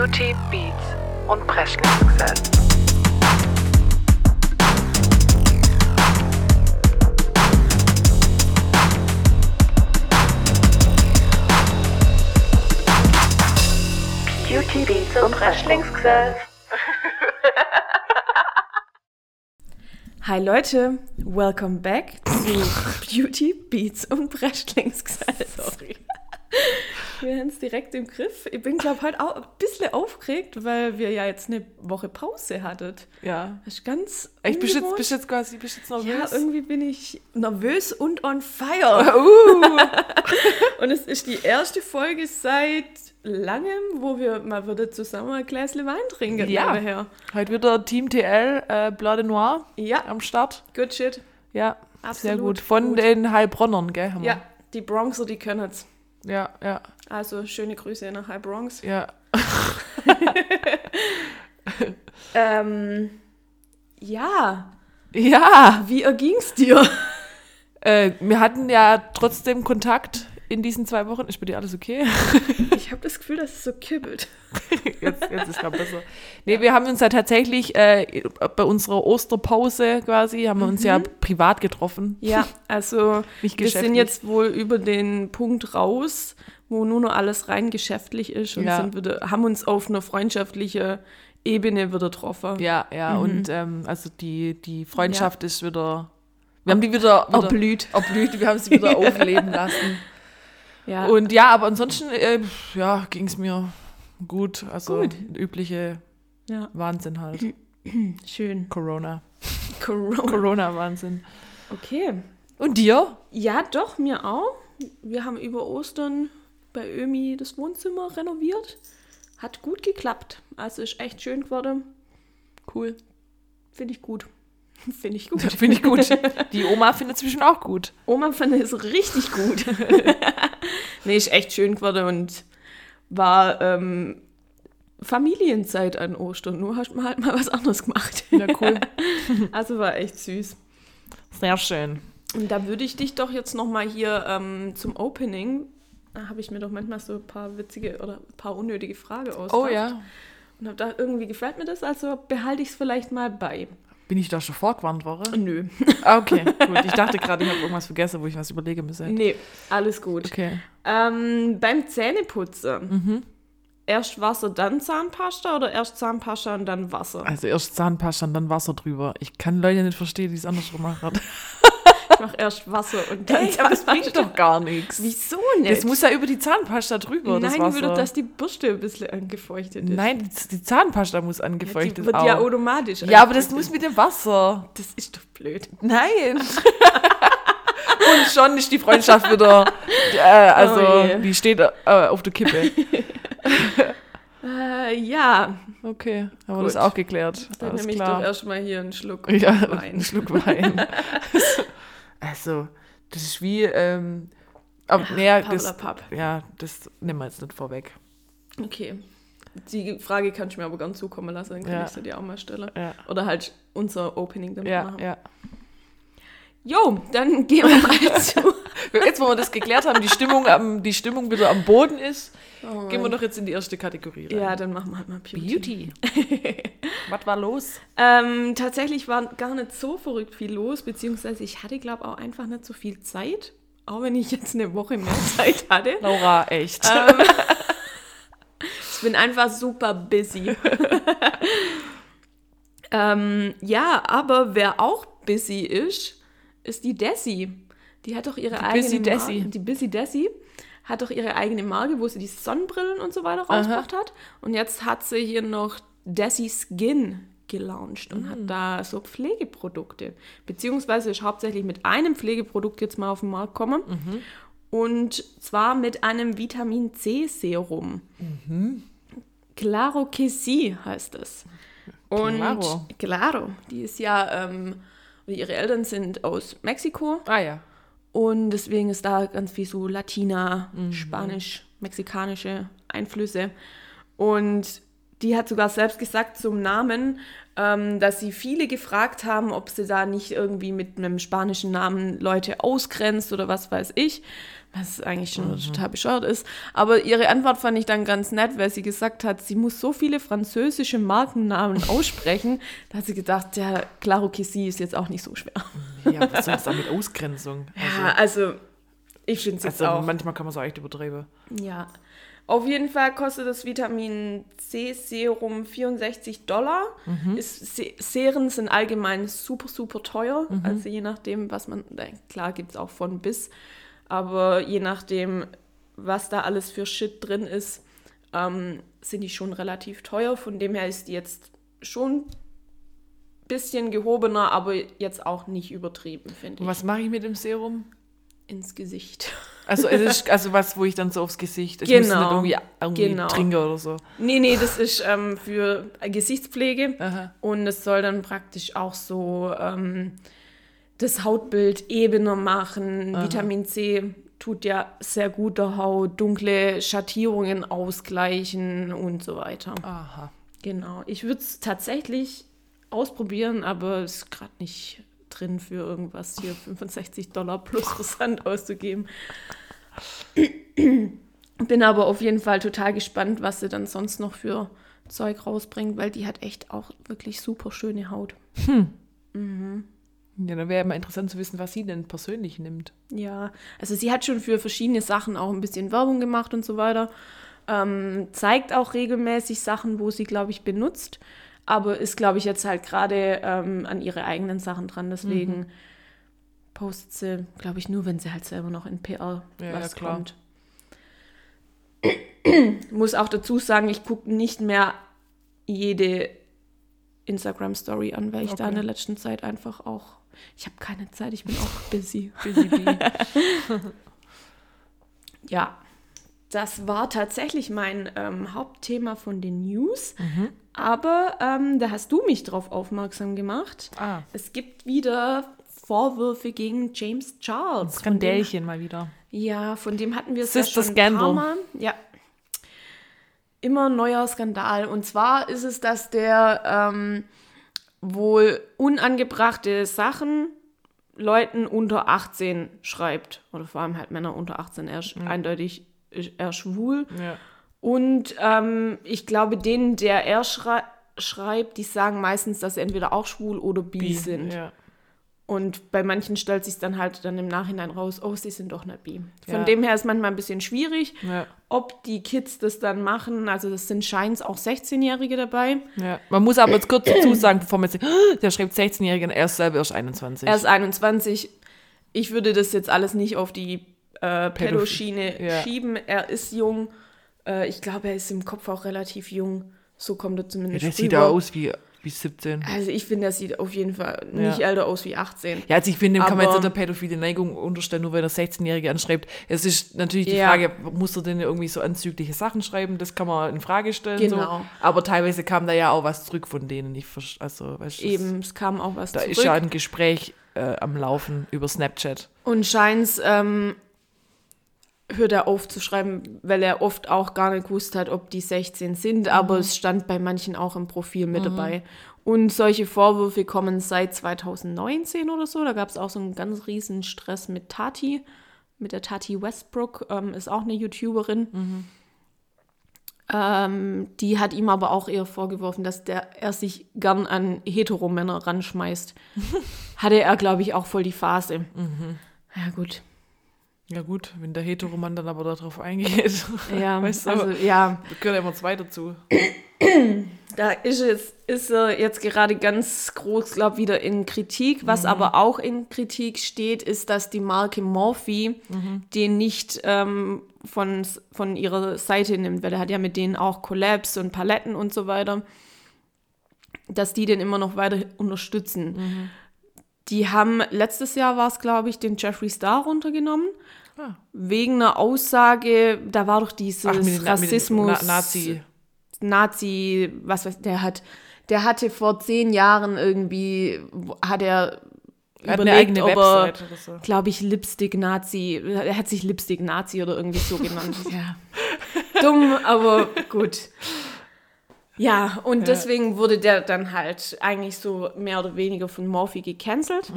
Beauty, Beats und Presley-Success. Beauty, Beats und Presley-Success. Hi Leute, welcome back zu Beauty, Beats und Breschlingsgesell. Sorry. Wir haben es direkt im Griff. Ich bin, glaube heute auch ein bisschen aufgeregt, weil wir ja jetzt eine Woche Pause hattet. Ja. Das ist ganz Ich bist jetzt, bist jetzt quasi bist jetzt Ja, nervös. irgendwie bin ich nervös und on fire. Uh. Und es ist die erste Folge seit langem, wo wir mal wieder zusammen ein Gläschen Wein trinken. Ja. nebenher. Heute wieder Team TL, äh, Blanc de Noir Ja, am Start. good shit. Ja, sehr Absolut gut. Von gut. den Heilbronnern, gell? haben wir. Ja, die Bronxer, die können es. Ja, ja, Also schöne Grüße nach High Bronx. ja. Ähm, ja, Ja, wie erging's dir? äh, wir hatten ja trotzdem Kontakt in diesen zwei Wochen. Ist bei dir alles okay? Ich habe das Gefühl, dass es so kibbelt. Jetzt, jetzt ist es besser. Nee, wir haben uns ja tatsächlich äh, bei unserer Osterpause quasi, haben wir uns ja privat getroffen. Ja, also wir sind jetzt wohl über den Punkt raus, wo nur noch alles rein geschäftlich ist und Ja. sind wieder, haben uns auf einer freundschaftlichen Ebene wieder getroffen. Ja, ja, Mhm. und ähm, also die, die Freundschaft ist wieder. Wir haben die wieder, wieder Erblüht. erblüht, wir haben sie wieder aufleben lassen. Ja, Und ja, aber ansonsten äh, ja, ging es mir gut. Also Gut. übliche ja, Wahnsinn halt. schön. Corona. Corona. Corona-Wahnsinn. Okay. Und dir? Ja, doch, mir auch. Wir haben über Ostern bei Ömi das Wohnzimmer renoviert. Hat gut geklappt. Also ist echt schön geworden. Cool. Finde ich gut. Finde ich gut. Finde ich gut. Die Oma findet es bestimmt auch gut. Oma fand es richtig gut. nee, ist echt schön geworden und war ähm, Familienzeit an Ostern. Nur hast du halt mal was anderes gemacht. Ja, cool. Also war echt süß. Sehr schön. Und da würde ich dich doch jetzt nochmal hier ähm, zum Opening, habe ich mir doch manchmal so ein paar witzige oder ein paar unnötige Fragen ausgedacht. Oh ja. Und habe da irgendwie gefällt mir das, also behalte ich es vielleicht mal bei. Bin ich da schon vorgewarnt worden? Nö. Ah, okay, gut. Ich dachte gerade, ich habe irgendwas vergessen, wo ich was überlegen müsste. Nee, alles gut. Okay. Ähm, beim Zähneputzen. Mhm. Erst Wasser, dann Zahnpasta oder erst Zahnpasta und dann Wasser? Also erst Zahnpasta und dann Wasser drüber. Ich kann Leute nicht verstehen, die es andersrum machen. Ich mache erst Wasser und dann Ey, aber das bringt doch gar nichts. Wieso nicht? Das muss ja über die Zahnpasta drüber, das Nein, Wasser. würde, dass die Bürste ein bisschen angefeuchtet ist. Nein, die, Zahnpasta muss die angefeuchtet wird auch. ja automatisch Ja, aber das muss mit dem Wasser. Das ist doch blöd. Nein. Und schon ist die Freundschaft wieder, äh, also Oh die steht äh, auf der Kippe. Äh, ja, Okay, haben wir Gut. das auch geklärt. dann Alles nehme ich doch klar. erstmal hier einen Schluck ja, einen Wein. Schluck Wein. Also, das ist wie, ähm, aber, naja, das, ja, das nehmen wir jetzt nicht vorweg. Okay. Die Frage kannst du mir aber gern zukommen lassen, dann kann Ja. ich sie dir auch mal stellen. Ja, Oder halt unser Opening damit ja, machen. ja. Jo, dann gehen wir mal zu. Jetzt, wo wir das geklärt haben, die Stimmung, am, die Stimmung wieder am Boden ist, Oh gehen wir doch jetzt in die erste Kategorie rein. Ja, dann machen wir halt mal Beauty. Beauty. Was war los? Ähm, tatsächlich war gar nicht so verrückt viel los, beziehungsweise ich hatte, glaube auch einfach nicht so viel Zeit. Auch wenn ich jetzt eine Woche mehr Zeit hatte. Laura, echt. Ähm, ich bin einfach super busy. ähm, ja, aber wer auch busy ist, ist die Desi. Die hat doch ihre Die eigene Busy Marke. Desi. Die Busy Desi hat doch ihre eigene Marke, wo sie die Sonnenbrillen und so weiter rausgebracht hat. Und jetzt hat sie hier noch Desi Skin gelauncht und Mm. hat da so Pflegeprodukte. Beziehungsweise ist hauptsächlich mit einem Pflegeprodukt jetzt mal auf den Markt gekommen. Mhm. Und zwar mit einem Vitamin C Serum. Mhm. Claro que sí heißt es. Und Claro. Claro, die ist ja, ähm, ihre Eltern sind aus Mexiko ah ja. Und deswegen ist da ganz viel so Latina, Mhm. Spanisch, mexikanische Einflüsse. Und die hat sogar selbst gesagt zum Namen, ähm, dass sie viele gefragt haben, ob sie da nicht irgendwie mit einem spanischen Namen Leute ausgrenzt oder was weiß ich. Was eigentlich schon total bescheuert ist. Aber ihre Antwort fand ich dann ganz nett, weil sie gesagt hat, sie muss so viele französische Markennamen aussprechen. da hat sie gedacht, ja, Claro que sí ist jetzt auch nicht so schwer. Ja, was soll das da mit Ausgrenzung? Ja, also ich finde es jetzt Also auch. manchmal kann man es auch echt übertreiben. Ja. Auf jeden Fall kostet das Vitamin C Serum 64 Dollar. Ist, Se Serien sind allgemein super, super teuer. Also je nachdem, was man, klar gibt es auch von bis, aber je nachdem, was da alles für Shit drin ist, ähm, sind die schon relativ teuer. Von dem her ist die jetzt schon ein bisschen gehobener, aber jetzt auch nicht übertrieben, finde Und ich. was mache ich mit dem Serum? Ins Gesicht. Also es ist also was, wo ich dann so aufs Gesicht. Ich muss Genau. nicht irgendwie, irgendwie Genau. trinken oder so. Nee, nee, das ist ähm, für Gesichtspflege. Aha. Und es soll dann praktisch auch so ähm, das Hautbild ebener machen. Vitamin C tut ja sehr gut der Haut, dunkle Schattierungen ausgleichen und so weiter. Aha. Genau. Ich würde es tatsächlich ausprobieren, aber es ist gerade nicht drin für irgendwas hier 65 Dollar plus Versand auszugeben. Bin aber auf jeden Fall total gespannt, was sie dann sonst noch für Zeug rausbringt, weil die hat echt auch wirklich super schöne Haut. Ja, dann wäre mal interessant zu wissen, was sie denn persönlich nimmt. Ja, also sie hat schon für verschiedene Sachen auch ein bisschen Werbung gemacht und so weiter. Ähm, zeigt auch regelmäßig Sachen, wo sie, glaube ich, benutzt. Aber ist, glaube ich, jetzt halt gerade ähm, an ihre eigenen Sachen dran. Deswegen postet sie, glaube ich, nur, wenn sie halt selber noch in PR Ja, was ja, klar. kommt. Muss auch dazu sagen, ich gucke nicht mehr jede Instagram-Story an, weil ich da in Okay. der letzten Zeit einfach auch, ich habe keine Zeit, ich bin auch busy. Busy Bee. Ja, das war tatsächlich mein ähm, Hauptthema von den News. Aber ähm, da hast du mich drauf aufmerksam gemacht. ah, Es gibt wieder Vorwürfe gegen James Charles. Dem, Skandälchen mal wieder. ja, von dem hatten wir es ja schon ein paar Scandal. Mal. Ja. Immer ein neuer Skandal. Und zwar ist es, dass der ähm, wohl unangebrachte Sachen Leuten unter 18 schreibt. Oder vor allem halt Männer unter 18. Er ist eindeutig ist er schwul. Ja. Und ähm, ich glaube, denen, der er schrei schreibt, die sagen meistens, dass sie entweder auch schwul oder bi, sind. Ja. Und bei manchen stellt sich dann halt dann im Nachhinein raus, oh, sie sind doch nicht bi. Von Ja. dem her ist manchmal ein bisschen schwierig, Ja. ob die Kids das dann machen. Also das sind scheins auch 16-Jährige dabei. Ja. Man muss aber jetzt kurz dazu sagen, bevor man sagt, "Ah, der schreibt 16-Jährigen, er ist selber erst 21. Er ist 21. Ich würde das jetzt alles nicht auf die äh, Pädoschiene Ja. schieben. Er ist jung. Äh, ich glaube, er ist im Kopf auch relativ jung. So kommt er ja, zumindest der sieht rüber. ja aus wie, wie 17. Also ich finde, er sieht auf jeden Fall nicht Ja. älter aus wie 18. Ja, also ich finde, dem kann man jetzt eine pädophile Neigung unterstellen, nur weil er 16-Jährige anschreibt. Es ist natürlich die Ja. Frage, muss er denn irgendwie so anzügliche Sachen schreiben? Das kann man in Frage stellen. Genau. So. Aber teilweise kam da ja auch was zurück von denen. Ich, also, weißt, Eben, es kam auch was Da zurück. ist ja ein Gespräch äh, am Laufen über Snapchat. Und scheins ähm, hört er auf zu schreiben, weil er oft auch gar nicht gewusst hat, ob die 16 sind, aber es stand bei manchen auch im Profil mit dabei. Und solche Vorwürfe kommen seit 2019 oder so. Da gab es auch so einen ganz riesen Stress mit Tati, mit der Tati Westbrook, ähm, ist auch eine YouTuberin. Ähm, die hat ihm aber auch eher vorgeworfen, dass der, er sich gern an Heteromänner ranschmeißt. Hatte er, glaube ich, auch voll die Phase. Ja, gut. Ja gut, wenn der Heteroman dann aber darauf eingeht. Ja, Weißt du, also ja, da gehört immer zwei dazu. da ist, jetzt, ist er jetzt gerade ganz groß, glaube wieder in Kritik. Mhm. Was aber auch in Kritik steht, ist, dass die Marke Morphe Mhm. den nicht ähm, von, von ihrer Seite nimmt, weil er hat ja mit denen auch Collabs und Paletten und so weiter, dass die den immer noch weiter unterstützen. Mhm. Die haben, letztes Jahr war es, glaube ich, den Jeffree Star runtergenommen. Ah. Wegen einer Aussage, da war doch dieses Ach, mit den- mit Rassismus. Na Nazi. Nazi, was weiß der hat, der hatte vor zehn Jahren irgendwie, hat er hat eine überlegt, eigene ob er, so. glaube ich, Lipstick-Nazi, er hat sich Lipstick-Nazi oder irgendwie so genannt. ja. Dumm, aber gut. Ja, und deswegen wurde der dann halt eigentlich so mehr oder weniger von Morphe gecancelt.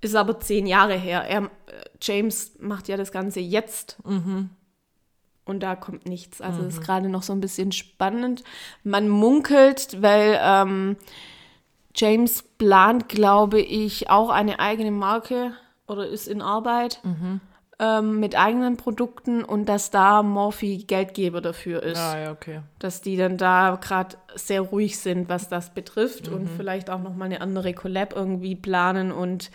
Ist aber zehn Jahre her. Er, äh, James macht ja das Ganze jetzt. Und da kommt nichts. Also ist gerade noch so ein bisschen spannend. Man munkelt, weil ähm, James plant, glaube ich, auch eine eigene Marke oder ist in Arbeit ähm, mit eigenen Produkten und dass da Morphe Geldgeber dafür ist. Ah, ja, okay. Dass die dann da gerade sehr ruhig sind, was das betrifft und vielleicht auch nochmal eine andere Collab irgendwie planen und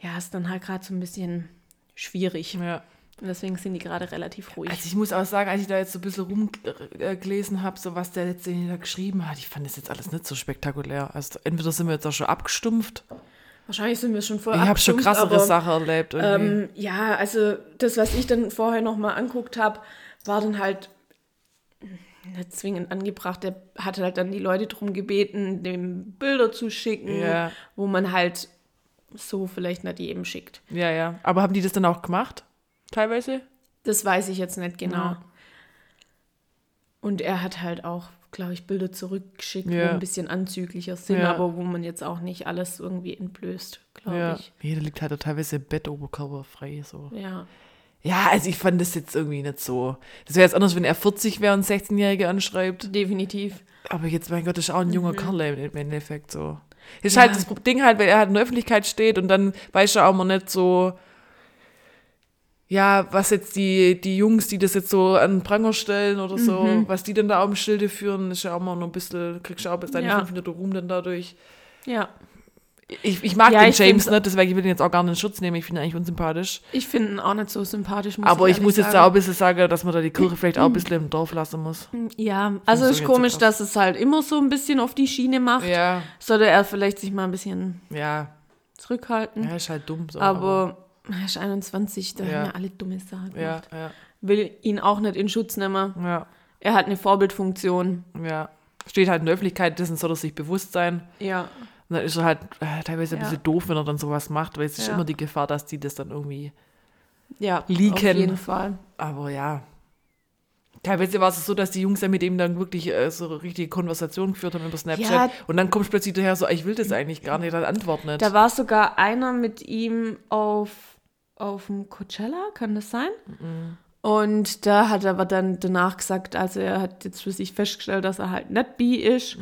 ja, ist dann halt gerade so ein bisschen schwierig. Ja. Und deswegen sind die gerade relativ ruhig. Also ich muss auch sagen, als ich da jetzt so ein bisschen rumgelesen habe, so was der letzte da geschrieben hat, ich fand das jetzt alles nicht so spektakulär. Also entweder sind wir jetzt auch schon abgestumpft. Wahrscheinlich sind wir schon voll Ich habe schon krassere Sachen erlebt. Ähm, ja, also das, was ich dann vorher nochmal anguckt habe, war dann halt nicht zwingend angebracht. Der hatte halt dann die Leute darum gebeten, dem Bilder zu schicken, Ja. wo man halt so vielleicht nicht jedem schickt. ja, ja. Aber haben die das dann auch gemacht? Teilweise? Das weiß ich jetzt nicht genau. Ja. Und er hat halt auch, glaube ich, Bilder zurückgeschickt, Ja. wo ein bisschen anzüglicher sind, Ja. aber wo man jetzt auch nicht alles irgendwie entblößt, glaube Ja. ich. Nee, da liegt halt teilweise im Bett frei. So. Ja. Ja, also ich fand das jetzt irgendwie nicht so. Das wäre jetzt anders, wenn er 40 wäre und 16-Jährige anschreibt. Definitiv. Aber jetzt, mein Gott, ist auch ein Mhm. junger Kerl im Endeffekt so. Ist Ja. halt das Ding halt, weil er halt in der Öffentlichkeit steht und dann weiß er auch mal nicht so, ja, was jetzt die, die Jungs, die das jetzt so an den Pranger stellen oder so, Mhm. was die dann da am Schilde führen, ist ja auch mal noch ein bisschen, kriegst du auch bis deine Ja. fünf Minuten Ruhm dann dadurch. Ja. Ich, ich mag Ja, den ich James nicht, deswegen will ich ihn jetzt auch gar nicht in Schutz nehmen. Ich finde ihn eigentlich unsympathisch. Ich finde ihn auch nicht so sympathisch, muss Aber ich, ehrlich muss jetzt sagen. da auch ein bisschen sagen, dass man da die Kirche vielleicht auch ein bisschen im Dorf lassen muss. Ja, also so ist komisch, so dass es halt immer so ein bisschen auf die Schiene macht. Ja, Sollte er vielleicht sich mal ein bisschen ja, zurückhalten. ja, ist halt dumm. So, aber er ist 21, da Ja. haben ja alle dumme Sachen ja, ja, Will ihn auch nicht in Schutz nehmen. ja, Er hat eine Vorbildfunktion. ja. Steht halt in der Öffentlichkeit, dessen soll er sich bewusst sein. Ja. Und dann ist er halt äh, teilweise ein Ja. bisschen doof, wenn er dann sowas macht, weil es ist Ja. immer die Gefahr, dass die das dann irgendwie. Ja, Leaken. auf jeden Fall. Aber ja. Teilweise war es so, dass die Jungs ja mit ihm dann wirklich äh, so richtige Konversationen geführt haben über Snapchat. Ja. Und dann kommst du plötzlich daher so, ich will das eigentlich gar nicht, dann antwort nicht. Da war sogar einer mit ihm auf, auf dem Coachella, kann das sein? Und da hat er aber dann danach gesagt, also er hat jetzt für sich festgestellt, dass er halt nicht bi ist.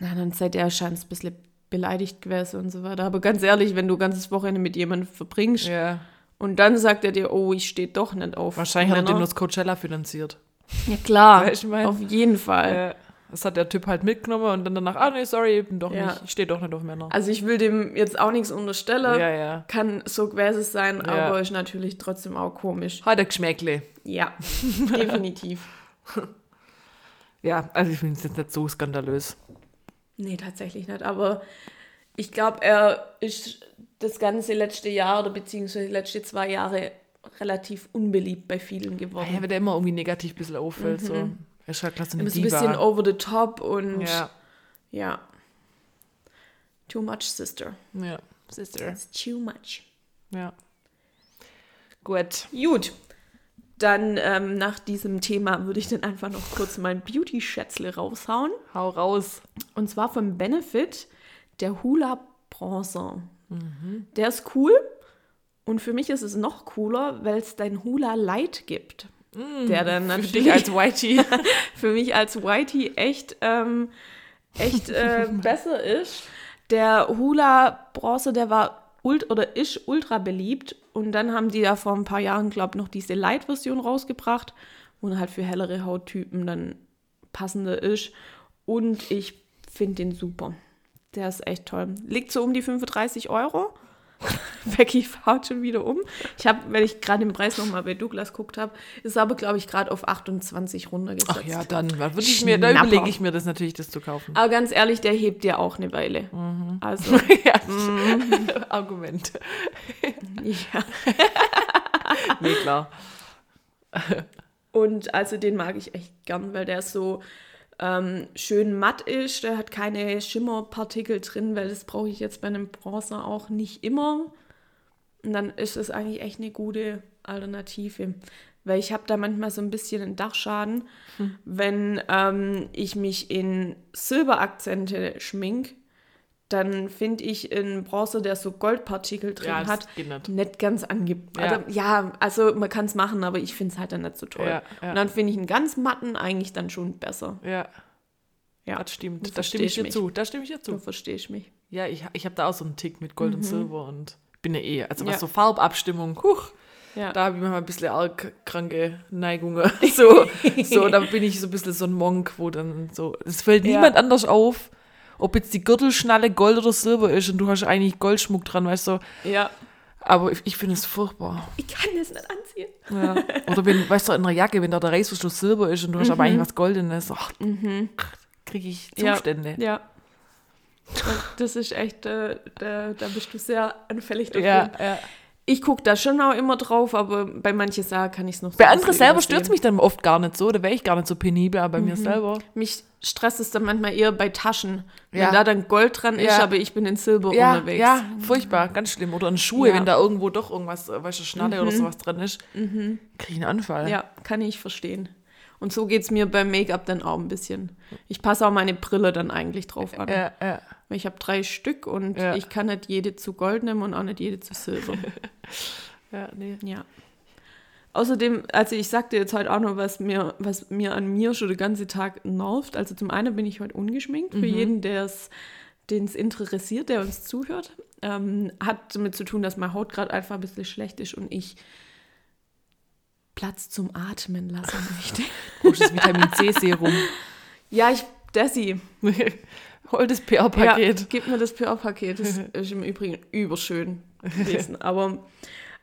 Na, dann seid er scheint ein bisschen beleidigt gewesen und so weiter. Aber ganz ehrlich, wenn du ein ganzes Wochenende mit jemandem verbringst ja. und dann sagt er dir, oh, ich stehe doch nicht auf Wahrscheinlich hat er Männer. dem das Coachella finanziert. Ja klar, ich mein? auf jeden Fall. Äh, das hat der Typ halt mitgenommen und dann danach, ah nee, sorry, ich bin doch Ja. nicht, ich stehe doch nicht auf Männer. Also ich will dem jetzt auch nichts unterstellen. ja, ja. Kann so gewesen sein, Ja. aber ist natürlich trotzdem auch komisch. Er Geschmäckle. Ja, definitiv. Ja, also ich finde es jetzt nicht so skandalös. Nee, tatsächlich nicht. Aber ich glaube, er ist das ganze letzte Jahr oder beziehungsweise die letzten zwei Jahre relativ unbeliebt bei vielen geworden. Ja, wenn der immer irgendwie negativ ein bisschen auffällt, so. Er ist halt klasse eine so ein bisschen over the top und ja, ja. Too much, sister. ja, Sister. It's too much. Ja. Gut. Gut. Dann ähm, nach diesem Thema würde ich dann einfach noch kurz mein Beauty-Schätzle raushauen. Hau raus. Und zwar vom Benefit der Hula Bronzer. Der ist cool. Und für mich ist es noch cooler, weil es dein Hula Light gibt. der dann Für natürlich dich als Whitey. für mich als Whitey echt, ähm, echt äh, besser ist. Der Hula Bronzer, der war ult oder ist ultra beliebt. Und dann haben die ja vor ein paar Jahren, glaube ich, noch diese Light-Version rausgebracht, wo halt für hellere Hauttypen dann passender ist. Und ich finde den super. Der ist echt toll. Liegt so um die 35 Euro. Becky haut schon wieder um. Ich habe, wenn ich gerade den Preis nochmal bei Douglas geguckt habe, ist aber, glaube ich, gerade auf 28 runtergesetzt. Ach ja, dann würde ich mir, da überlege ich mir das natürlich, das zu kaufen. Aber ganz ehrlich, der hebt dir auch eine Weile. Mhm. Also, ja. Argument. ja. Nee, klar. Und also den mag ich echt gern, weil der so ähm, schön matt ist. Der hat keine Schimmerpartikel drin, weil das brauche ich jetzt bei einem Bronzer auch nicht immer. Und dann ist es eigentlich echt eine gute Alternative. weil ich habe da manchmal so ein bisschen einen Dachschaden, Hm. wenn ähm, ich mich in Silberakzente schmink, dann finde ich einen Bronzer, der so Goldpartikel drin Ja, hat, nicht. nicht ganz angebracht. Ja. Also, ja, also man kann es machen, aber ich finde es halt dann nicht so toll. Ja. Und dann finde ich einen ganz matten eigentlich dann schon besser. Ja, Ja, das stimmt. Da stimme ich dir verstehst zu. Da stimme ich dir zu. verstehe ich mich. Ja, ich, ich habe da auch so einen Tick mit Gold und Silber und bin ja eh, also was Ja. so Farbabstimmung, huch, Ja. da habe ich manchmal ein bisschen arg kranke Neigungen. So, so, da bin ich so ein bisschen so ein Monk, wo dann so, es fällt niemand anders auf, ob jetzt die Gürtelschnalle Gold oder Silber ist und du hast eigentlich Goldschmuck dran, weißt du. ja. Aber ich, ich finde es furchtbar. Ich kann das nicht anziehen. Ja. Oder wenn, weißt du, in einer Jacke, wenn da der Reißverschluss Silber ist und du hast aber eigentlich was Goldenes, ach, kriege ich Mhm. Ja. Zustände. Ja. Das ist echt, äh, da, da bist du sehr anfällig dafür. Ja, ja. Ich gucke da schon auch immer drauf, aber bei manchen Sachen kann ich es noch so Bei anderen selber stört es mich dann oft gar nicht so, da wäre ich gar nicht so penibel, aber bei Mhm. mir selber. Mich stresst es dann manchmal eher bei Taschen, wenn Ja. da dann Gold dran ist, Ja. aber ich bin in Silber Ja, unterwegs. ja, furchtbar, ganz schlimm. Oder in Schuhe. Mhm. wenn da irgendwo doch irgendwas, äh, weißt du, Schnalle oder sowas drin ist, kriege ich einen Anfall. Ja, kann ich verstehen. Und so geht es mir beim Make-up dann auch ein bisschen. Ich passe auch meine Brille dann eigentlich drauf an. ja, ja. Weil Ich habe drei Stück und Ja. ich kann nicht jede zu Gold nehmen und auch nicht jede zu Silber. ja nee. ja. Außerdem, also ich sagte jetzt heute auch noch, was mir, was mir an mir schon den ganzen Tag nervt. Also zum einen bin ich heute ungeschminkt, für jeden, der es den es interessiert, der uns zuhört. Ähm, hat damit zu tun, dass meine Haut gerade einfach ein bisschen schlecht ist und ich Platz zum Atmen lassen möchte. Das Vitamin C-Serum. ja, ich, Dessi, Hol das ja, PR-Paket. gib mir das PR-Paket. Das ist im Übrigen überschön gewesen. Aber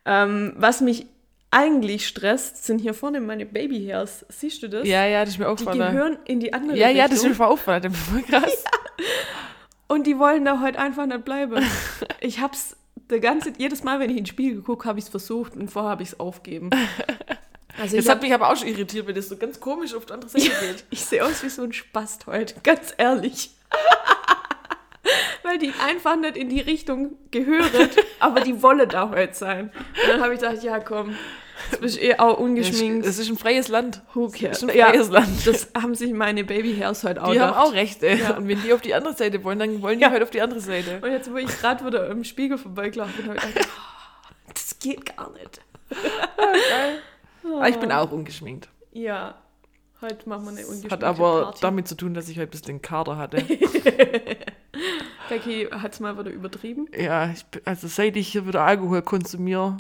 ähm, was mich eigentlich stresst, sind hier vorne meine Baby-Hairs. Siehst du das? Ja, ja, das ist mir Die aufgefallen. gehören in die andere Ja, Richtung. ja, das ist mir aufgefallen. Das ist voll krass. Und die wollen da heute einfach nicht bleiben. Ich hab's der ganze, jedes Mal, wenn ich in den Spiegel gucke, habe ich es versucht und vorher habe ich es aufgeben. Also Das ich, hat mich aber auch schon irritiert, wenn das so ganz komisch auf die andere Seite geht. ich sehe aus wie so ein Spast heute, ganz ehrlich. Weil die einfach nicht in die Richtung gehören, aber die wolle da heute sein. Und dann habe ich gedacht, ja komm, jetzt bist eh auch ungeschminkt. Es ist ein freies Land. Who Es cares? ein Ja, freies Land. das haben sich meine Baby-Hairs heute auch Die haben gedacht. auch Rechte. Ja. Und wenn die auf die andere Seite wollen, dann wollen die Ja. halt auf die andere Seite. Und jetzt, wo ich gerade wieder im Spiegel vorbeigelaufen bin, habe ich gedacht, oh, das geht gar nicht. Geil. Aber ich bin auch ungeschminkt. Ja, heute machen wir eine ungeschminkte Hat aber Party. damit zu tun, dass ich heute ein bisschen den Kater hatte. Becky hat es mal wieder übertrieben. ja, ich, also seit ich hier wieder Alkohol konsumiere,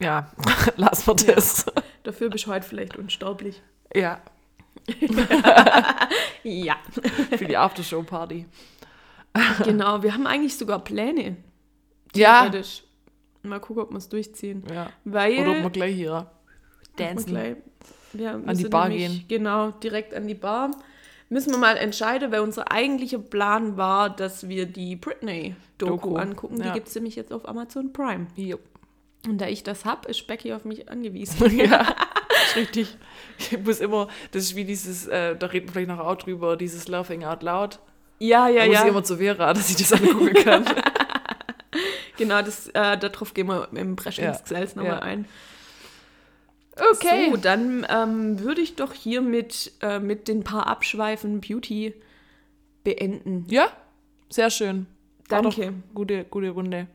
ja, lassen wir das. Dafür bist du heute vielleicht unsterblich. Ja, Ja. für die Aftershow-Party. genau, wir haben eigentlich sogar Pläne. Ja. Mal gucken, ob wir es durchziehen. ja. Weil. Oder ob wir gleich hier dancen. gleich. Ja, wir An die Bar nämlich- gehen. Genau, direkt an die Bar. Müssen wir mal entscheiden, weil unser eigentlicher Plan war, dass wir die Britney-Doku Doku, angucken. Die ja. gibt es nämlich jetzt auf Amazon Prime. Jo. Und da ich das hab, ist Becky auf mich angewiesen. ja, ist richtig. Ich muss immer, das ist wie dieses, äh, da reden wir vielleicht nachher auch drüber, dieses Laughing Out Loud. ja, ja, da muss ja. ich immer zu Vera, dass ich das angucken kann. Genau, das, äh, darauf gehen wir im Breschlingsgesetz nochmal Ja. ein. Okay. So, dann ähm, würde ich doch hier mit, äh, mit den paar Abschweifen Beauty beenden. Ja, sehr schön. Danke. Gute, gute Runde.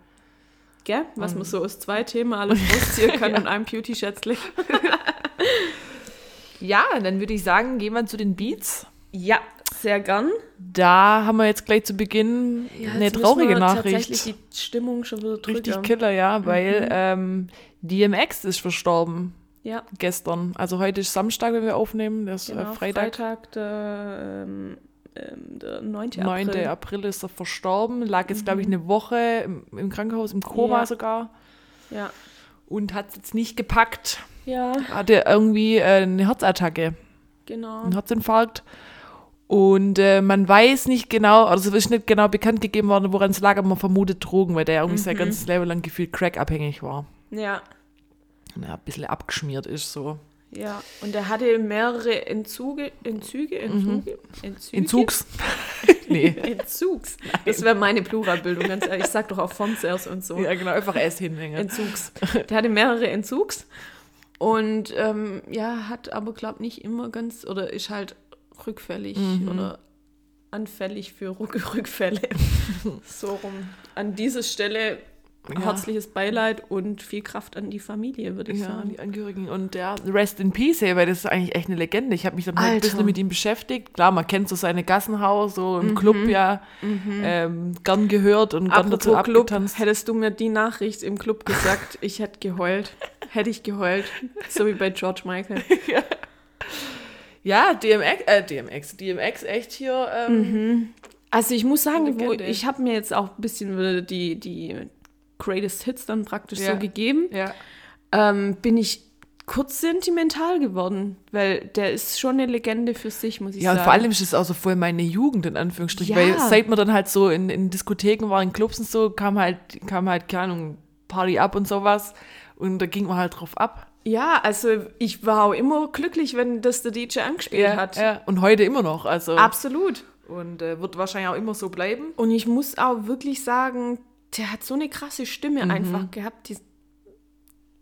Gell? Was man so aus zwei Themen alles rausziehen kann und einem Beauty-Schätzle. Ja, dann würde ich sagen, gehen wir zu den Beats. Ja, sehr gern. Da haben wir jetzt gleich zu Beginn eine traurige Tatsächlich Nachricht. die Stimmung schon wieder drüber. Richtig Killer, ja, weil ähm, DMX ist verstorben Ja, gestern. Also heute ist Samstag, wenn wir aufnehmen. Das ist genau. äh, Freitag. Freitag, der, ähm, ähm, der 9. 9. April. April. ist er verstorben. Lag jetzt, glaube ich, eine Woche im, im Krankenhaus, im Koma Ja. sogar. Ja. Und hat es jetzt nicht gepackt. ja, Hatte irgendwie äh, eine Herzattacke, genau. einen Herzinfarkt. Und äh, man weiß nicht genau, also es ist nicht genau bekannt gegeben worden, woran es lag, aber man vermutet Drogen, weil der irgendwie sein ganzes Leben lang gefühlt crackabhängig war. Ja, Er ein bisschen abgeschmiert ist so. ja. Und er hatte mehrere Entzüge, Entzüge, Entzüge, Entzüge? Entzugs. nee. Entzugs. Das wäre meine Pluralbildung, ganz ehrlich. Ich sag doch auch Fonzers und so. Ja, genau, einfach S hinhängen. Entzugs. Der hatte mehrere Entzugs Und ähm, ja, hat aber, glaube nicht immer ganz, oder ist halt rückfällig oder anfällig für Rück Rückfälle. so rum. An dieser Stelle Ja. herzliches Beileid und viel Kraft an die Familie, würde ich Ja, sagen. die Angehörigen. Und ja, Rest in Peace, ey, weil das ist eigentlich echt eine Legende. Ich habe mich dann halt ein bisschen mit ihm beschäftigt. Klar, man kennt so seine Gassenhaus, so im Club ja ähm, gern gehört und gern dazu Mhm. Apropos Club, abgetanzt. hättest du mir die Nachricht im Club gesagt, ich hätte geheult. Hätte ich geheult. So wie bei George Michael. Ja, DMX, äh, DMX, DMX echt hier. Ähm, Also ich muss sagen, wo, ich habe mir jetzt auch ein bisschen wieder die, die Greatest Hits dann praktisch Ja. so gegeben. Ja. Ähm, bin ich kurz sentimental geworden, weil der ist schon eine Legende für sich, muss ich Ja, und sagen. vor allem ist es auch so voll meine Jugend, in Anführungsstrichen. Ja. Weil seit man dann halt so in, in Diskotheken war, in Clubs und so, kam halt, kam halt, keine Ahnung, Party up und sowas. Und da ging man halt drauf ab. Ja, also ich war auch immer glücklich, wenn das der DJ angespielt hat. ja. Und heute immer noch. Also. Absolut. Und äh, wird wahrscheinlich auch immer so bleiben. Und ich muss auch wirklich sagen, der hat so eine krasse Stimme Mhm. einfach gehabt. Die,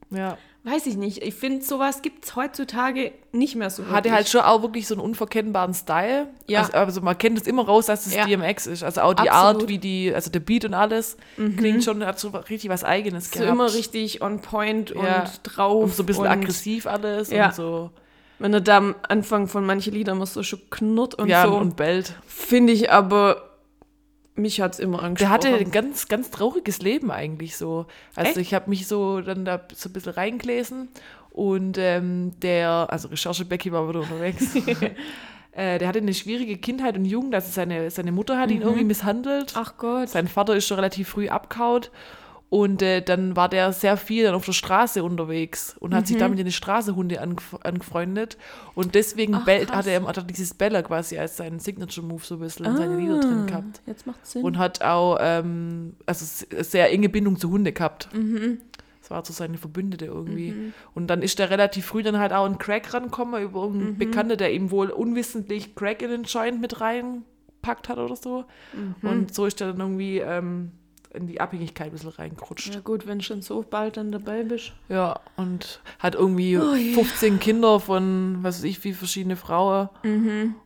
Ja. weiß ich nicht. Ich finde, sowas gibt es heutzutage nicht mehr so. Hatte wirklich. halt schon auch wirklich so einen unverkennbaren Style. Ja. Also, also man kennt es immer raus, dass es Ja. DMX ist. Also auch die Absolut. Mhm. Art, wie die, also der Beat und alles, klingt schon, hat so richtig was Eigenes so gehabt. immer richtig on point Ja. und drauf. Und so ein bisschen aggressiv alles Ja. und so. Wenn er da am Anfang von manchen Liedern immer so schon knurrt und ja, so, und bellt. finde ich aber, mich hat es immer Der angesprochen. hatte ein ganz, ganz trauriges Leben eigentlich so. Also Echt? ich habe mich so dann da so ein bisschen reingelesen und ähm, der, also Recherche Becky war wieder unterwegs. äh, der hatte eine schwierige Kindheit und Jugend. Also seine, seine Mutter hat ihn Mhm. irgendwie misshandelt. Ach Gott. Sein Vater ist schon relativ früh abgehaut. Und äh, dann war der sehr viel dann auf der Straße unterwegs und hat sich Mhm. damit in die Straßehunde angef angefreundet. Und deswegen Ach, bellt, hat, er, hat er dieses Beller quasi als seinen Signature-Move so ein bisschen in seine Lieder drin gehabt. Ah, Jetzt macht Sinn. Und hat auch ähm, also sehr enge Bindung zu Hunde gehabt. Das war so seine Verbündete irgendwie. Und dann ist der relativ früh dann halt auch in Crack rangekommen, über irgendeinen Bekannte, der ihm wohl unwissentlich Crack in den Joint mit reinpackt hat oder so. Und so ist er dann irgendwie ähm, in die Abhängigkeit ein bisschen reingerutscht. ja gut, wenn du schon so bald dann dabei bist. Ja, und hat irgendwie Oh je. 15 Kinder von, was weiß ich, wie verschiedene Frauen.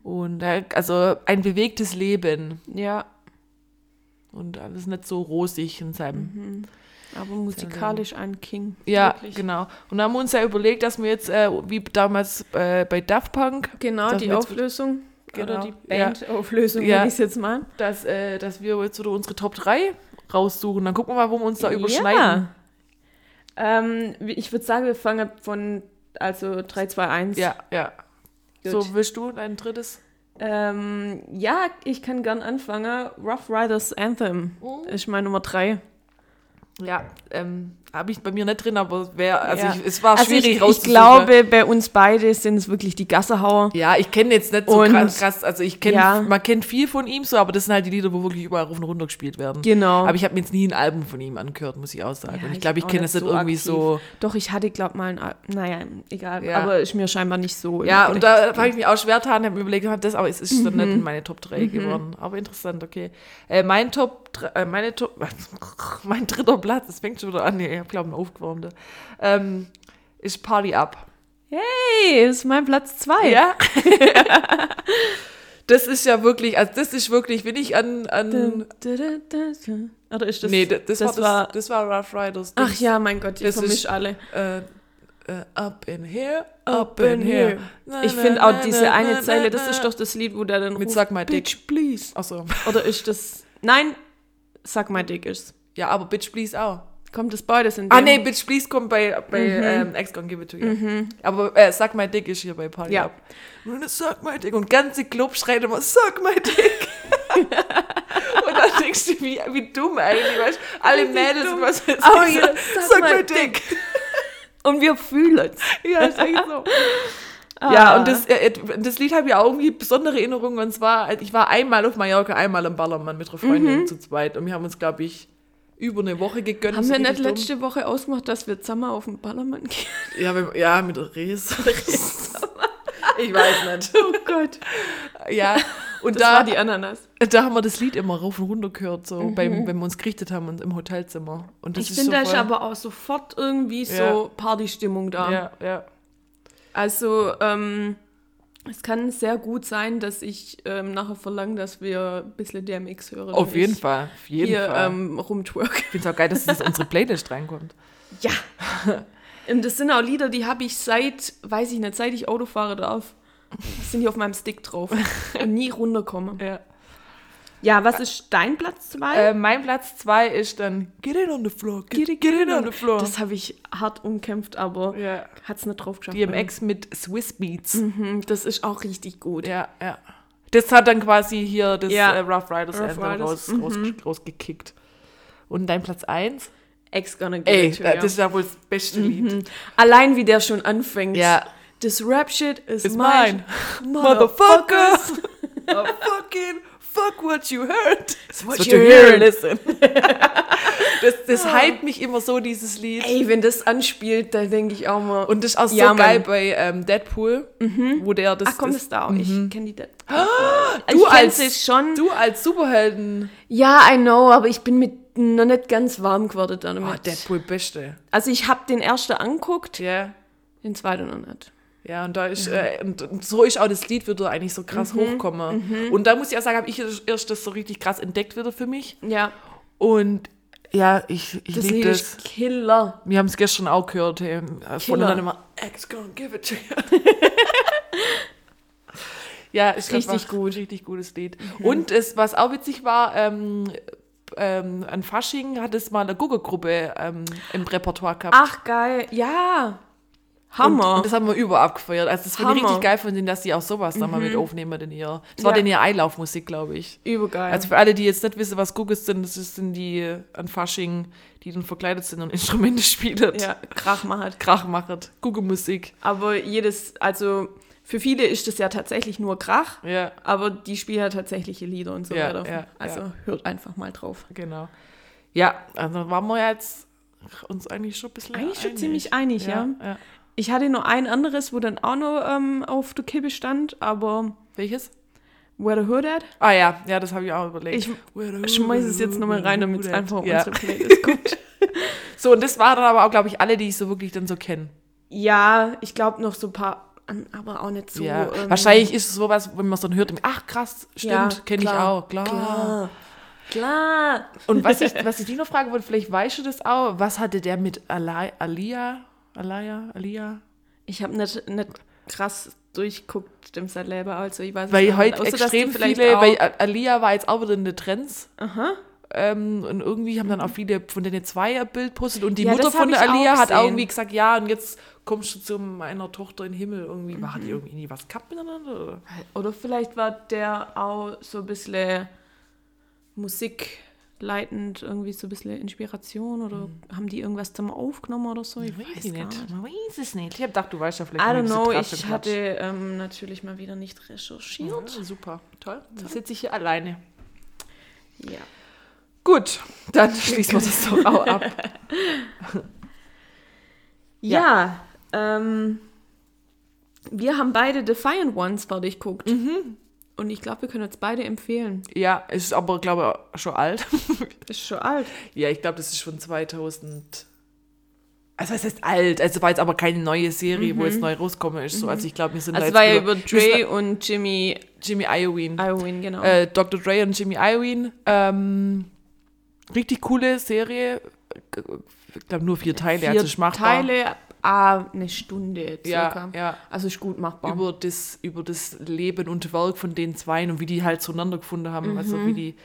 Und er, also ein bewegtes Leben. Ja, Und alles nicht so rosig in seinem aber musikalisch ein King. Ja, Wirklich. genau. Und da haben wir uns ja überlegt, dass wir jetzt, äh, wie damals äh, bei Daft Punk, Genau, die Auflösung. Oder Genau, die Bandauflösung, Ja. nenne ich es jetzt mal. dass, äh, dass wir jetzt wieder unsere Top 3 raussuchen. Dann gucken wir mal, wo wir uns da überschneiden. Ja. Ähm, ich würde sagen, wir fangen von also 3, 2, 1. Ja, ja. Gut. So, willst du dein drittes? Ähm, ja, ich kann gern anfangen. Rough Riders Anthem ist meine Nummer 3. Ja, ähm, habe ich bei mir nicht drin, aber wer, also Ja. ich, es war Also schwierig ich, ich rauszusuchen. glaube, bei uns beide sind es wirklich die Gasserhauer. Ja, ich kenne jetzt nicht so Und- krass, also ich kenne, Ja. man kennt viel von ihm so, aber das sind halt die Lieder, wo wirklich überall rauf und runter gespielt werden. Genau. Aber ich habe mir jetzt nie ein Album von ihm angehört, muss ich auch sagen. Ja, und ich ich glaube, ich auch kenne nicht das nicht so irgendwie aktiv. so. Doch, ich hatte, glaube mal ein Al Naja, egal. Aber ist mir scheinbar nicht so. Ja, und da habe ich mich auch schwer getan, habe mir überlegt, das, aber es ist dann Mhm. nicht in meine Top 3 geworden. Aber interessant, okay. Äh, mein Top, äh, meine Top, mein dritter Platz, das fängt schon wieder an, ich habe glaube ich aufgewärmt, ähm, ist Party Up. Hey, ist mein Platz 2. Ja. das ist ja wirklich, also das ist wirklich, wenn ich an, an Oder ist das? nee, das, das, das war, das, war Rough Riders. Ach Das- ja, mein Gott, ich das vermisch ist- alle. Äh, äh, up in here, Up in here. Na, Ich finde na, auch diese na, eine Zeile, das ist doch das Lied, wo der dann Mit ruft, Sag mal Dick. Please. Achso. Oder ist das. Nein, sag mal Dick ist. Ja, aber Bitch Please auch. Kommt das beides in Ah nee, Bitch Please kommt bei, bei ähm, Ex Gonna Give It To You. Aber äh, Sag My Dick ist hier bei Party Ja. Up. Sag My Dick. Und ganze Club schreit immer Sag My Dick. und dann denkst du, wie, wie dumm eigentlich, weißt du? Alle Mädels und was weiß Oh ja, Sag Sag My My Dick. Und wir fühlen es. ja, ist echt so. Ah. Ja, und das, äh, das Lied habe ich auch irgendwie besondere Erinnerungen. Und zwar, ich war einmal auf Mallorca, einmal im Ballermann mit einer Freundin zu zweit. Und wir haben uns, glaube ich, über eine Woche gegönnt. Haben so wir nicht richtig dumm. letzte Woche ausgemacht, dass wir zusammen auf den Ballermann gehen? Ja, wir, ja mit der Res. ich weiß nicht. Oh Gott. Ja, Und das da, war die Ananas. da haben wir das Lied immer rauf und runter gehört, so beim, wenn wir uns gerichtet haben und im Hotelzimmer. Und Ich finde, so da ist aber auch sofort irgendwie so Ja. Partystimmung da. Ja, ja. Also, ähm, es kann sehr gut sein, dass ich ähm, nachher verlange, dass wir ein bisschen DMX hören. Auf jeden Fall. Auf jeden Hier Fall. ähm, rumtwerk. ich finde es auch geil, dass das in unsere Playlist reinkommt. Ja. Und das sind auch Lieder, die habe ich seit, weiß ich nicht, seit ich Auto fahre darf. Sind die auf meinem Stick drauf. Und nie runterkommen. Ja. Ja, was ist dein Platz 2? Äh, mein Platz zwei ist dann Get in on the floor, get, get, in on the floor. Das habe ich hart umkämpft, aber ja. hat es nicht drauf geschafft. DMX mit Swiss Beats. Mhm, das ist auch richtig gut. Ja, ja. Das hat dann quasi hier das Ja. äh, Rough Riders Rough Anthem Mhm. raus, raus, rausgekickt. Und dein Platz 1? Ex gonna get Ey, it to das ist ja wohl das beste Lied. Allein wie der schon anfängt. Ja. Das Rap-Shit is, Is mine. mine. Motherfuckers! oh, fucking fuck what you heard. what What you you hear, listen. das das hypt mich immer so, dieses Lied. Ey, wenn das anspielt, da denke ich auch mal. Und das ist auch so Ja, geil bei ähm, Deadpool, wo der das. Ach komm, das da auch. Ich kenne die da. du, ich als, schon. du als Superhelden. Ja, I know, aber ich bin mit noch nicht ganz warm geworden damit. Oh, Deadpool beste. Also ich habe den ersten anguckt, Ja. den zweiten noch nicht. Ja, und da ist, äh, und, und so ist auch das Lied wieder eigentlich so krass hochkommen. Und da muss ich auch sagen, habe ich erst das so richtig krass entdeckt wieder für mich. Ja, Und ja, ich, ich das liebe Lied das. ist Killer. Wir haben es gestern auch gehört. Hey, von Killer. dann immer, X gonna give it to you. ja, ist Richtig gut. Richtig gutes Lied. Und es, was auch witzig war, ähm, ähm, an Fasching hat es mal eine Google-Gruppe ähm, im Repertoire gehabt. Ach, geil. Ja. Hammer. Und, und das haben wir über abgefeiert. Also das finde ich richtig geil von denen, dass sie auch sowas da mal mit aufnehmen in ihr. Das war Ja. denn ihr Einlaufmusik, glaube ich. Übergeil. Also für alle, die jetzt nicht wissen, was Googles sind, das sind die äh, an Fasching, die dann verkleidet sind und Instrumente spielen. ja, Krach macht. Krach machen. Google-Musik. Aber jedes, also für viele ist das ja tatsächlich nur Krach, Ja, aber die spielen ja tatsächliche Lieder und so Ja, weiter. ja, also ja. hört einfach mal drauf. genau. Ja, also waren wir jetzt uns eigentlich schon ein bisschen Eigentlich schon einig. ziemlich einig, ja. Ja. Ich hatte nur ein anderes, wo dann auch noch ähm, auf der Kippe stand, aber Welches? Where the Hood at? Ah ja, ja, das habe ich auch überlegt. Ich Where the schmeiß hood, es jetzt nochmal rein, damit es einfach auf ja. unsere Playlist kommt. So, und das waren dann aber auch, glaube ich, alle, die ich so wirklich dann so kenne. ja, ich glaube noch so ein paar, aber auch nicht so. ja. ähm, Wahrscheinlich ist es sowas, wenn man es dann hört, ach krass, ja, stimmt, kenne ich auch, klar. Klar. Klar. Und was ich, was ich dich noch fragen wollte, vielleicht weißt du das auch, was hatte der mit Ali- Alia? Alia? Alia? Ich habe nicht, nicht krass durchguckt, dem sein Leben, also ich weiß Weil nicht. heute Außer, extrem viele, weil Alia war jetzt auch wieder in den Trends. Aha. Ähm, und irgendwie haben dann auch viele von denen zwei ein Bild postet und die Ja, Mutter von der Alia hat auch irgendwie gesagt, ja, und jetzt kommst du zu meiner Tochter in den Himmel. Irgendwie, Mhm. war die irgendwie nie was gehabt miteinander? Oder? Oder vielleicht war der auch so ein bisschen musikleitend, irgendwie so ein bisschen Inspiration oder haben die irgendwas zusammen aufgenommen oder so? Ich weiß, Weiß nicht. nicht. Man weiß es nicht. Ich hab gedacht, du weißt ja vielleicht I don't know, ich hatte ähm, natürlich mal wieder nicht recherchiert. Ja, super, toll. Da sitze ich hier alleine. Ja. Gut, dann schließen wir das doch auch ab. Ja, ähm, wir haben beide Defiant Ones fertig geguckt. Mhm. Und ich glaube, wir können uns beide empfehlen. Ja, ist aber, glaube ich, schon alt. Ist schon alt. ja, ich glaube, das ist schon 2000. Also, es ist alt. Also, war jetzt aber keine neue Serie, wo jetzt neu rauskommen ist. So, also, ich glaube, wir sind da Also es jetzt war ja über Dre und Jimmy da- Jimmy Iovine. Iowin, genau. Äh, Dr. Dre und Jimmy Iovine. Ähm, richtig coole Serie. Ich glaube, nur vier Teile. Vier also, machbar. Teile, ah, eine Stunde circa. Ja, ja. Also ist gut machbar. über das, über das Leben und Werk von den Zweien und wie die halt zueinander gefunden haben. Also wie die.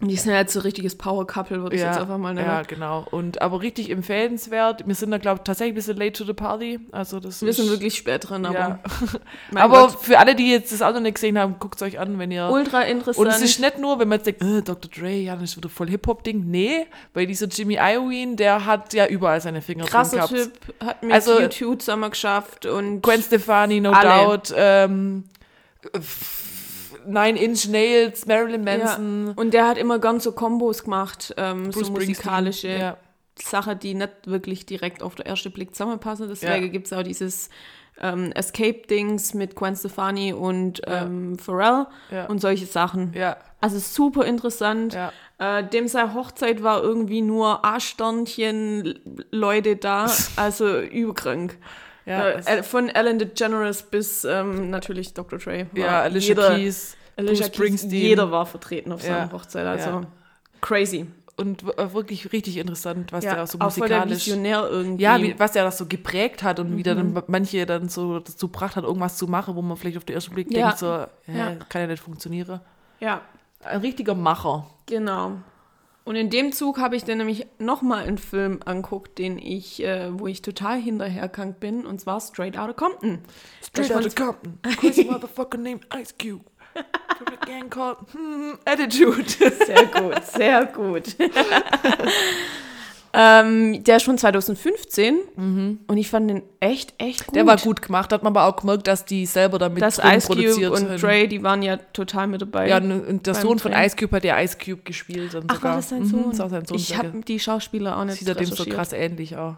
Und die sind ja jetzt so richtiges Power Couple, würde ich jetzt einfach mal nennen. ja, genau. Und aber richtig empfehlenswert. Wir sind da, glaube ich, tatsächlich ein bisschen late to the party. Also das Wir sind wirklich spät dran, aber, Ja. aber Gott, für alle, die jetzt das auch noch nicht gesehen haben, guckt es euch an, wenn ihr. ultra Und interessant. es ist nicht nur, wenn man jetzt denkt, äh, Dr. Dre, ja, das ist wieder voll Hip-Hop-Ding. Nee, weil dieser Jimmy Iovine, der hat ja überall seine Finger Krasser drin gehabt. Typ, hat mit Also- YouTube zusammen geschafft und Gwen Stefani, No Alle. Doubt, ähm, Nine Inch Nails, Marilyn ja. Manson, Und der hat immer ganz so Kombos gemacht, ähm, so musikalische. Ja. Sachen, die nicht wirklich direkt auf den ersten Blick zusammenpassen. Deswegen Ja. gibt es auch dieses ähm, Escape-Dings mit Gwen Stefani und ähm, Pharrell Ja. und solche Sachen. Ja, Also super interessant. ja. Äh, dem seine Hochzeit war irgendwie nur A-Sternchen Leute da, also überkrank. Ja, äh, von Ellen DeGeneres bis ähm, natürlich Dr. Dre. ja Alicia jeder, Keys, Alicia Keys, jeder war vertreten auf seiner Ja, Hochzeit. Also ja. crazy. Und äh, wirklich richtig interessant, was Ja, der so auch der musikalisch... Visionär irgendwie. Ja, wie, was er das so geprägt hat und wie dann Mhm. manche dann so dazu gebracht hat, irgendwas zu machen, wo man vielleicht auf den ersten Blick denkt, so, kann ja nicht funktionieren. ja, Ein richtiger Macher. genau. Und in dem Zug habe ich dann nämlich nochmal einen Film anguckt, den ich, äh, wo ich total hinterhergegangen bin, und zwar Straight Outta Compton. Straight Das out of Compton. Crazy motherfucker named Ice Cube. From a gang called hmm, Attitude. Sehr gut, sehr gut. ähm, der ist schon 2015 und ich fand den echt, echt gut. Der war gut gemacht, hat man aber auch gemerkt, dass die selber damit drin Ice Cube produziert und haben. Dre, die waren ja total mit dabei. Ja, und der Sohn von Drehen. Ice Cube hat ja Ice Cube gespielt. Und Ach, sogar. war das sein Mhm, Sohn? das war sein Sohn. ich habe die Schauspieler auch nicht Sieht er dem so krass ähnlich auch.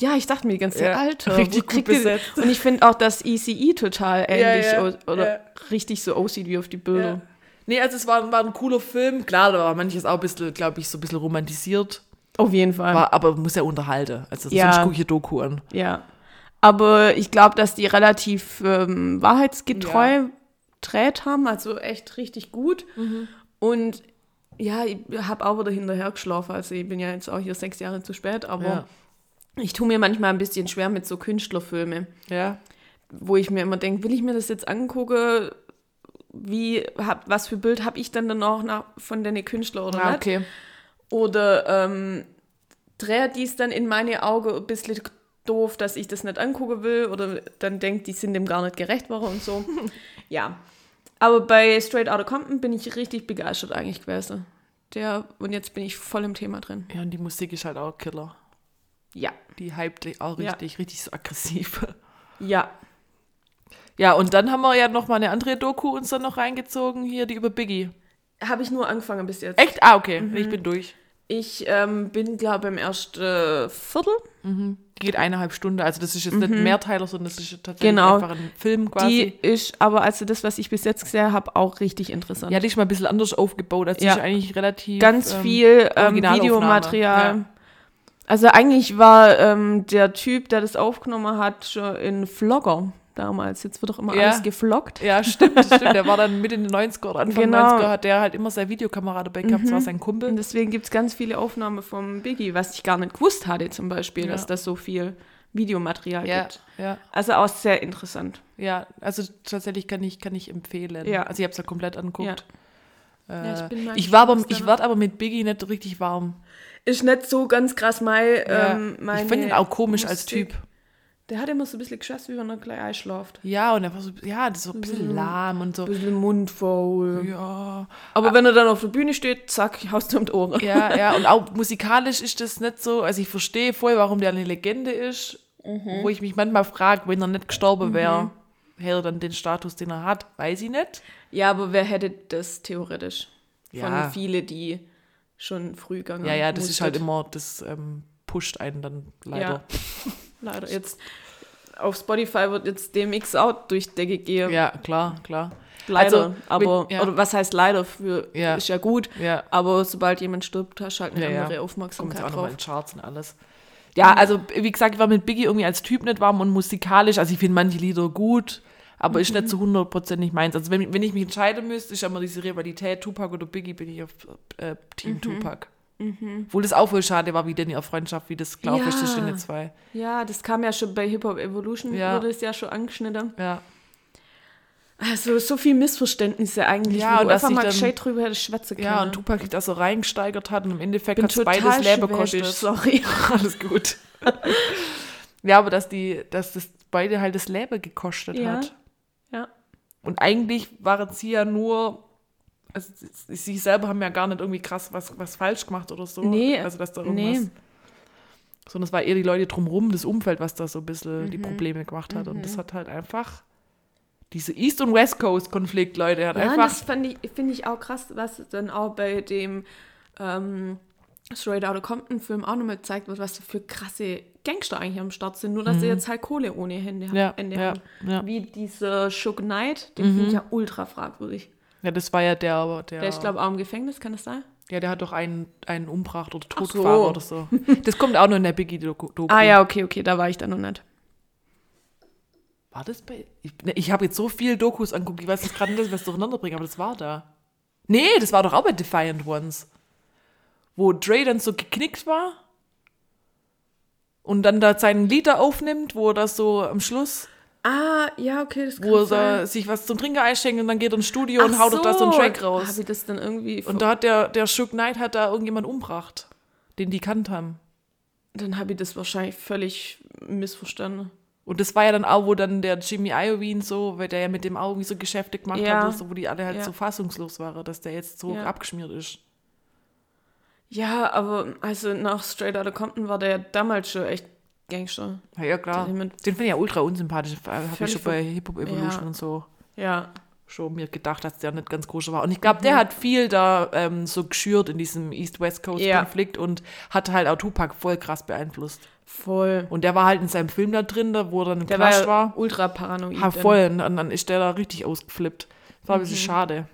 Ja, ich dachte mir die ganze Zeit, Ja, Alter, richtig gut besetzt. Und ich finde auch, dass ECE total ähnlich ja, aus- oder ja. richtig so aussieht wie auf die Bilder. Ja. Nee, also es war, war ein cooler Film. Klar, da war manches auch ein bisschen, glaube ich, so ein bisschen romantisiert. Auf jeden Fall. War, aber muss ja unterhalten. Also Ja. sonst gucke ich Doku an. Ja. Aber ich glaube, dass die relativ ähm, wahrheitsgetreu Ja. dreht haben, also echt richtig gut. Mhm. Und ja, ich habe auch wieder hinterher geschlafen. Also ich bin ja jetzt auch hier sechs Jahre zu spät, aber Ja. ich tue mir manchmal ein bisschen schwer mit so Künstlerfilmen, Ja. wo ich mir immer denke, will ich mir das jetzt angucken? Wie, hab, was für Bild habe ich dann danach nach, von den Künstlern oder Ah, nicht? okay. Oder ähm, dreht dies dann in meine Augen ein bisschen doof, dass ich das nicht angucken will oder dann denkt, die sind dem gar nicht gerecht worden und so. ja. Aber bei Straight Outta Compton bin ich richtig begeistert eigentlich gewesen. Der, und jetzt bin ich voll im Thema drin. Ja, und die Musik ist halt auch Killer. Ja. Die hypt auch Ja. richtig, richtig so aggressiv. Ja. Ja, und dann haben wir ja noch mal eine andere Doku uns dann noch reingezogen, hier, die über Biggie. Habe ich nur angefangen bis jetzt. Echt? Ah, okay. Mhm. Ich bin durch. Ich ähm, bin, glaube ich, im ersten Viertel. Die geht eineinhalb Stunden. Also das ist jetzt nicht Mehrteiler, sondern das ist tatsächlich Mhm. Genau. einfach ein Film Die quasi. ist aber, also das, was ich bis jetzt gesehen habe, auch richtig interessant. ja, die ist mal ein bisschen anders aufgebaut. Also die Ja. ist eigentlich relativ... ganz ähm, viel ähm. Videomaterial. Ja. Also eigentlich war ähm, der Typ, der das aufgenommen hat, schon ein Vlogger damals. Jetzt wird doch immer Ja. alles gefloggt. Ja, stimmt, stimmt. Der war dann mit in den 90er oder Anfang Genau. 90er, hat der halt immer seine Videokamera dabei gehabt. Das war sein Und Kumpel. deswegen gibt es ganz viele Aufnahmen vom Biggie, was ich gar nicht gewusst hatte zum Beispiel, Ja. dass das so viel Videomaterial Ja, gibt. ja, Also auch sehr interessant. ja. Also tatsächlich kann ich, kann ich empfehlen. Ja. Also ich habe es ja komplett angeguckt. Äh, Ja, ich bin mal ich, war aber, ich da- werd aber mit Biggie nicht richtig warm. Ist nicht so ganz krass mein, ähm, ich finde ihn auch komisch als Musik. Typ. Der hat immer so ein bisschen geschossen, wie wenn er gleich einschlaft. Ja, und er war so, ja, das ist so ein bisschen lahm und so. Ein bisschen mundfaul. Ja, Aber wenn er dann auf der Bühne steht, zack, haust du um die Ohren. ja, ja. Und auch musikalisch ist das nicht so. Also ich verstehe voll, warum der eine Legende ist. Mhm. Wo ich mich manchmal frage, wenn er nicht gestorben wäre, hätte er dann den Status, den er hat. Weiß ich nicht. Ja, aber wer hätte das theoretisch? Von Ja. viele, die schon früh gegangen Ja, ja, das ist halt immer, das ähm, pusht einen dann leider. Ja. Leider. Jetzt auf Spotify wird jetzt DMX out durch Decke gehen. Ja, klar, klar. Leider. Also, aber, wenn- ja. oder was heißt leider? Für, Ja. Ist ja gut. Ja, Aber sobald jemand stirbt, hast du halt eine andere kommt Aufmerksamkeit auch nochmal drauf. in Charts und alles. Ja, also wie gesagt, ich war mit Biggie irgendwie als Typ nicht warm und musikalisch. Also ich finde manche Lieder gut, aber ist Mhm. nicht zu 100% nicht meins. Also wenn, wenn ich mich entscheiden müsste, ist immer diese Rivalität, Tupac oder Biggie, bin ich auf äh, Mhm. Team Tupac. Obwohl das auch voll schade war, wie denn ihre Freundschaft, wie das ist Ja. zwischen den zwei. Ja, das kam ja schon bei Hip Hop Evolution, Ja. wurde es ja schon angeschnitten. Ja, Also so viel Missverständnisse eigentlich. Ja, wo und einfach mal dann- gescheit drüber hätte schwätzen können. ja und Tupac sich da so reingesteigert hat und im Endeffekt hat es beides Leben schwäbisch, gekostet. sorry. Alles gut. ja, aber dass die, dass das beide halt das Leben gekostet Ja. hat. Ja. Und eigentlich waren sie ja nur, also sie- selber haben ja gar nicht irgendwie krass was, was falsch gemacht oder so. Nee, Also dass da nee. irgendwas. Sondern es war eher die Leute drumherum, das Umfeld, was da so ein bisschen Mhm. die Probleme gemacht hat. Und das hat halt einfach diese East- und West Coast-Konflikt, Leute, hat Ja, einfach. das finde ich auch krass, was dann auch bei dem ähm, Straight Outta Compton-Film auch nochmal gezeigt wird, was für krasse Gangster eigentlich am Start sind. Nur, dass sie jetzt halt Kohle ohne Hände Mhm. Ja, Ende ja, haben. ja. Wie dieser Shook Knight, den finde ich ja ultra fragwürdig. Ja, das war ja der, der, Der ist, glaube ich, auch im Gefängnis, kann das sein? ja, der hat doch einen, einen umgebracht oder Ach so. totgefahren oder so. Das kommt auch noch in der Biggie-Doku. Ah ja, okay, okay, da war ich dann noch nicht. War das bei. Ich, ne, ich habe jetzt so viele Dokus angeguckt, ich weiß jetzt gerade nicht, was durcheinander bringe, aber das war da. Nee, das war doch auch bei Defiant Ones. Wo Dre dann so geknickt war und dann da seinen Lieder aufnimmt, wo er das so am Schluss, Ah, ja, okay, das kann wo er sich was zum Trinken einschenkt und dann geht er ins Studio und haut doch da so einen Track raus. Habe ich das dann irgendwie... Und da hat der, der Shook Knight hat da irgendjemand umgebracht, den die kannt haben. dann habe ich das wahrscheinlich völlig missverstanden. Und das war ja dann auch, wo dann der Jimmy Iovine so, weil der ja mit dem irgendwie so Geschäfte gemacht Ja. hat, so, wo die alle halt Ja. so fassungslos waren, dass der jetzt so Ja. abgeschmiert ist. Ja, aber also nach Straight Outta Compton war der ja damals schon echt Gangster. Ja, ja klar. Den finde ich ja ultra unsympathisch. Habe ich schon bei Hip Hop Evolution Ja. und so Ja, schon mir gedacht, dass der nicht ganz koscher war. Und ich glaube, der hat viel da ähm, so geschürt in diesem East-West Ja. Coast-Konflikt und hat halt auch Tupac voll krass beeinflusst. voll. Und der war halt in seinem Film da drin, da wo er dann im Der war, ja war. ultra paranoid. Ha, voll. Und dann ist der da richtig ausgeflippt. War ein Mhm. bisschen schade.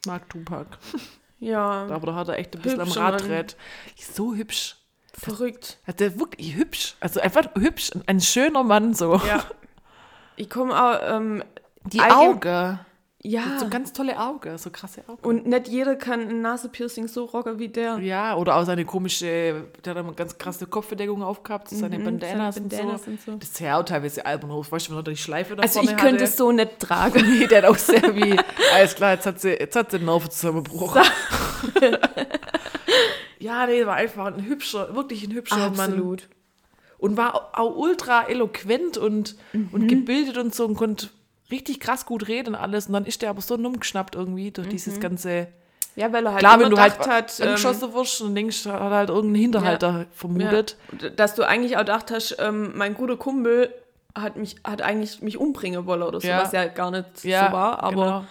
Ich mag Tupac. Ja, Aber da hat er echt ein bisschen Hübscher am. Rad dreht. So hübsch. Verrückt. Hat der wirklich hübsch. Also einfach hübsch. Ein schöner Mann so. Ja. Ich komme auch, ähm, Die Augen. Ja, So ganz tolle Augen. So krasse Augen. und nicht jeder kann ein Nasepiercing so rocken wie der. Ja, oder auch seine komische, der hat immer ganz krasse Kopfbedeckung aufgehabt, seine Mhm, Bandanas, seine und, Bandanas so. und so. Das auch teilweise albern aus. Weißt du, wenn er die Schleife da Also ich könnte es so nicht tragen. Nee, der hat auch sehr wie, alles klar, jetzt hat sie, jetzt hat sie einen Nervenzusammenbruch. ja, nee, war einfach ein hübscher, wirklich ein hübscher Mann. Absolut. Und war auch ultra eloquent und, Mhm. und gebildet und so und konnte richtig krass gut reden und alles. Und dann ist der aber so umgeschnappt irgendwie durch dieses ganze. Ja, weil er Mhm. halt Klar, wenn du halt hat, ähm, angeschossen wirst und denkst, hat halt irgendeinen Hinterhalter vermutet. Ja, dass du eigentlich auch gedacht hast, ähm, mein guter Kumpel hat mich hat eigentlich mich umbringen wollen oder so, Ja. was ja gar nicht Ja, so war, aber genau.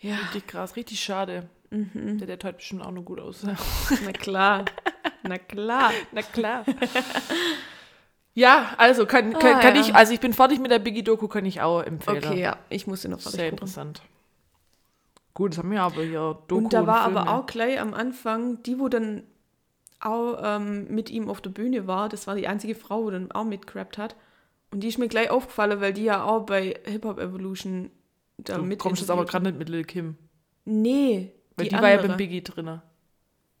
ja, Richtig krass, richtig schade. Mhm. Der, der heute bestimmt auch noch gut aus. na klar. na klar. Na klar. ja, also kann, kann, Ah, kann ja. ich, also ich bin fertig mit der Biggie-Doku, kann ich auch empfehlen. Okay, ja, ich muss ihn noch Sehr fertig gucken. interessant. Gut, das haben wir aber hier Doku Und da war Filme. aber auch gleich am Anfang, die, wo dann auch ähm, mit ihm auf der Bühne war, das war die einzige Frau, wo dann auch mitgerappt hat. Und die ist mir gleich aufgefallen, weil die ja auch bei Hip Hop Evolution da Du mit kommst jetzt aber gerade nicht mit Lil Kim. Nee, Weil die, die, war ja beim Biggie drin.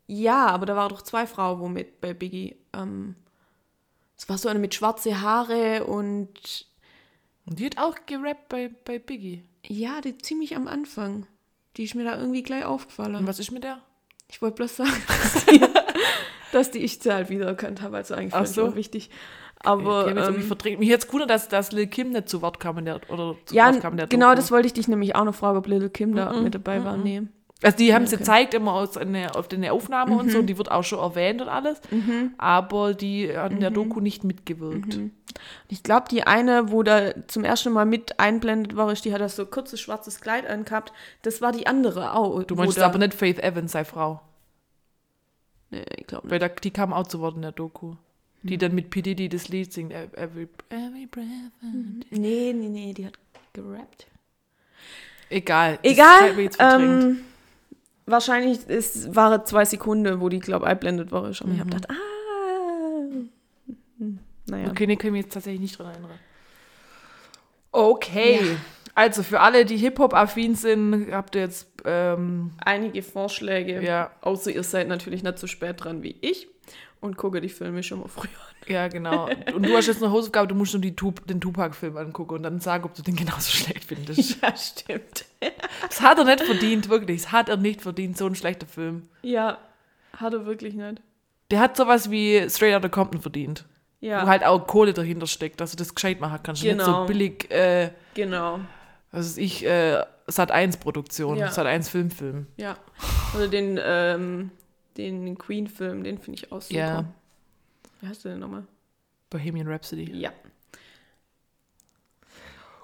Ja, aber da waren doch zwei Frauen, wo mit bei Biggie. Ähm, es war so eine mit schwarze Haare und Und die hat auch gerappt bei, bei Biggie. ja, die ziemlich am Anfang. Die ist mir da irgendwie gleich Und aufgefallen. was ist mit der? Ich wollte bloß sagen, dass die, dass die ich halt wiedererkannt habe, also eigentlich Ach so. wichtig. Aber irgendwie ähm, verdrängt. Mich jetzt gewundert, dass, dass Lil Kim nicht zu Wort kam in der, oder zu ja, Wort kam in der genau, Doku. das wollte ich dich nämlich auch noch fragen, ob Little Kim da mit dabei war. Nee. Also die haben sie Okay. Mhm. gezeigt immer aus eine, auf den Aufnahme und so, und die wird auch schon erwähnt und alles, aber die hat in der Doku nicht mitgewirkt. Mhm. Ich glaube, die eine, wo da zum ersten Mal mit einblendet war, ist, die hat das so kurzes schwarzes Kleid angehabt. Das war die andere auch. Du meinst da, aber nicht Faith Evans, sei Frau. Nee, ich glaube nicht. Weil da, die kam auch zu Wort in der Doku. Die Hm. dann mit P. Diddy das Lied singt. Every, every breath. Nee, nee, nee, die hat gerappt. Egal. das Egal. Ähm, wahrscheinlich es waren zwei Sekunden, wo die, glaube ich, einblendet war. Und Mhm. ich habe gedacht, ah. Naja. Okay, nee, kann ich mich jetzt tatsächlich nicht dran erinnern. Okay. Also für alle, die Hip-Hop-affin sind, habt ihr jetzt, ähm, Einige Vorschläge. ja, Außer ihr seid natürlich nicht so spät dran wie ich und gucke die Filme schon mal früher an. ja, genau. Und du hast jetzt eine Hausaufgabe, du musst nur die Tup den Tupac-Film angucken und dann sagen, ob du den genauso schlecht findest. Ja, stimmt. Das hat er nicht verdient, wirklich. Das hat er nicht verdient, so ein schlechter Film. Ja, hat er wirklich nicht. Der hat sowas wie Straight Outta Compton verdient. Ja, Wo halt auch Kohle dahinter steckt, dass du das gescheit machen kannst. Nicht so Genau. billig, äh, genau. was weiß ich, äh, Sat 1 Produktion, Ja. Sat 1 Filmfilm. Ja. Oder den, ähm, den Queen-Film, den finde ich auch super. Ja. Wie heißt der denn nochmal? Bohemian Rhapsody. Ja.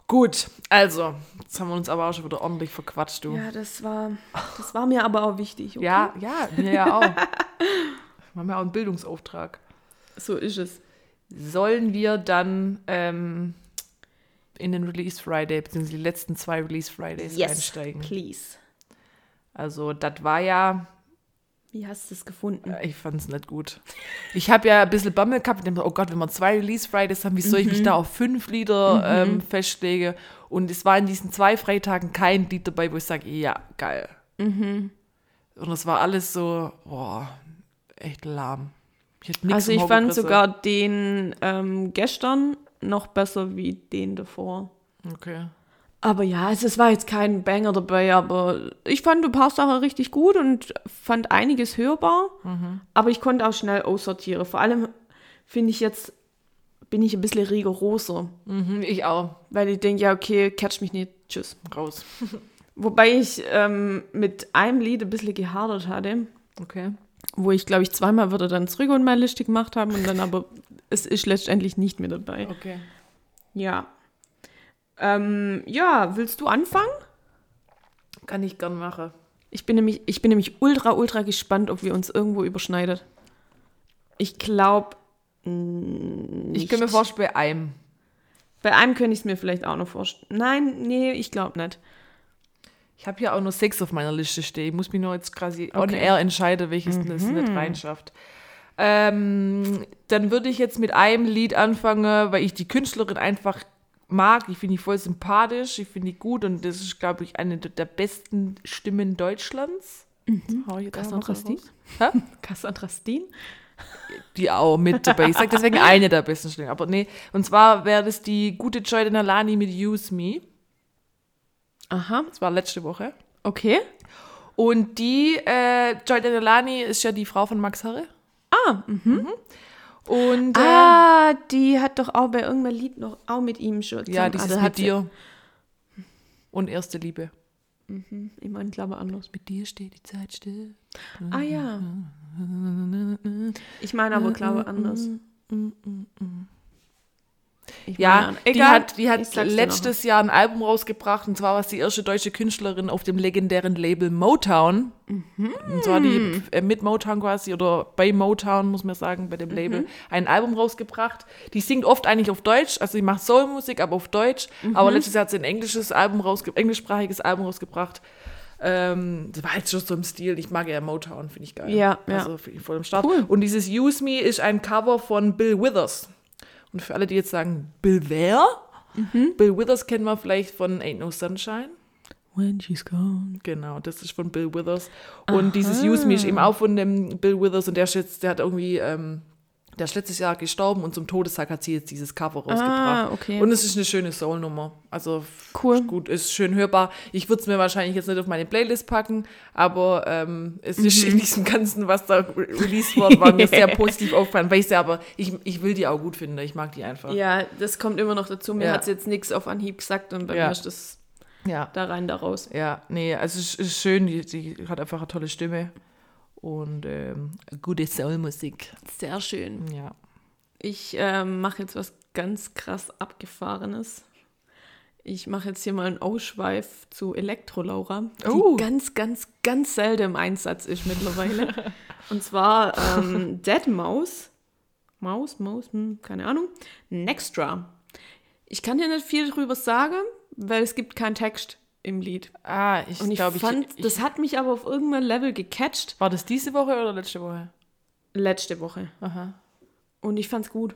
Gut, also, jetzt haben wir uns aber auch schon wieder ordentlich verquatscht, du. Ja, das war, das war mir aber auch wichtig. Okay? Ja, ja, mir ja auch. Wir haben ja auch einen Bildungsauftrag. So ist es. Sollen wir dann ähm, in den Release Friday, beziehungsweise die letzten zwei Release Fridays einsteigen? please. Also, das war ja, Wie hast du es gefunden? äh, ich fand es nicht gut. Ich habe ja ein bisschen Bammel gehabt und dachte, oh Gott, wenn wir zwei Release Fridays haben, wie soll ich mich da auf fünf Lieder ähm, festlegen? Und es war in diesen zwei Freitagen kein Lied dabei, wo ich sage, ja, geil. Und es war alles so, boah, echt lahm. Ich also ich fand sogar den ähm, gestern noch besser wie den davor. Okay. Aber ja, es, es war jetzt kein Banger dabei, aber ich fand ein paar Sachen richtig gut und fand einiges hörbar. Aber ich konnte auch schnell aussortieren. Vor allem finde ich jetzt, bin ich ein bisschen rigoroser. Mhm, ich auch. Weil ich denke, ja, okay, catch mich nicht, tschüss. Raus. Wobei ich ähm, mit einem Lied ein bisschen gehadert hatte, Okay. wo ich, glaube ich, zweimal würde dann zurück und meine Liste gemacht haben und dann aber, es ist letztendlich nicht mehr dabei. Okay. Ja. Ähm, ja, willst du anfangen? Kann ich gern machen. Ich bin, nämlich, ich bin nämlich ultra, ultra gespannt, ob wir uns irgendwo überschneidet. Ich glaube, Ich kann mir vorstellen, bei einem. bei einem könnte ich es mir vielleicht auch noch vorstellen. Nein, nee, ich glaube nicht. Ich habe hier auch nur sechs auf meiner Liste stehen. Ich muss mich nur jetzt quasi on Okay. air entscheiden, welches das nicht reinschafft. Ähm, dann würde ich jetzt mit einem Lied anfangen, weil ich die Künstlerin einfach mag. Ich finde die voll sympathisch, ich finde die gut und das ist, glaube ich, eine der besten Stimmen Deutschlands. Hau ich Steen? Die auch mit dabei. Ich sage deswegen eine der besten Stimmen. Aber nee, und zwar wäre das die gute Joy Denalani mit Use Me. Aha, Das war letzte Woche. okay. Und die, äh, Joy Denalani ist ja die Frau von Max Herre. Ah, mhm. Und äh, Ah, die hat doch auch bei irgendeinem Lied noch auch mit ihm schon. ja, dieses also mit dir. Und erste Liebe. Ich meine, glaube anders. Mit dir steht die Zeit still. Ah ja. Ich meine aber, glaube anders. Ich Ja, meine, die egal, hat, die hat letztes Jahr ein Album rausgebracht und zwar war es die erste deutsche Künstlerin auf dem legendären Label Motown. Und zwar die äh, mit Motown quasi oder bei Motown, muss man sagen, bei dem Label, ein Album rausgebracht. Die singt oft eigentlich auf Deutsch, also die macht Soulmusik, aber auf Deutsch. Aber letztes Jahr hat sie ein englisches Album rausge englischsprachiges Album rausgebracht. Ähm, das war jetzt schon so im Stil. Ich mag ja Motown, finde ich geil. Ja, ja. Also voll im Start. Cool. Und dieses Use Me ist ein Cover von Bill Withers. Und für alle, die jetzt sagen, Bill wer? Mhm. Bill Withers kennen wir vielleicht von Ain't No Sunshine. When she's gone. Genau, das ist von Bill Withers. Und dieses Use Me ist eben auch von dem Bill Withers und der ist jetzt, der hat irgendwie, ähm, der ist letztes Jahr gestorben und zum Todestag hat sie jetzt dieses Cover rausgebracht. Ah, okay. Und es ist eine schöne Soul-Nummer. Also Cool. ist gut, ist schön hörbar. Ich würde es mir wahrscheinlich jetzt nicht auf meine Playlist packen, aber ähm, es ist Mhm. in diesem Ganzen, was da re- released worden war, mir sehr positiv aufgefallen, weil ich sie aber, ich, ich will die auch gut finden. Ich mag die einfach. Ja, das kommt immer noch dazu. Mir Ja. hat sie jetzt nichts auf Anhieb gesagt und bei Ja. mir ist das ja. da rein, da raus. Ja, nee, also es ist schön, die, die hat einfach eine tolle Stimme und ähm, gute Soulmusik. Sehr schön. Ja. Ich ähm, mache jetzt was ganz krass Abgefahrenes. Ich mache jetzt hier mal einen Ausschweif zu Elektro-Laura, die Oh. ganz, ganz, ganz selten im Einsatz ist mittlerweile. Und zwar ähm, Dead Mouse. Maus, Maus, hm, keine Ahnung. Nextra. Ich kann dir nicht viel drüber sagen, weil es gibt keinen Text im Lied. Ah, ich Und ich glaube, fand, ich, das hat mich aber auf irgendeinem Level gecatcht. war das diese Woche oder letzte Woche? Letzte Woche. Aha. Und ich fand's gut.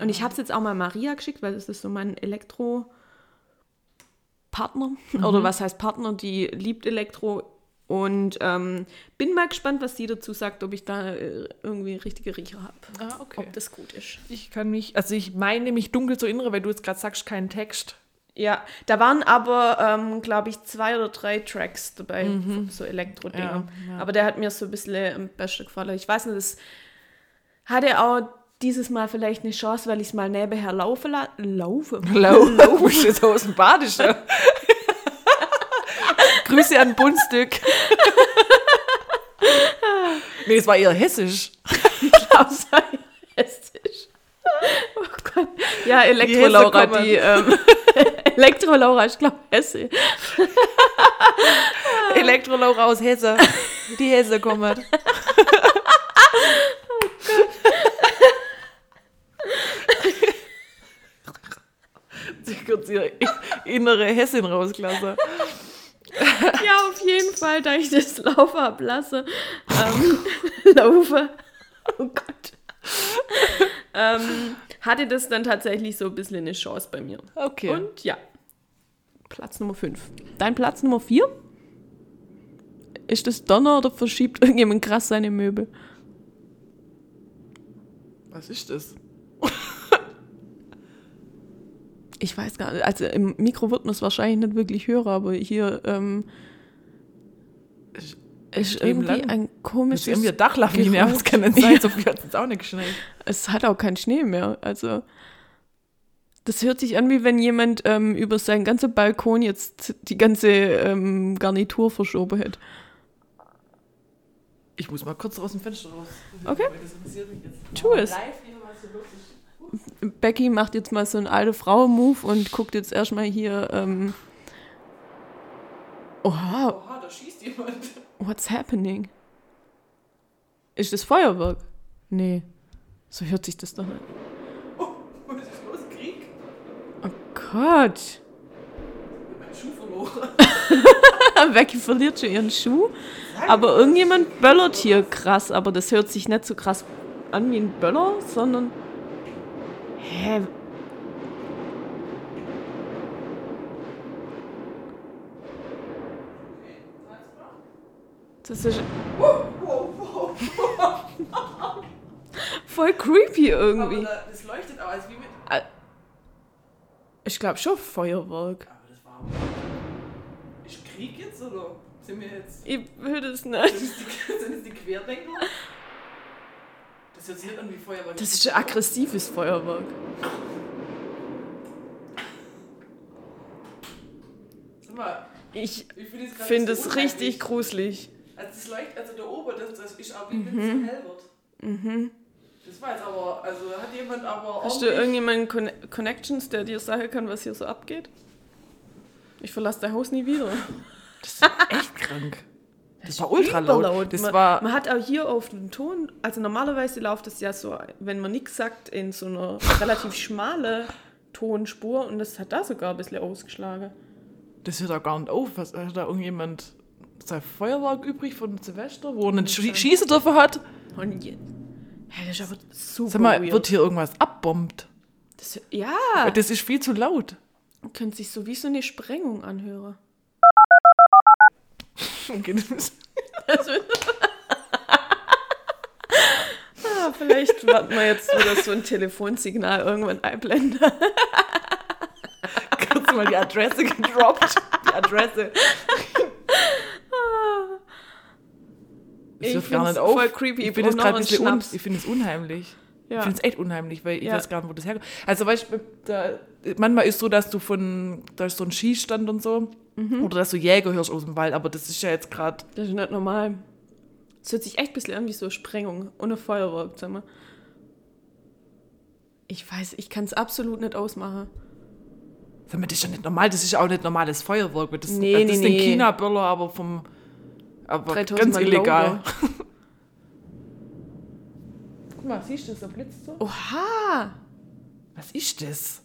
Und ich habe es jetzt auch mal Maria geschickt, weil das ist so mein Elektro-Partner. Oder was heißt Partner? Die liebt Elektro. Und ähm, bin mal gespannt, was sie dazu sagt, ob ich da äh, irgendwie richtige Riecher habe. Ah, okay. Ob das gut ist. Ich kann mich, also ich meine mich dunkel zu erinnern, weil du jetzt gerade sagst, keinen Text. Ja, da waren aber, ähm, glaube ich, zwei oder drei Tracks dabei, so Elektro-Dinger. Mhm. Ja, ja. Aber der hat mir so ein bisschen am besten gefallen. Ich weiß nicht, das hatte auch dieses Mal vielleicht eine Chance, weil ich es mal nebenher laufen la laufe. Lau, du bist jetzt aus dem Badischen. Grüße an Bundstück. nee, es war eher hessisch. außer Hessisch. Oh Gott. Ja, Elektro-Laura, Hesse die, ähm, Elektro-Laura, ich glaube Hesse. Elektrolaura aus Hesse. Die Hesse kommt. Sie kurz ihre innere Hessin rausgelassen. Ja, auf jeden Fall, da ich das Laufe ablasse. Ähm, laufe. Oh Gott. ähm, hatte das dann tatsächlich so ein bisschen eine Chance bei mir. Okay. Und ja, Platz Nummer 5. Dein Platz Nummer 4? Ist das Donner oder verschiebt irgendjemand krass seine Möbel? Was ist das? Ich weiß gar nicht, also im Mikro wird man es wahrscheinlich nicht wirklich hören, aber hier ähm, Ist irgendwie lang. ein Das ist komisches... irgendwie Dachlawine, aber es kann nicht sein, so viel hat es jetzt auch nicht geschneit. Es hat auch keinen Schnee mehr. Also, das hört sich an, wie wenn jemand ähm, über seinen ganzen Balkon jetzt die ganze ähm, Garnitur verschoben hätte. Ich muss mal kurz aus dem Fenster raus. Okay. Tu es. Ist. Becky macht jetzt mal so einen alte Frau-Move und guckt jetzt erstmal hier. Ähm, Oha, Oha, da schießt jemand. What's happening? Ist das Feuerwerk? Nee. So hört sich das doch an. Was ist los? Krieg? Oh Gott. Mein Schuh verloren. Becky verliert schon ihren Schuh. Aber irgendjemand böllert hier krass. Aber das hört sich nicht so krass an wie ein Böller, sondern. Hä? Das ist. Voll creepy Aber irgendwie. da, das leuchtet aber als wie mit. Ich glaube schon Feuerwerk. Aber das war. Ist Krieg jetzt oder sind wir jetzt. Ich will das Sind nicht. es die, sind es die Querdenker? Das hört sich nicht an wie Feuerwerk. Das ist ein aggressives Feuerwerk. Sag mal, Ich ich finde es richtig gruselig. Also das leuchtet, also da oben, das, das ist auch wie wenn es so hell wird. Mhm. Das war jetzt aber, also hat jemand aber Hast du irgendjemanden Con Connections, der dir sagen kann, was hier so abgeht? Ich verlasse dein Haus nie wieder. Das ist echt krank. Das war ultra Überlaut. laut. Das man, war. man hat auch hier auf dem Ton, also normalerweise läuft das ja so, wenn man nichts sagt, in so einer relativ schmale Tonspur und das hat da sogar ein bisschen ausgeschlagen. Das hört auch gar nicht auf. Was, hat da irgendjemand sein Feuerwerk übrig von Silvester, wo er einen Schie- schießen dürfen hat? Und je, hey, das ist aber super Sag mal, weird. wird hier irgendwas abbombt? das, ja, Das ist viel zu laut. könnte sich so wie so eine Sprengung anhören. Okay, das ist- Ah, vielleicht warten wir jetzt wieder so ein Telefonsignal irgendwann einblenden. Kurz mal die Adresse gedroppt. Die Adresse. Es Ich hört gar nicht auf. voll creepy. Ich Ich finde es gerade ein bisschen un ich finde es unheimlich. Ich Ja. finde es echt unheimlich, weil ich Ja. weiß gar nicht, wo das herkommt. Also weißt du, da, manchmal ist so, dass du von, da ist so ein Schießstand und so, Mhm. oder dass du Jäger hörst aus dem Wald, aber das ist ja jetzt gerade, Das ist nicht normal. Es hört sich echt ein bisschen an wie so eine Sprengung ohne Feuerwerk, sag mal. Ich weiß, ich kann es absolut nicht ausmachen. sag mal, das ist ja nicht normal, das ist ja auch nicht normales Feuerwerk. Das, Nee, das nee, ist ein nee. China-Böller, aber vom, aber 3000 ganz Mal illegal. Guck mal, siehst du, das blitzt so? Oha! Was ist das?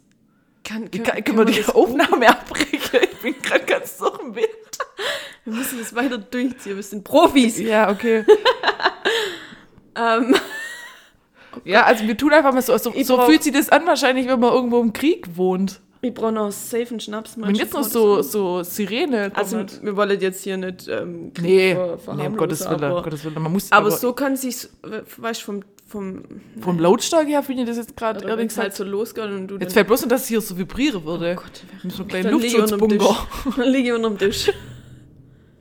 Kann, können, kann, können wir die Aufnahme abbrechen? Ich bin gerade ganz durch den Wind. Wir müssen das weiter durchziehen. Wir sind Profis. Ja, okay. Ähm, Ja, also wir tun einfach mal so, so, so fühlt sich das an wahrscheinlich, wenn man irgendwo im Krieg wohnt. Ich brauche noch safe einen Schnaps. Wenn jetzt noch so, so Sirene Also, kommt. wir wollen jetzt hier nicht ähm, Krieg Nee, ver- nee, um Gottes Willen, aber, Gottes Willen. Man muss aber, aber, so kann sich, weißt du, vom, vom vom Lautstärke her finde ich das jetzt gerade ehrlich halt gesagt. so losgeht und du Jetzt fällt bloß nicht, dass es hier so vibrieren würde. Oh Gott, so einem dann kleinen Luftschutzbunker. Dann liege ich unterm Tisch.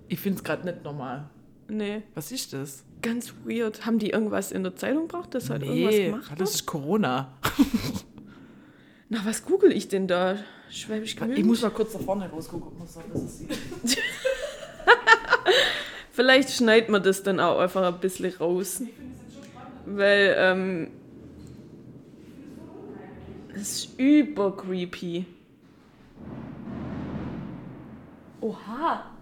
Ich finde es gerade nicht normal. Nee, Was ist das? ganz weird. Haben die irgendwas in der Zeitung gebracht, dass halt Nee, irgendwas gemacht das wird? ist Corona. Na, was google ich denn da? Schwäbisch Ich Gmünd? muss mal kurz da vorne rausgucken, ob man das sieht. Vielleicht schneidet man das dann auch einfach ein bisschen raus. Weil, ähm. Das ist über creepy. Oha.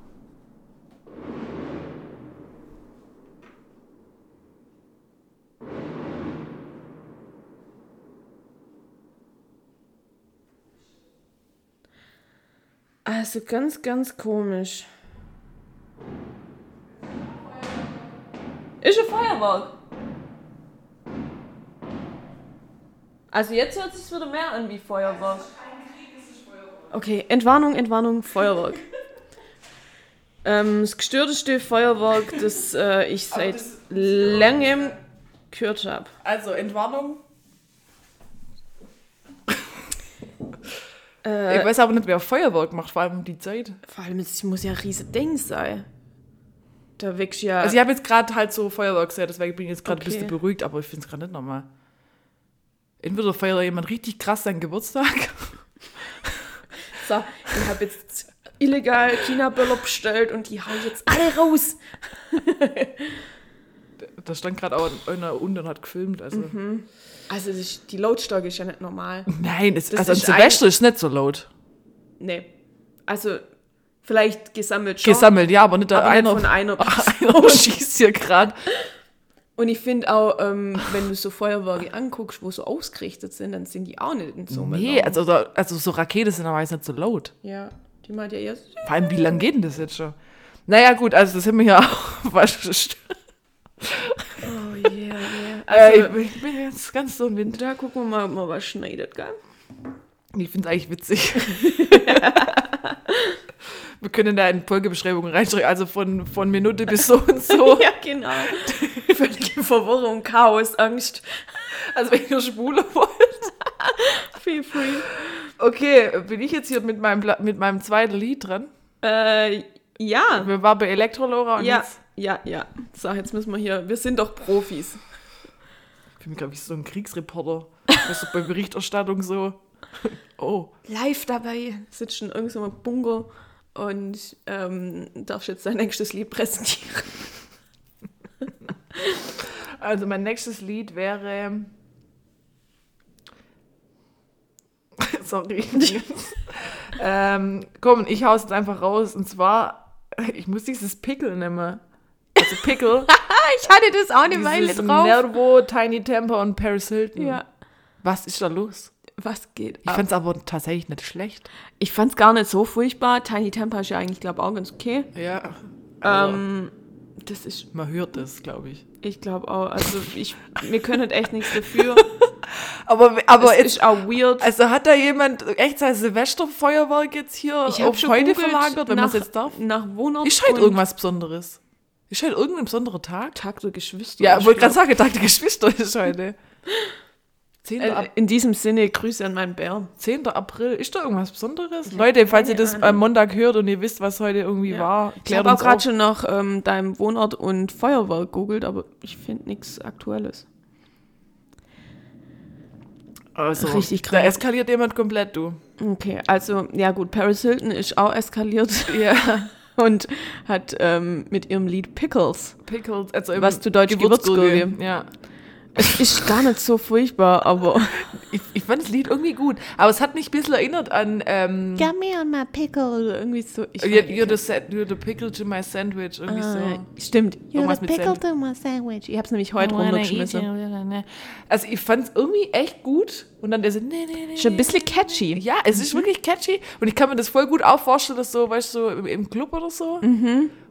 Also ganz, ganz komisch. Ist ein Feuerwerk. Also jetzt hört es sich wieder mehr an wie Feuerwerk. Okay, Entwarnung, Entwarnung, Feuerwerk. ähm, das gestörteste Feuerwerk, das äh, ich seit langem gehört habe. Also, Entwarnung. Äh, ich weiß aber nicht, wer Feuerwerk macht, vor allem um die Zeit. vor allem, es muss ja ein riesen Ding sein. Da wächst ja. Also, ich habe jetzt gerade halt so Feuerwerk gesehen, deswegen bin ich jetzt gerade Okay. ein bisschen beruhigt, aber ich finde es gerade nicht normal. Entweder feiert jemand richtig krass seinen Geburtstag. so, ich habe jetzt illegal China-Böller bestellt und die hau ich jetzt alle raus. Da stand gerade auch einer unten und hat gefilmt. Also. Mhm. Also ist, die Lautstärke ist ja nicht normal. Nein, es, also ist Silvester ist nicht so laut. Nee. Also vielleicht gesammelt schon. Gesammelt, ja, aber nicht der aber nicht einer. von einer einer schießt hier gerade. Und ich finde auch, ähm, wenn du so Feuerwerke anguckst, wo so ausgerichtet sind, dann sind die auch nicht in so Nee, also, also so Raketen sind aber nicht so laut. Ja, die meint ja erst. Vor allem, wie lange geht denn das jetzt schon? Naja, gut, also das haben wir ja auch yeah. Äh, Also, ich, ich bin jetzt ganz so im Wind. da gucken wir mal, ob man was schneidet, gell? Ich finde es eigentlich witzig. wir können da in Folgebeschreibungen reinschreiben, also von, von Minute bis so und so. ja, genau. Völlige Verwirrung, Chaos, Angst. Also wenn ihr schwule wollt. Feel free. Okay, bin ich jetzt hier mit meinem, mit meinem zweiten Lied dran? Äh, ja. Wir waren bei Elektrolora und Ja, jetzt... ja, ja. So, jetzt müssen wir hier. Wir sind doch Profis. Ich bin, glaube ich, so ein Kriegsreporter. Weißt du, bei Berichterstattung so. Oh. Live dabei sitzt in irgendeinem Bunker und ähm, darfst jetzt dein nächstes Lied präsentieren. Also mein nächstes Lied wäre. Sorry. ähm, komm, ich hau's jetzt einfach raus. Und zwar, ich muss dieses Pickle nehmen. Also Pickle. Ich hatte das auch eine Weile drauf. Nervo, Tiny Temper und Paris Hilton. Ja. Was ist da los? Was geht Ich ab? fand's aber tatsächlich nicht schlecht. Ich fand's gar nicht so furchtbar. Tiny Temper ist ja eigentlich, glaube ich, auch ganz okay. Ja. Also, Ähm, das ist, man hört es, glaube ich. ich glaube auch, also ich, wir können echt nichts dafür. Aber, aber es ist auch weird. Also hat da jemand echt sein Silvesterfeuerwerk jetzt hier ich habe auf schon heute verlagert, wenn man nach, es jetzt darf? nach Wohnort Ist halt und irgendwas Besonderes. Ist halt irgendein besonderer Tag? Tag der Geschwister. Ja, ich wollte gerade sagen, Tag der Geschwister ist heute. 10. Äh, in diesem Sinne, Grüße an meinen Bären. 10. April. Ist da irgendwas Besonderes? Leute, falls ihr das Ahnung. am Montag hört und ihr wisst, was heute irgendwie Ja. war, Ich klärt habe auch uns gerade schon nach ähm, deinem Wohnort und Feuerwerk googelt, aber ich finde nichts Aktuelles. Also, Richtig da krank. eskaliert jemand komplett, du. Okay, also, ja gut, Paris Hilton ist auch eskaliert Ja. und hat ähm, mit ihrem Lied Pickles. Pickles, also Was zu Deutsch Gewürzgurke. Ja. Es ist gar nicht so furchtbar, aber. Ich, ich fand das Lied irgendwie gut. Aber es hat mich ein bisschen erinnert an ähm, Come on my pickle. Oder irgendwie so. Ich you're, you're, the, you're the pickle to my sandwich. Irgendwie so. Ah, stimmt. You're the pickle to my sandwich. Ich hab's nämlich heute runtergeschmissen. Also ich fand es irgendwie echt gut. Und dann der so, nee, nee, nee. Ist ein bisschen catchy. Ja, es ist wirklich catchy. Und ich kann mir das voll gut auch vorstellen, dass so, weißt du, so im, im Club oder so.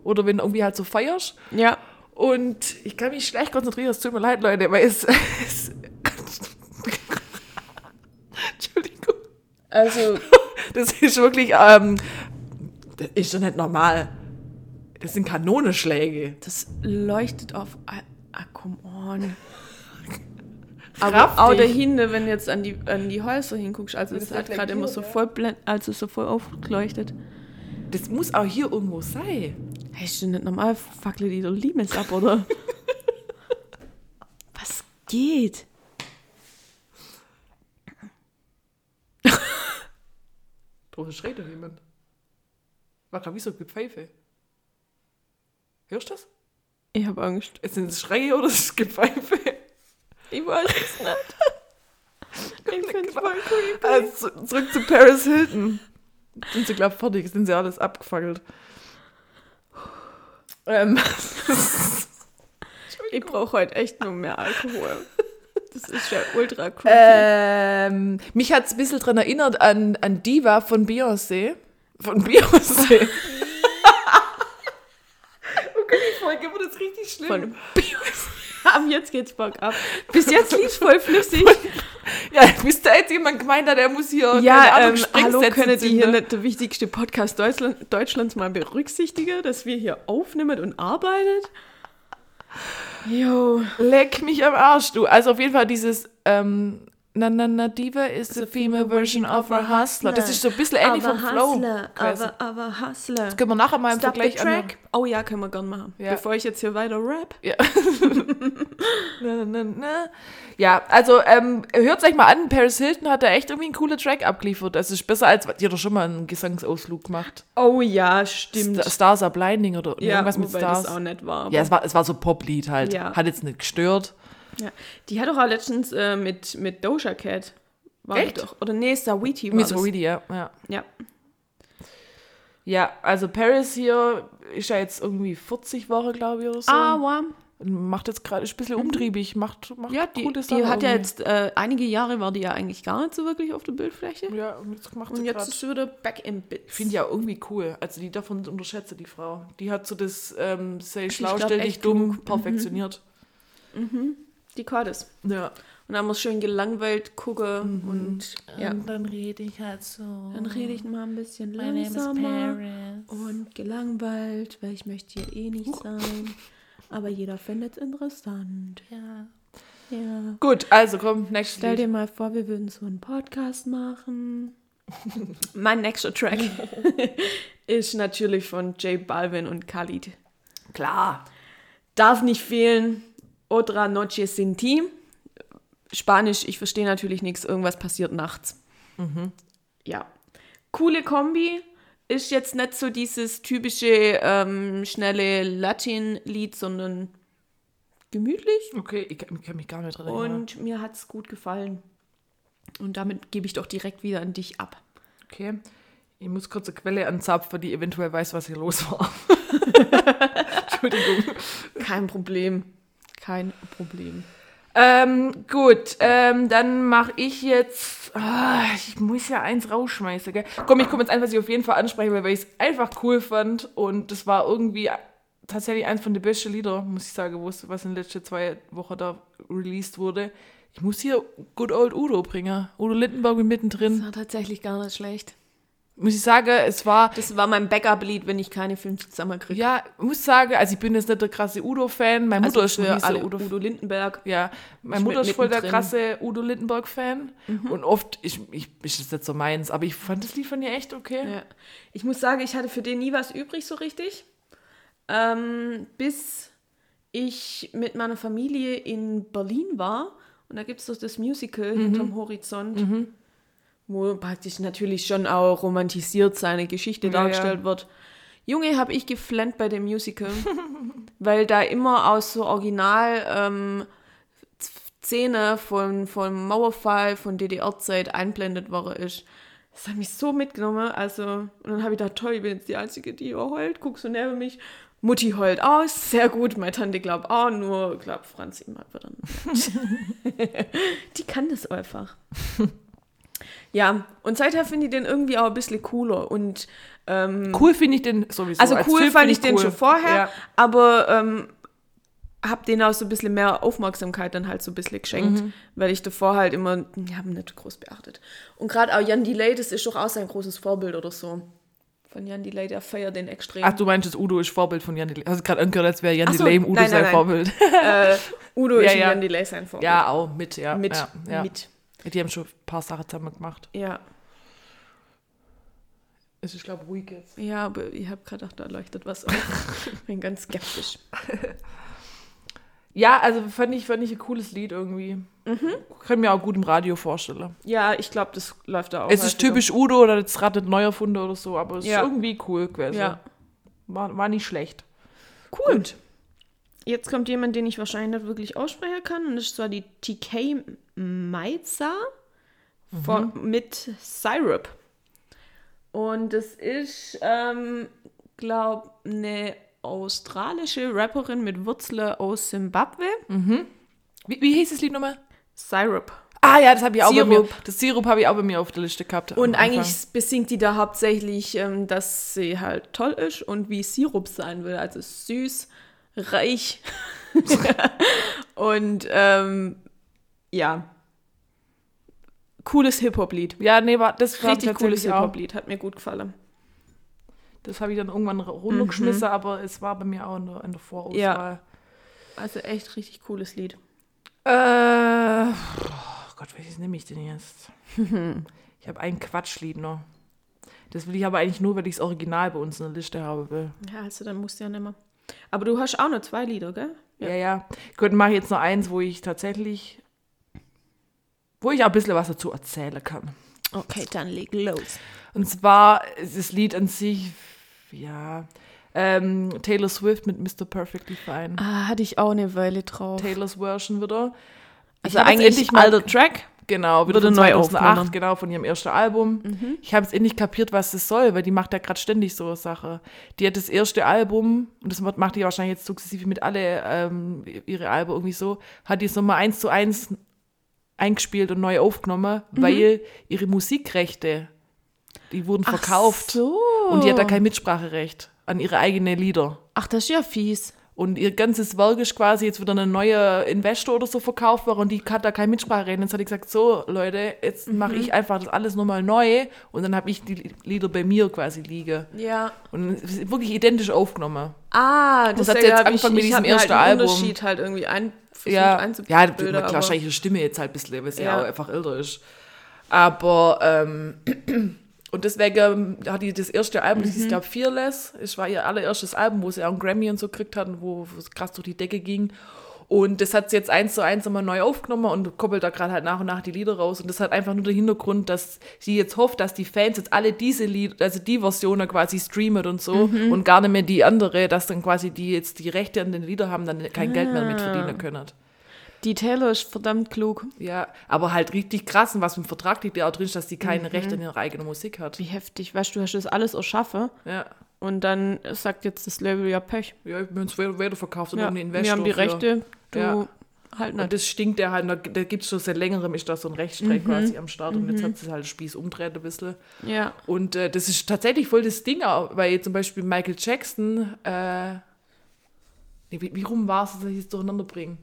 Oder wenn du irgendwie halt so feierst. Ja. Und ich kann mich schlecht konzentrieren, es tut mir leid, Leute, weil es. es Entschuldigung. Also, Das ist wirklich, ähm, das ist doch nicht normal. Das sind Kanonenschläge. das leuchtet auf. Ah, ah come on. Aber auch dahinter, wenn du jetzt an die, an die Häuser hinguckst, also es hat gerade immer so voll blend, also so voll aufgeleuchtet. Das muss auch hier irgendwo sein. Hey, ist denn nicht normal, fackle die doch Limes ab, oder? Was geht? Draußen schreit doch jemand. War gerade wie so. Hörst du das? Ich habe Angst. Sind es Schreie oder ist es Gepfeife? Ich weiß es nicht. Ich finde es voll creepy. Also, zu- zurück zu Paris Hilton. Sind sie, glaube ich, fertig, sind sie alles abgefackelt. Ähm, Ich brauche heute echt nur mehr Alkohol. Das ist ja ultra creepy. ähm, mich hat es ein bisschen daran erinnert an, an Diva von Beyoncé. Von Beyoncé. okay, die Folge wird jetzt richtig schlimm. Von Ab jetzt geht's Bock ab. Bis jetzt lief's voll flüssig. Ja, bis da jetzt jemand gemeint hat, er muss hier keine Ja, Ahnung, ähm, hallo, können Sie hier zünden. nicht der wichtigste Podcast Deutschland, Deutschlands mal berücksichtigen, dass wir hier aufnehmen und arbeitet? Jo. Leck mich am Arsch, du. Also auf jeden Fall dieses ähm, Na Na Na Diva is the female version of a hustler. Das ist so ein bisschen ähnlich vom Flow. aber, aber Hustler. Das können wir nachher mal im Stop the Vergleich anhören. track. Oh ja, können wir gern machen. Ja. Bevor ich jetzt hier weiter rap. Ja. na, na, na. ja, also ähm, hört euch mal an, Paris Hilton hat da echt irgendwie einen coolen Track abgeliefert. Das ist besser als, hat doch schon mal einen Gesangsausflug gemacht. Oh ja, stimmt. Sta- Stars are Blinding oder ja, irgendwas mit Stars. das auch nicht war. ja, es war, es war so Poplied halt. Ja. Hat jetzt nicht gestört. Ja. Die hat doch auch letztens äh, mit, mit Doja Cat. War die Echt? Doch. Oder nee, Sawiti war Mit das. Reedy, ja. ja. Ja. Ja, also Paris hier ist ja jetzt irgendwie 40 Wochen, glaube ich, oder so. Ah, wow. Macht jetzt gerade, ist ein bisschen umtriebig, macht, macht Ja, die, die Sachen hat ja jetzt, äh, einige Jahre war die ja eigentlich gar nicht so wirklich auf der Bildfläche. Ja, und jetzt macht Und sie jetzt ist sie wieder back in Bits. Ich finde die ja irgendwie cool. Also die davon unterschätze die Frau. Die hat so das ähm, sei schlau, glaub, stell dich dumm, genug. Mhm. perfektioniert. Die das. Ja. Und dann muss schön gelangweilt gucken Mhm. und ja. Und dann rede ich halt so. Dann rede ich mal ein bisschen My langsamer Paris. und gelangweilt, weil ich möchte hier eh nicht sein. Aber jeder findet es interessant. Ja. Ja. Gut, also komm, next Stell dir mal vor, wir würden so einen Podcast machen. mein nächster Track ist natürlich von J Balvin und Khalid. Klar. Darf nicht fehlen. Otra noche sin ti. Spanisch, ich verstehe natürlich nichts. Irgendwas passiert nachts. Ja. Coole Kombi. Ist jetzt nicht so dieses typische ähm, schnelle Latin-Lied, sondern gemütlich. Okay, ich kann, ich kann mich gar nicht dran erinnern. Und mir hat es gut gefallen. Und damit gebe ich doch direkt wieder an dich ab. Okay. Ich muss kurz eine Quelle anzapfen, die eventuell weiß, was hier los war. Entschuldigung. Kein Problem. Kein Problem. Ähm, gut, ähm, dann mache ich jetzt. Ah, ich muss ja eins rausschmeißen, gell? Komm, ich komme jetzt einfach, was ich auf jeden Fall ansprechen will, weil ich es einfach cool fand. Und das war irgendwie tatsächlich eins von den besten Lieder, muss ich sagen, was in den letzten zwei Wochen da released wurde. Ich muss hier Good Old Udo bringen. Udo Lindenberg mit Das mittendrin. war tatsächlich gar nicht schlecht. Muss ich sagen, es war. Das war mein Backup-Lied, wenn ich keine fünf zusammenkriege. Ja, muss sagen, also ich bin jetzt nicht der krasse Udo-Fan. Meine Mutter ist Also für ein alle Udo, Udo-Fan. Lindenberg. Ja, meine Mutter ist voll der krasse Udo Lindenberg-Fan. Und oft, ich, ich, ist das nicht so meins, aber ich fand das Lied von ihr echt okay. Ja. Ich muss sagen, ich hatte für den nie was übrig so richtig. Ähm, bis ich mit meiner Familie in Berlin war. Und da gibt es doch das Musical hinterm Horizont, wo praktisch natürlich schon auch romantisiert seine Geschichte Ja, dargestellt wird. Junge, habe ich geflennt bei dem Musical, weil da immer aus so Original ähm, Szene von, vom Mauerfall von DDR-Zeit einblendet worden ist. Das hat mich so mitgenommen. Also, und dann habe ich gedacht, toll, ich bin jetzt die Einzige, die heult. Guckst du neben mich. Mutti heult aus. Sehr gut. Meine Tante glaubt auch. Nur, glaubt Franz immer wieder die kann das einfach. Ja, und seither finde ich den irgendwie auch ein bisschen cooler. Und ähm, Cool finde ich den sowieso. also Als cool Film fand ich den cool. schon vorher, Ja. aber ähm, hab den auch so ein bisschen mehr Aufmerksamkeit dann halt so ein bisschen geschenkt, Mhm. weil ich davor halt immer, ja, hab nicht groß beachtet. Und gerade auch Jan Delay, das ist doch auch sein großes Vorbild oder so. Von Jan Delay, der feiert den extrem. Ach, du meinst, das Udo ist Vorbild von Jan Delay. Hast du gerade angehört, als wäre Jan so, Delay im Udo nein, sein nein, nein. Vorbild. äh, Udo Ja, ist ja. Jan Delay sein Vorbild. ja, auch mit, ja. mit, ja, ja. mit, Die haben schon ein paar Sachen zusammen gemacht. ja. Es ist, glaube ich, ruhig jetzt. Ja, aber ich habe gerade gedacht, da leuchtet was auf. Bin ganz skeptisch. Ja, also fand ich, fand ich ein cooles Lied irgendwie. Mhm. Kann mir auch gut im Radio vorstellen. Ja, ich glaube, das läuft da auch. es ist typisch Udo oder jetzt gerade neu erfunden oder so, aber es Ja. ist irgendwie cool gewesen. Ja. War, war nicht schlecht. Cool. Gut. Jetzt kommt jemand, den ich wahrscheinlich nicht wirklich aussprechen kann. Und das ist zwar die TK Meiza von, mit Syrup. Und es ist, ähm, glaube eine australische Rapperin mit Wurzeln aus Simbabwe. Wie, wie hieß das Lied nochmal? Syrup. Ah ja, das habe ich auch bei mir. Sirup. Das Sirup habe ich auch bei mir auf der Liste gehabt. Und eigentlich besingt die da hauptsächlich, ähm, dass sie halt toll ist und wie Sirup sein will. Also süß, reich. und ähm, ja. Cooles Hip-Hop-Lied. Ja, nee, war, das war Richtig cooles. Hip-Hop-Lied. Hat mir gut gefallen. Das habe ich dann irgendwann runtergeschmissen, aber es war bei mir auch in der, in der Vorauswahl. Ja. Also echt richtig cooles Lied. Äh, oh Gott, welches nehme ich denn jetzt? ich habe ein Quatschlied noch. Das will ich aber eigentlich nur, weil ich das Original bei uns in der Liste habe will. Ja, also dann musst du ja nicht mehr. Aber du hast auch noch zwei Lieder, gell? Ja, ja. Gut, mache ich jetzt noch eins, wo ich tatsächlich, wo ich auch ein bisschen was dazu erzählen kann. Okay, dann leg los. Und zwar ist das Lied an sich, ja, ähm, Taylor Swift mit Mr. Perfectly Fine. Ah, hatte ich auch eine Weile drauf. Taylors Version wieder. also eigentlich mal- alter Track. Genau, wieder Wurde von neu 2008, aufgenommen. genau, von ihrem ersten Album. Ich habe jetzt endlich kapiert, was das soll, weil die macht ja gerade ständig so Sache. Die hat das erste Album, und das macht die wahrscheinlich jetzt sukzessive mit alle ähm, ihre Alben irgendwie so, hat die es nochmal eins zu eins eingespielt und neu aufgenommen, Mhm. weil ihre Musikrechte, die wurden verkauft. Ach so. Und die hat da kein Mitspracherecht an ihre eigenen Lieder. Ach, das ist ja fies. Und ihr ganzes Werk ist quasi jetzt wieder ein neuer Investor oder so verkauft worden und die hat da kein Mitspracherecht. Und jetzt hat die gesagt, so Leute, jetzt Mhm. mache ich einfach das alles nochmal neu und dann habe ich die Lieder bei mir quasi liegen. Ja. Und es ist wirklich identisch aufgenommen. Ah, das hat jetzt angefangen mit ich, ich diesem mir ersten halt Album. Unterschied halt irgendwie ein, Ja, ja klar, wahrscheinlich ihre Stimme jetzt halt ein bisschen, weil sie Ja. ja auch einfach älter ist. Aber, ähm, und deswegen hat die das erste Album, das Mhm. hieß, glaube Fearless, es war ihr allererstes Album, wo sie auch einen Grammy und so gekriegt hatten, wo wo es krass durch die Decke ging. Und das hat sie jetzt eins zu eins nochmal neu aufgenommen und koppelt da gerade halt nach und nach die Lieder raus. Und das hat einfach nur den Hintergrund, dass sie jetzt hofft, dass die Fans jetzt alle diese Lieder, also die Versionen quasi streamen und so Mhm. und gar nicht mehr die andere, dass dann quasi die jetzt die Rechte an den Lieder haben, dann kein Geld mehr mit Ah. verdienen können. Die Taylor ist verdammt klug. Ja, aber halt richtig krass und was im Vertrag liegt ja auch drin, dass die Mhm. keine Rechte an ihrer eigenen Musik hat. Wie heftig. Weißt du, du hast das alles erschaffen Ja, und dann sagt jetzt das Label ja Pech. ja ich bin es weiter verkauft und Ja, wir Investor. haben die Rechte, du Ja. halt Und nicht. das stinkt ja halt, da, da gibt es schon seit längerem, ist da so ein Rechtsstreit Mhm. quasi am Start und jetzt hat sie halt den Spieß umdreht ein bisschen. Ja. Und äh, das ist tatsächlich voll das Ding, auch, weil zum Beispiel Michael Jackson, äh, wie, wie rum war es, dass ich es durcheinander bringe?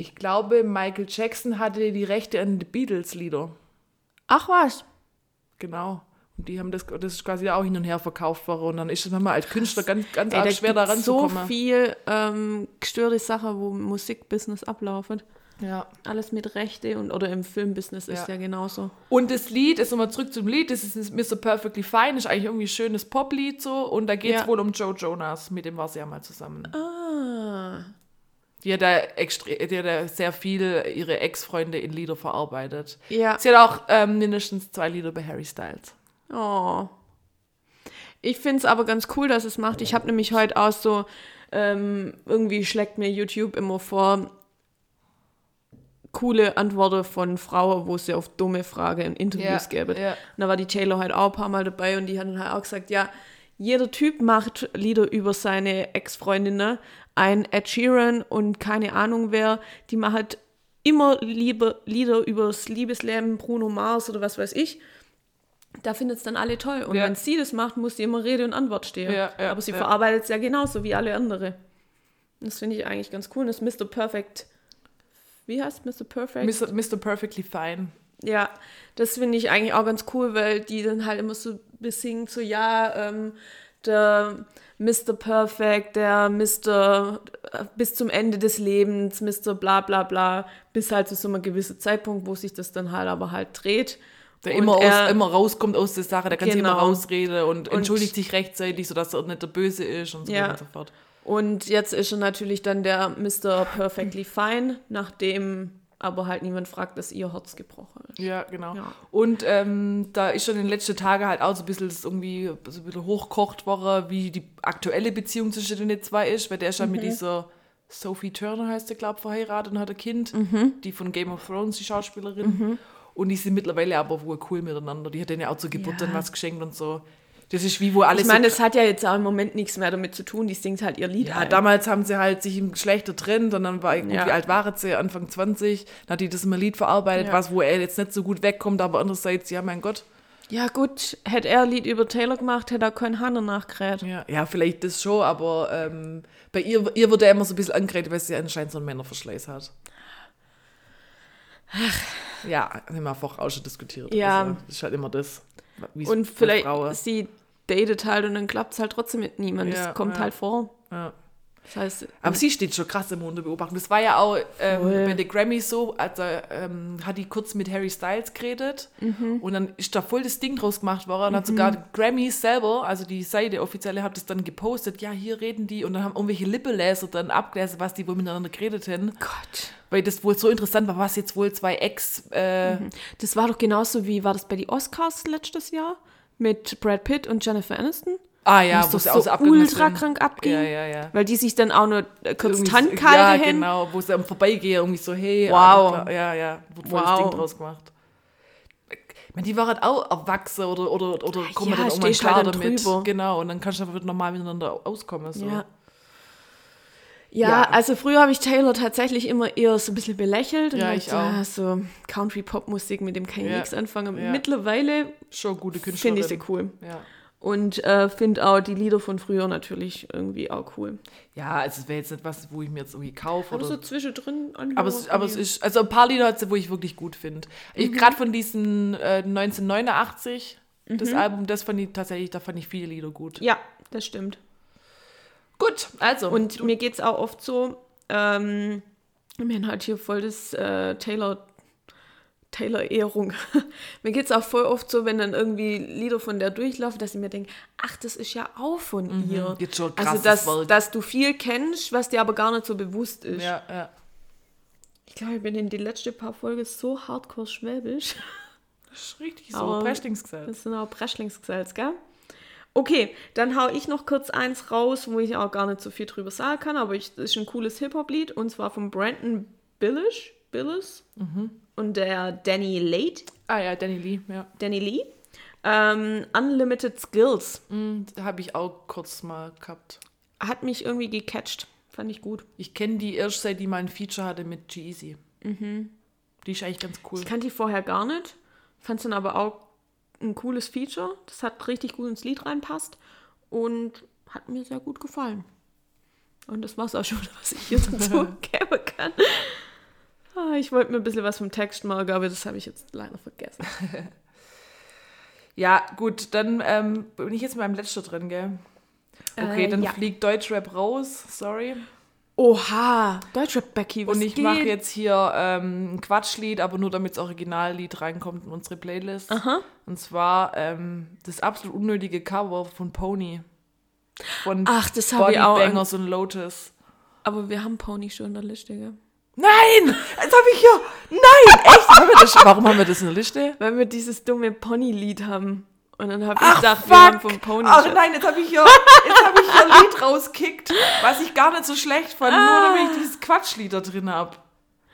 Ich glaube, Michael Jackson hatte die Rechte an die Beatles-Lieder. Ach was. Genau. Und die haben das, das ist quasi auch hin und her verkauft worden. Und dann ist es manchmal als Künstler ganz, ganz Ey, da schwer da gibt's so ranzukommen. viel ähm, gestörte Sachen, wo im Musikbusiness ablaufen. Ja. Alles mit Rechte und oder im Filmbusiness ist Ja. ja genauso. Und das Lied, ist nochmal zurück zum Lied, das ist Mr. Perfectly Fine, ist eigentlich irgendwie ein schönes Poplied so. Und da geht es Ja. wohl um Joe Jonas, mit dem war sie ja mal zusammen. Ah. Die hat da, extre die hat da sehr viel ihre Ex-Freunde in Lieder verarbeitet. Ja. Sie hat auch ähm, mindestens zwei Lieder bei Harry Styles. Oh. Ich finde es aber ganz cool, dass es macht. Ich habe nämlich heute auch so, ähm, irgendwie schlägt mir YouTube immer vor, coole Antworten von Frauen, wo sie auf dumme Fragen in Interviews Ja, geben. ja. Und da war die Taylor halt auch ein paar Mal dabei und die hat dann halt auch gesagt, ja, jeder Typ macht Lieder über seine Ex-Freundinnen. Ein Ed Sheeran und keine Ahnung wer, die macht immer Liebe, Lieder übers Liebesleben, Bruno Mars oder was weiß ich. Da findet es dann alle toll. Und Ja. wenn sie das macht, muss sie immer Rede und Antwort stehen. Ja, ja, Aber sie verarbeitet es ja genauso wie alle andere. Das finde ich eigentlich ganz cool. Das ist Mr. Perfect. Wie heißt Mr. Perfect? Mr. Mr. Perfectly Fine. Ja, das finde ich eigentlich auch ganz cool, weil die dann halt immer so besingt, so ja, ähm, der Mr. Perfect, der Mr. äh, bis zum Ende des Lebens, Mr. bla bla bla, bis halt zu so einem gewissen Zeitpunkt, wo sich das dann halt aber halt dreht. Der immer, aus, er- immer rauskommt aus der Sache, der kann sich immer Genau. rausreden und, Und- entschuldigt sich rechtzeitig, sodass er nicht der Böse ist und so Ja. weiter und so fort. Und jetzt ist er natürlich dann der Mr. Perfectly Fine, nachdem aber halt niemand fragt, dass ihr Herz gebrochen ist. Ja, genau. Ja. Und ähm, da ist schon in den letzten Tagen halt auch so ein bisschen das irgendwie so ein bisschen hochkocht worden, wie die aktuelle Beziehung zwischen den zwei ist, weil der ist ja Mhm. mit dieser Sophie Turner heißt der, glaube ich, verheiratet und hat ein Kind, Mhm. die von Game of Thrones, die Schauspielerin. Und die sind mittlerweile aber wohl cool miteinander. Die hat denen ja auch zur Geburt Ja. dann was geschenkt und so. Das ist wie, wo alles Ich meine, so das hat ja jetzt auch im Moment nichts mehr damit zu tun. Die singt halt ihr Lied Ja, ein. damals haben sie halt sich im Geschlechter getrennt und dann war, gut, Ja. wie alt war sie? Anfang 20. Dann hat die das im Lied verarbeitet, Ja. was, wo er jetzt nicht so gut wegkommt, aber andererseits, ja, mein Gott. Ja gut, hätte er ein Lied über Taylor gemacht, hätte er keinen Hahn danach gerät. Ja, ja vielleicht das schon, aber ähm, bei ihr, ihr wird er immer so ein bisschen angeredet, weil sie anscheinend so einen Männerverschleiß hat. Ja, haben wir vorher auch schon diskutiert. Ja. Also, das ist halt immer das. Und vielleicht, sie datet halt und dann klappt es halt trotzdem mit niemandem. Ja, das kommt ja. halt vor. Ja. Das heißt, Aber sie steht schon krass im unter Beobachtung. Das war ja auch ähm, bei den Grammys so, also ähm, hat die kurz mit Harry Styles geredet Mhm. und dann ist da voll das Ding draus gemacht worden und hat sogar Grammys selber, also die Seite offizielle, hat das dann gepostet, ja, hier reden die und dann haben irgendwelche Lippenleser dann abgelesen, was die wohl miteinander geredet haben, Gott. weil das wohl so interessant war, was jetzt wohl zwei Ex, äh, Das war doch genauso wie, war das bei den Oscars letztes Jahr? Mit Brad Pitt und Jennifer Aniston? ah ja, Wo es auch so ultra krank abging. Ja, ja, ja. Weil die sich dann auch nur äh, kurz so- Handkalte Ja, hin. genau, wo sie am Vorbeigehen irgendwie so, hey, Wow. ja, ja, wird voll das Wow. Ding draus gemacht. Ich meine, die waren halt auch erwachsen oder, oder, oder kommen ja, dann irgendwann halt klar dann damit. drüber. Genau, und dann kannst du einfach normal miteinander auskommen. So. Ja. Ja, Ja. also früher habe ich Taylor tatsächlich immer eher so ein bisschen belächelt. und Ja, ich auch. ah, so Country-Pop-Musik, mit dem kann ich Ja. nichts anfangen. Ja. Mittlerweile Schon gute Künstlerin. finde ich sie cool. Ja. Und äh, finde auch die Lieder von früher natürlich irgendwie auch cool. ja, also es wäre jetzt nicht was, wo ich mir jetzt irgendwie kaufe. Aber Oder so zwischendrin anhören. Aber es, aber es ist, also ein paar Lieder hat sie, wo ich wirklich gut finde. Mhm. Gerade von diesen äh, 1989, Mhm. das Album, das fand ich tatsächlich, da fand ich viele Lieder gut. Ja, das stimmt. Gut, also. Und mir geht es auch oft so, ähm, wir haben halt hier voll das äh, Taylor, Taylor-Ehrung. mir geht es auch voll oft so, wenn dann irgendwie Lieder von der durchlaufen, dass ich mir denke, ach, das ist ja auch von ihr. Jetzt schon also, dass, dass du viel kennst, was dir aber gar nicht so bewusst ist. ja, ja. Ich glaube, ich bin in die letzten paar Folgen so hardcore schwäbisch. Das ist richtig so. Aber- Breschlingsgesetz. Das sind auch Breschlingsgesetz, gell? Okay, dann hau ich noch kurz eins raus, wo ich auch gar nicht so viel drüber sagen kann, aber das ist ein cooles Hip-Hop-Lied und zwar von Brandon Billish, Billis und der Danny Late, Ah ja, Danny Lee, ja. Danny Lee. Ähm, Unlimited Skills Mm, Habe ich auch kurz mal gehabt. hat mich irgendwie gecatcht, fand ich gut. Ich kenne die erst seit die mal ein Feature hatte mit G-Eazy. Die ist eigentlich ganz cool. Ich kannte die vorher gar nicht, fand es dann aber auch ein cooles Feature. Das hat richtig gut ins Lied reinpasst und hat mir sehr gut gefallen. Und das war's auch schon, was ich hier dazu geben kann. Ah, ich wollte mir ein bisschen was vom Text machen, aber das habe ich jetzt leider vergessen. Ja, gut, dann ähm, bin ich jetzt mal im letzten drin, gell? Okay, Äh, dann ja. fliegt Deutschrap raus, sorry. Oha, Deutschrap Becky, was Und ich mache jetzt hier ähm, ein Quatschlied, aber nur damit das Originallied reinkommt in unsere Playlist. Aha. Und zwar ähm, das absolut unnötige Cover von Pony. Von Ach, das habe ich auch. An, Bangers und Lotus. aber wir haben Pony schon in der Liste, gell? Nein! Jetzt habe ich hier. Nein! Echt? haben das, warum haben wir das in der Liste? Weil wir dieses dumme Pony-Lied haben. Und dann habe ich Ach, gedacht, fuck. wir haben vom Pony Ach nein, jetzt habe ich hier, jetzt ich ein Lied rauskickt, was ich gar nicht so schlecht fand, nur Ah. damit ich dieses Quatschlied da drin habe.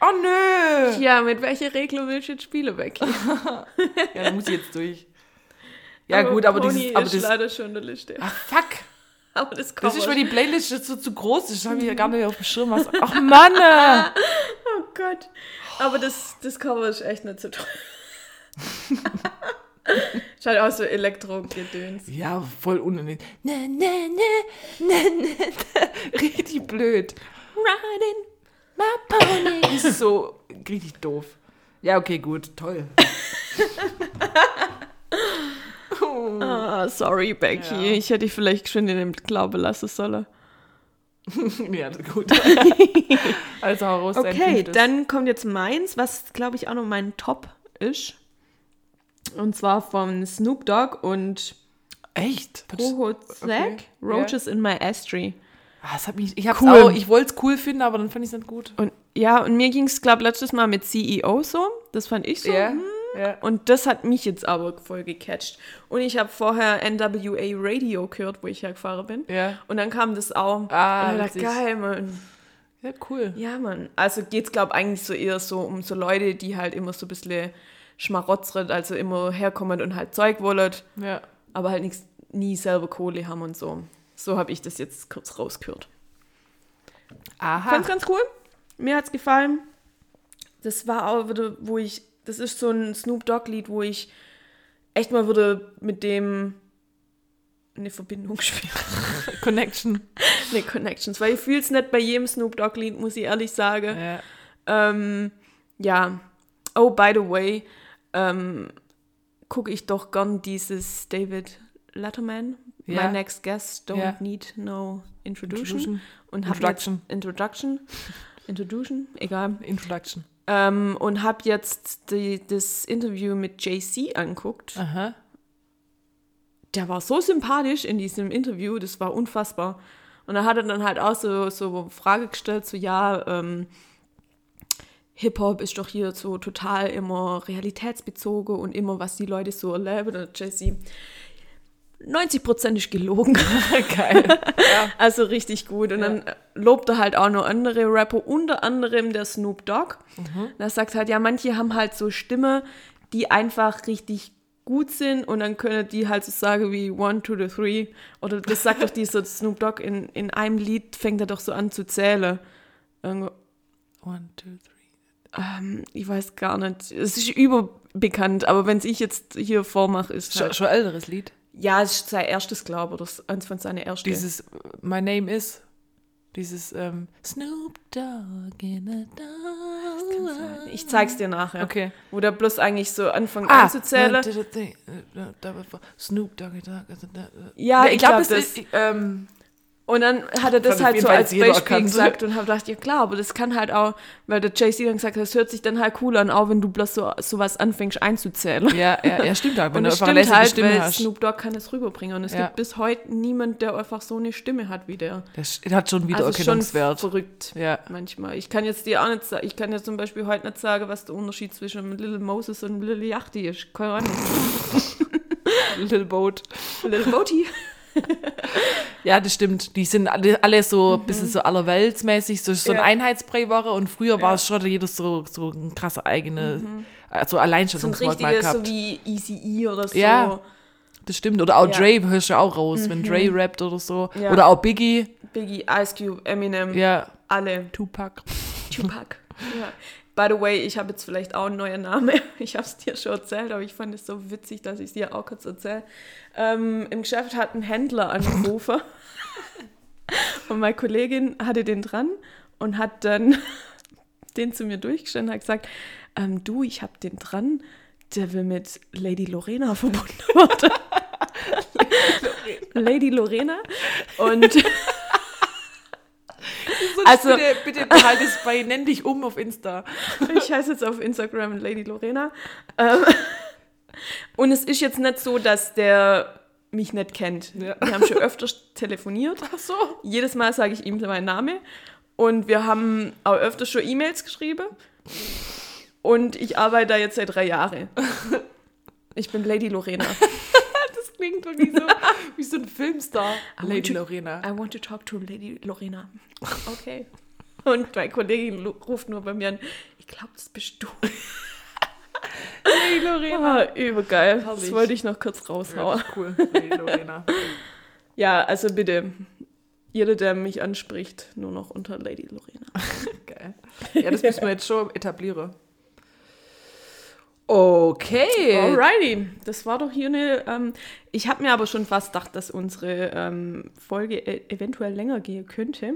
Oh nö! Ja, mit welcher Regelung willst du jetzt spielen, Becky? Ja, da muss ich jetzt durch. Ja gut, aber Pony dieses, aber ist das, leider schon in der Liste. ach fuck, Aber das das ist, weil die Playlist jetzt so zu groß ist, das habe ich ja gar nicht auf dem Schirm. Was, ach Mann! äh. Oh Gott. Aber das, das Cover ist echt nicht so toll. Schaut aus so Elektro-Gedöns. Ja, voll unnötig. Ne, ne, ne, ne, ne. Richtig blöd. Riding. My pony ist so richtig doof. Ja, okay, gut, toll. Ah, sorry, Becky. Ja. Ich hätte dich vielleicht schon in dem Glaube lassen sollen. ja, gut. also dein Okay, dann kommt jetzt meins, was glaube ich auch noch mein Top ist. Und zwar von Snoop Dogg und Echt? Prohozek, Okay, Roaches in My Astray. Ah, das hat mich, ich Cool. auch, ich wollte es cool finden, aber dann fand ich es nicht gut. Und ja, und mir ging es, glaube ich, letztes Mal mit CEO so. Das fand ich so. Ja, hm. ja. Und das hat mich jetzt aber voll gecatcht. Und ich habe vorher NWA Radio gehört, wo ich hergefahren bin. Ja. Und dann kam das auch. Ah, und ich dachte, geil, Mann. Ja, cool. Ja, Mann. Also geht es, glaube ich, eigentlich so eher so um so Leute, die halt immer so ein bisschen schmarotzert, also immer herkommen und halt Zeug wollet, Ja. aber halt nix, nie selber Kohle haben und so. So habe ich das jetzt kurz rausgehört. Aha. Fand's ganz cool. Mir hat's gefallen. Das war auch wieder, wo ich, das ist so ein Snoop Dogg-Lied, wo ich echt mal würde mit dem eine Verbindung spielen. Connection. eine Connections, weil ich fühle es nicht bei jedem Snoop Dogg-Lied, muss ich ehrlich sagen. Ja. Ähm, ja. Oh, by the way, ähm, gucke ich doch gern dieses David Letterman, Ja. My Next Guest Don't Ja. Need No Introduction. Introduction. Und Introduction. Jetzt, Introduction. Introduction, egal. Introduction. Ähm, und habe jetzt die, das Interview mit JC anguckt. Aha. Der war so sympathisch in diesem Interview, das war unfassbar. Und da hat er dann halt auch so, so eine Frage gestellt, so ja, ähm, Hip-Hop ist doch hier so total immer realitätsbezogen und immer, was die Leute so erleben. Und Jesse, 90% ist gelogen. Geil. Also richtig gut. Und dann lobt er halt auch noch andere Rapper, unter anderem der Snoop Dogg. Da sagt halt, ja, manche haben halt so Stimme, die einfach richtig gut sind und dann können die halt so sagen wie one, two, the three. Oder das sagt doch dieser Snoop Dogg in, in einem Lied, fängt er doch so an zu zählen. Irgendwo, One, two, three. Ähm, ich weiß gar nicht. Es ist überbekannt, aber wenn es ich jetzt hier vormache, ist Schon, halt, schon älteres Lied. Ja, es ist sein erstes, glaube ich, oder eins von seinen ersten. Dieses äh, My Name is. Dieses ähm, Snoop Dogg in a dog. Ich zeig's dir nachher. Okay. Wo der bloß eigentlich so anfängt Ah, anzuzählen. äh, äh, äh, äh, Snoop Dogg. Dogg, äh, äh, Ja, ich glaube, glaub, es das- ist. Ähm, Und dann hat er das halt so als Beispiel erkannt. gesagt und habe gedacht, ja klar, aber das kann halt auch, weil der JC dann gesagt hat, das hört sich dann halt cool an, auch wenn du bloß so sowas anfängst einzuzählen. ja, ja, ja, stimmt auch. Wenn und du einfach stimmt halt, Stimme weil hast. Snoop Dogg kann es rüberbringen. Und es Ja. gibt bis heute niemand, der einfach so eine Stimme hat wie der. Das hat schon Also ist schon verrückt Ja. manchmal. Ich kann jetzt dir auch nicht sagen, ich kann jetzt zum Beispiel heute nicht sagen, was der Unterschied zwischen Little Moses und Little Yachty ist. Keine Ahnung. Little Boat. Little Boaty. Ja, das stimmt. Die sind alle, alle so ein bisschen so allerweltsmäßig, so, so ein Mhm. Ja. Einheitsbrei war und früher war es schon jeder so, so ein krasser eigene, also Mhm. So ein Alleinstellungsmerkmal richtiges, gehabt. so wie Easy E oder so. Ja. das stimmt. Oder auch Ja. Dre hörst du auch raus, wenn Dre rappt oder so. Ja. Oder auch Biggie. Biggie, Ice Cube, Eminem, Ja, alle. Tupac. Tupac. ja. By the way, ich habe jetzt vielleicht auch einen neuen Namen. Ich habe es dir schon erzählt, aber ich fand es so witzig, dass ich es dir auch kurz erzähle. Ähm, Im Geschäft hat ein Händler angerufen und meine Kollegin hatte den dran und hat dann den zu mir durchgestellt und hat gesagt, ähm, du, ich habe den dran, der will mit Lady Lorena verbunden werden. Lady Lorena. Und Also, bitte, bitte behalte es bei, nenn dich um auf Insta. Ich heiße jetzt auf Instagram Lady Lorena. Ähm, und es ist jetzt nicht so, dass der mich nicht kennt. Ja. Wir haben schon öfters telefoniert. Ach so. Jedes Mal sage ich ihm meinen Namen. Und wir haben auch öfters schon E-Mails geschrieben. Und ich arbeite da jetzt seit drei Jahren. Ich bin Lady Lorena. Das klingt wirklich so wie so ein Filmstar. I Lady to- Lorena. I want to talk to Lady Lorena. Okay. Und meine Kollegin lu- ruft nur bei mir an, ich glaube, das bist du. Lady Lorena. Ah, übergeil. Das Herrlich. wollte ich noch kurz Ja, raushauen. das ist cool. Lady Lorena. Ja, also bitte, jeder, der mich anspricht, nur noch unter Lady Lorena. Geil. Ja, das müssen wir jetzt schon etablieren. Okay. Alrighty, das war doch hier eine. Ähm, ich habe mir aber schon fast gedacht, dass unsere ähm, Folge e eventuell länger gehen könnte.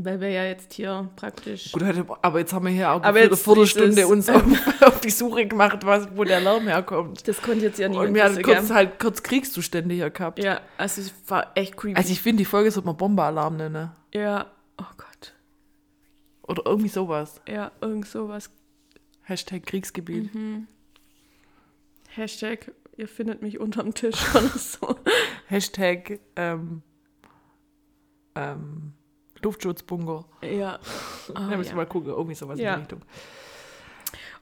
Weil wir ja jetzt hier praktisch. Gut, aber jetzt haben wir hier auch Aber eine Viertelstunde uns auf, auf die Suche gemacht, was, wo der Lärm herkommt. Das konnte jetzt ja niemand Und wir hatten kurz, halt, kurz Kriegszustände hier gehabt. Ja, also es war echt creepy. Also ich finde, die Folge sollte man Bombealarm nennen. ja, oh Gott. Oder irgendwie sowas. Ja, irgend sowas. Hashtag Kriegsgebiet. Hashtag, ihr findet mich unterm Tisch oder so. Hashtag ähm, ähm, Luftschutzbunker. Ja. da Oh, müssen ja. wir mal gucken, irgendwie sowas Ja. in die Richtung.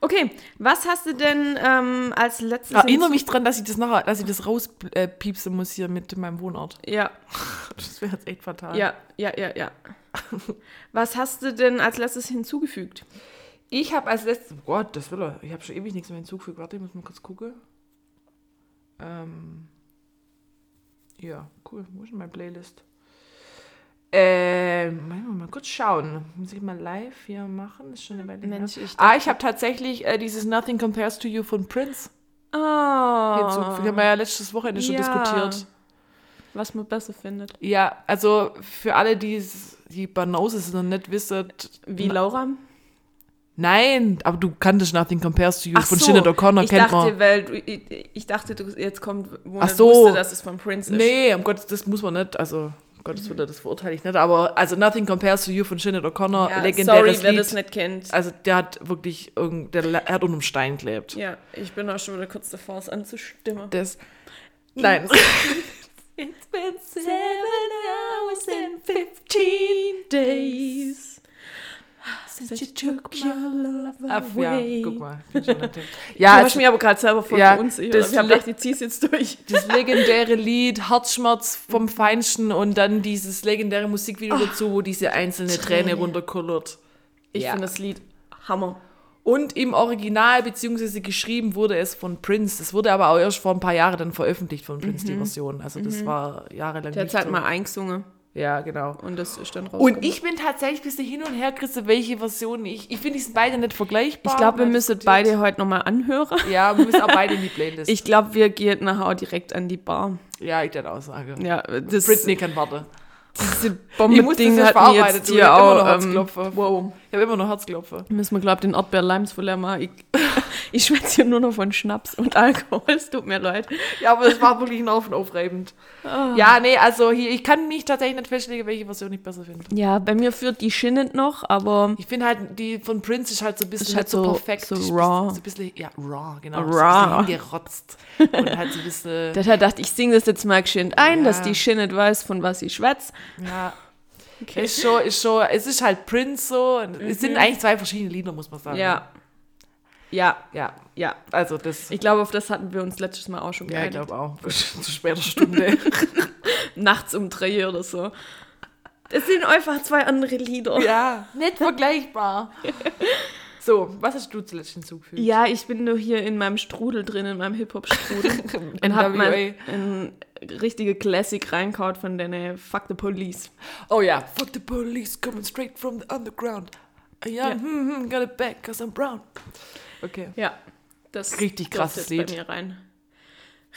Okay, was hast du denn ähm, als letztes... Erinnere hinzu- mich dran, dass ich das nachher, dass ich das rauspiepsen muss hier mit meinem Wohnort. Ja, Das wäre jetzt echt fatal. ja, ja, ja, ja. was hast du denn als letztes hinzugefügt? Ich habe als letztes, oh Gott, das will er. Ich habe schon ewig nichts mehr hinzugefügt. Warte, ich muss mal kurz gucken. Ähm, ja, cool. Wo ist denn meine Playlist? Ähm, mal, mal kurz schauen. Muss ich mal live hier machen? Das ist schon eine Weile. Mensch, ich Ah, ich habe tatsächlich äh, dieses Nothing Compares to You von Prince Oh, hinzugefügt. Haben wir ja letztes Wochenende schon Ja. diskutiert. was man besser findet. Ja, also für alle, die die Banauses noch nicht wissen. Wie Laura? Nein, aber du kanntest Nothing Compares to You Ach von so, Sinead O'Connor, kennt dachte, man. weil du, ich, ich dachte, du, jetzt kommt, wo Ach man so. wusste, dass es von Prince ist. Nee, um Gottes, das muss man nicht. Also, um Gottes Willen, das verurteile ich nicht. Aber also Nothing Compares to You von Sinead O'Connor, Ja, legendäres sorry, wer Lied. das nicht kennt. Also der hat wirklich irgend, der er hat unter einem Stein gelebt. Ja, ich bin auch schon wieder kurz davor, es anzustimmen. Das. Nein. It's been seven Ach, ja, away. guck mal. Ja, du hast mich aber gerade selber voll Ja, verunsichert. das Ich habe gedacht, ich zieh's jetzt durch. das legendäre Lied Herzschmerz vom Feinsten und dann dieses legendäre Musikvideo dazu, wo diese einzelne Träne Träne. runterkullert. Ich Ja. finde das Lied Hammer. Und im Original, beziehungsweise geschrieben wurde es von Prince. Das wurde aber auch erst vor ein paar Jahren dann veröffentlicht von Prince, die Version. Also das war jahrelang Der hat halt so. mal eingesungen Ja, genau. und das ist dann Und rausgekommen. ich bin tatsächlich ein bisschen hin und her gerissen, welche Version ich. Ich finde, die sind beide nicht vergleichbar. Ich glaube, wir müssen beide heute nochmal anhören. Ja, wir müssen auch beide in die Playlist. Ich glaube, wir gehen nachher auch direkt an die Bar. ja, ich dann auch sagen. Ja, das, Britney kann warten. diese Ich muss das Bombe-Ding hat mir verarbeiten, jetzt hier auch... Ähm, wow. Ich habe immer noch Herzklopfen. Müssen wir, glaube ich, den Erdbeer-Limes von machen. Ich, ich schwätze hier nur noch von Schnaps und Alkohol. Es tut mir leid. Ja, aber das war wirklich ein Auf und aufreibend. Ah. Ja, nee, also hier, ich kann mich tatsächlich nicht festlegen, welche Version ich besser finde. Ja, bei mir führt die Shinnet noch, aber Ich finde halt, die von Prince ist halt so ein bisschen halt so, so- perfekt. so raw. So ein bisschen, ja, raw, genau. Raw. So gerotzt. Und halt so ein bisschen, der hat gedacht, ich singe das jetzt mal geschwind ein, Ja. dass die Shinnet weiß, von was ich schwätze. ja. Ist schon, ist schon, es ist halt Prince so. und Es sind eigentlich zwei verschiedene Lieder, muss man sagen. Mhm. Ja. Ja, Ja, ja. also das. Ich glaube, auf das hatten wir uns letztes Mal auch schon ja, ich geeinigt. glaube auch. Zu später Stunde. Nachts um drei oder so. Das sind einfach zwei andere Lieder. ja, nicht vergleichbar. So, was hast du zuletzt hinzugefügt? Ja, ich bin nur hier in meinem Strudel drin, in meinem Hip-Hop-Strudel. und hab NWA. mal ein richtige Classic reinkaut von den Fuck the Police. Oh ja. Fuck the police coming straight from the underground. Yeah, Ja. hm, hm, got it back, cause I'm brown. Okay. Ja, das Richtig krasses jetzt Lied. bei mir rein.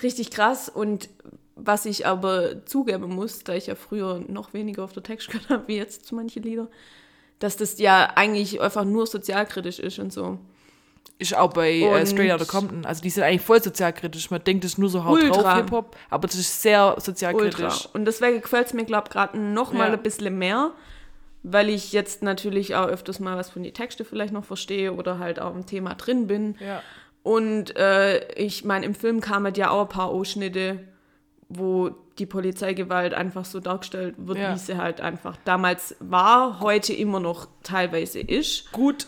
Richtig krass und was ich aber zugeben muss, da ich ja früher noch weniger auf der Text gehört habe, wie jetzt zu manchen Lieder, dass das ja eigentlich einfach nur sozialkritisch ist und so. Ist auch bei äh, Straight Outta Compton. Also die sind eigentlich voll sozialkritisch. Man denkt, das ist nur so haut drauf Ultra. Hip-Hop, aber das ist sehr Ultra. sozialkritisch. Und deswegen gefällt es mir, glaube ich, gerade noch mal Ja. ein bisschen mehr, weil ich jetzt natürlich auch öfters mal was von den Texten vielleicht noch verstehe oder halt auch im Thema drin bin. Ja. Und äh, ich meine, im Film kamen ja auch ein paar Ausschnitte, wo die Polizeigewalt einfach so dargestellt wird, Ja. wie sie halt einfach damals war, heute immer noch teilweise ist. Gut,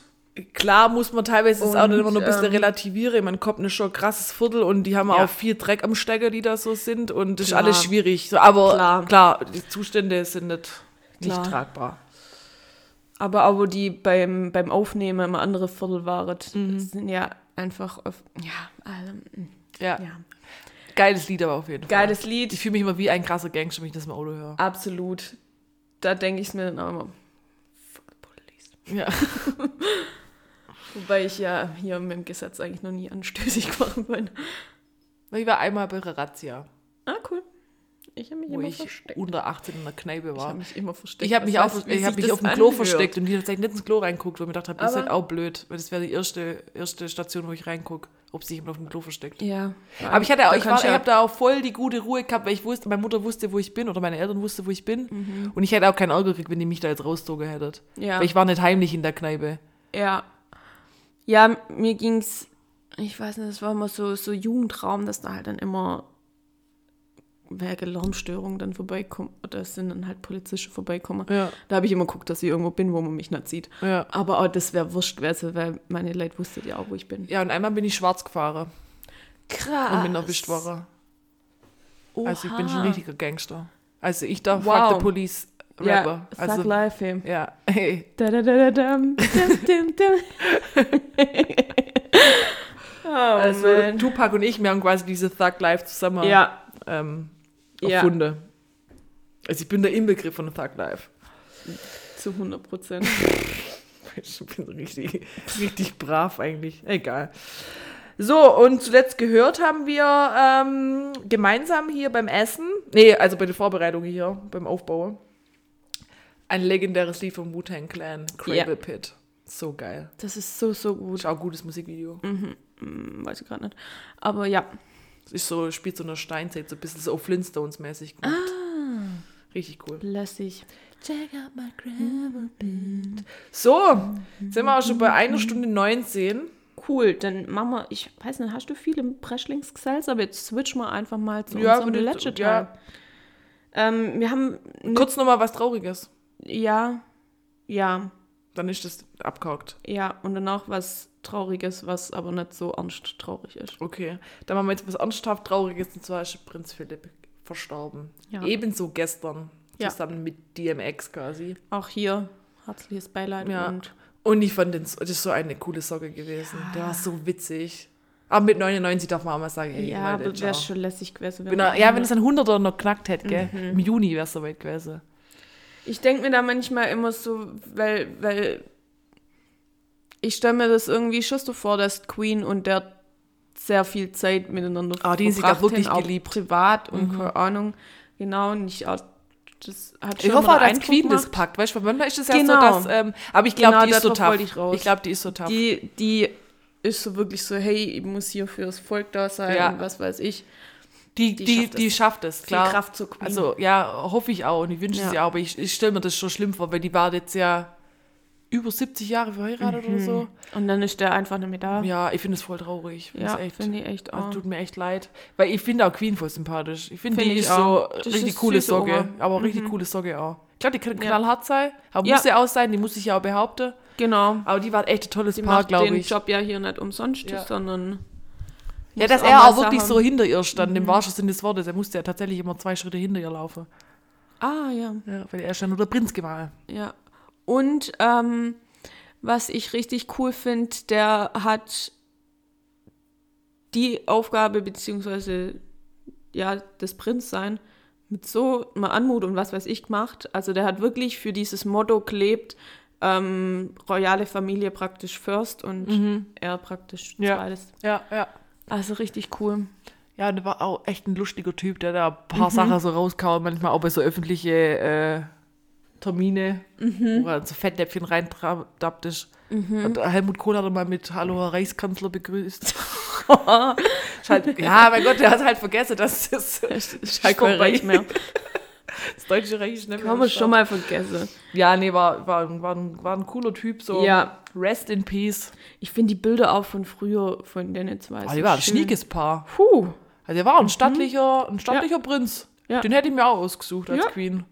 klar muss man teilweise es auch Und, immer noch ein bisschen ähm, relativieren. Man kommt ist schon ein krasses Viertel und die haben Ja. auch viel Dreck am Stecker, die da so sind und das ist alles schwierig. So, aber Klar. klar. die Zustände sind nicht, nicht tragbar. Aber auch wo die beim, beim Aufnehmen immer andere Viertel waren, Mhm. sind ja einfach, ja, also, Ja. ja. Geiles Lied aber auf jeden Fall. Geiles Lied. Ich fühle mich immer wie ein krasser Gangster, wenn ich das im Auto höre. Absolut. Da denke ich mir dann auch immer, fuck the police. Ja. Wobei ich ja hier mit dem Gesetz eigentlich noch nie anstößig geworden bin. Ich war einmal bei einer Razzia, Ah, cool. Ich habe mich wo immer ich versteckt. unter 18 in der Kneipe Ich war. habe mich immer versteckt. Ich habe mich, auch, ich hab mich auf dem Klo anhört. versteckt und die hat nicht ins Klo reinguckt, weil ich mir gedacht habe, das ist halt auch blöd, weil das wäre die erste, erste Station, wo ich reingucke, ob sich jemand auf dem Klo versteckt. Ja. Aber ich hatte auch, ich, war, ich habe da auch voll die gute Ruhe gehabt, weil ich wusste, meine Mutter wusste, wo ich bin oder meine Eltern wussten, wo ich bin. Mhm. Und ich hätte auch keinen Ärger gekriegt, wenn die mich da jetzt rauszogen hätten. Ja. Weil ich war nicht heimlich in der Kneipe. Ja. Ja, mir ging's, ich weiß nicht, das war immer so, so Jugendraum, dass da halt dann immer wegen Lärmstörungen dann vorbeikommen, oder es sind dann halt Polizisten vorbeikommen. Ja. Da habe ich immer geguckt, dass ich irgendwo bin, wo man mich nicht sieht. Ja. Aber auch das wäre wurscht gewesen, weil meine Leute wussten ja auch, wo ich bin. Ja, und einmal bin ich schwarz gefahren Krass. und bin erwischt worden. Also ich bin schon ein richtiger Gangster. Also ich darf Wow. Fuck the Police Rapper. Ja, Thug also, Life. Hey. ja, hey. Da, da, da, da, dam, dim, dim. oh, Also man. Tupac und ich, wir haben quasi diese Thug Life zusammen Ja, ähm, Ja. erfunden. Also ich bin der Inbegriff von Thug Life. zu 100 Prozent. Ich bin richtig, richtig brav eigentlich. Egal. So, und zuletzt gehört haben wir ähm, gemeinsam hier beim Essen, nee, also bei der Vorbereitung hier, beim Aufbau, ein legendäres Lied vom Wu-Tang Clan, Cradle Ja. Pit. So geil. Das ist so, so gut. Ist auch ein gutes Musikvideo. Hm, weiß ich gerade nicht. Aber ja, Es ist so, spielt so eine Steinzeit, so ein bisschen so Flintstones-mäßig gemacht. Ah. Richtig cool. lässig. So, jetzt sind wir auch schon bei einer Stunde 19. Cool, dann machen wir, ich weiß nicht, hast du viele Preschlingsgesells, aber jetzt switchen wir einfach mal zu Ja, unserem letzten Teil. ja. Ähm, wir haben, Kurz nochmal was Trauriges. ja, ja, Dann ist das abgehakt. ja, und danach was Trauriges, was aber nicht so ernst traurig ist. Okay, dann machen wir jetzt was ernsthaft Trauriges, und zwar ist Prinz Philipp verstorben. Ja. Ebenso gestern, Ja. zusammen mit DMX quasi. Auch hier herzliches Beileid Ja. und Und ich fand den, das ist so eine coole Socke gewesen. Der war so witzig. Aber mit 99 darf man auch mal sagen, ey, ja, Leute, aber wäre schon lässig gewesen. Wenn er, ja, wenn es ein 100er noch knackt hätte, gell? Im Juni wäre es soweit gewesen. Ich denke mir da manchmal immer so, weil, weil ich stelle mir das irgendwie schon so vor, dass Queen und der sehr viel Zeit miteinander Ah, die verbracht auch wirklich auch geliebt. privat und keine Ahnung. Genau, und ich auch, das hat Ich schon hoffe mal auch, dass Queen das gemacht. packt. Weißt du, manchmal ist es ja Genau. so, dass. Ähm, aber ich glaube, Genau, die ist so tough. ich. Ich glaube, die ist so tough. Die, die ist so wirklich so, hey, ich muss hier fürs Volk da sein Ja. und was weiß ich. die, die die, schafft die es. schafft es, Viel klar. Kraft zur Queen. Also, ja, hoffe ich auch und ich wünsche es Ja. ja auch, aber ich, ich stelle mir das schon schlimm vor, weil die war jetzt ja über 70 Jahre verheiratet oder so. und dann ist der einfach nicht mehr da. Ja, ich finde es voll traurig. Ja, finde ich echt auch. also, tut mir echt leid. Weil ich finde auch Queen voll sympathisch. Ich finde, Find die ich ist auch. so Das ist richtig coole süße Socke. Oma. Aber richtig coole Socke auch. Ich glaube, die kann Ja. knallhart sein, aber Ja. muss ja auch sein, die muss ich ja auch behaupten. Genau. Aber die war echt ein tolles Sie Paar, glaube den ich. Job ja hier nicht umsonst, Ja. sondern Ja, dass er auch wirklich sagen- so hinter ihr stand, im wahrsten Sinne des Wortes. Er musste ja tatsächlich immer zwei Schritte hinter ihr laufen. Ah, ja, Ja, weil er ist ja nur der Prinzgemahl. ja. Und ähm, was ich richtig cool finde, der hat die Aufgabe, beziehungsweise ja, das Prinzsein mit so einer Anmut und was weiß ich gemacht. Also der hat wirklich für dieses Motto gelebt, ähm, royale Familie praktisch first und er praktisch Ja. zweites. Ja, ja. Also richtig cool. Ja, der war auch echt ein lustiger Typ, der da ein paar Sachen so rauskaut, manchmal auch bei so öffentliche äh, Termine, wo er so Fettnäpfchen reintappt ist. Und Helmut Kohl hat er mal mit Hallo Herr Reichskanzler begrüßt. Halt, ja, mein Gott, der hat halt vergessen, dass das, Ist halt kein Reich mehr. das Deutsche Reich ist nicht mehr Kann man schon mal vergessen. Ja, nee, war, war, ein- war, ein, war ein cooler Typ, so. Ja. Rest in Peace. Ich finde die Bilder auch von früher, von denen zwei. Oh, so die war ein schniekes Paar. Puh. Also er war ein stattlicher, ein stattlicher Prinz. Ja. Den hätte ich mir auch ausgesucht als Ja. Queen.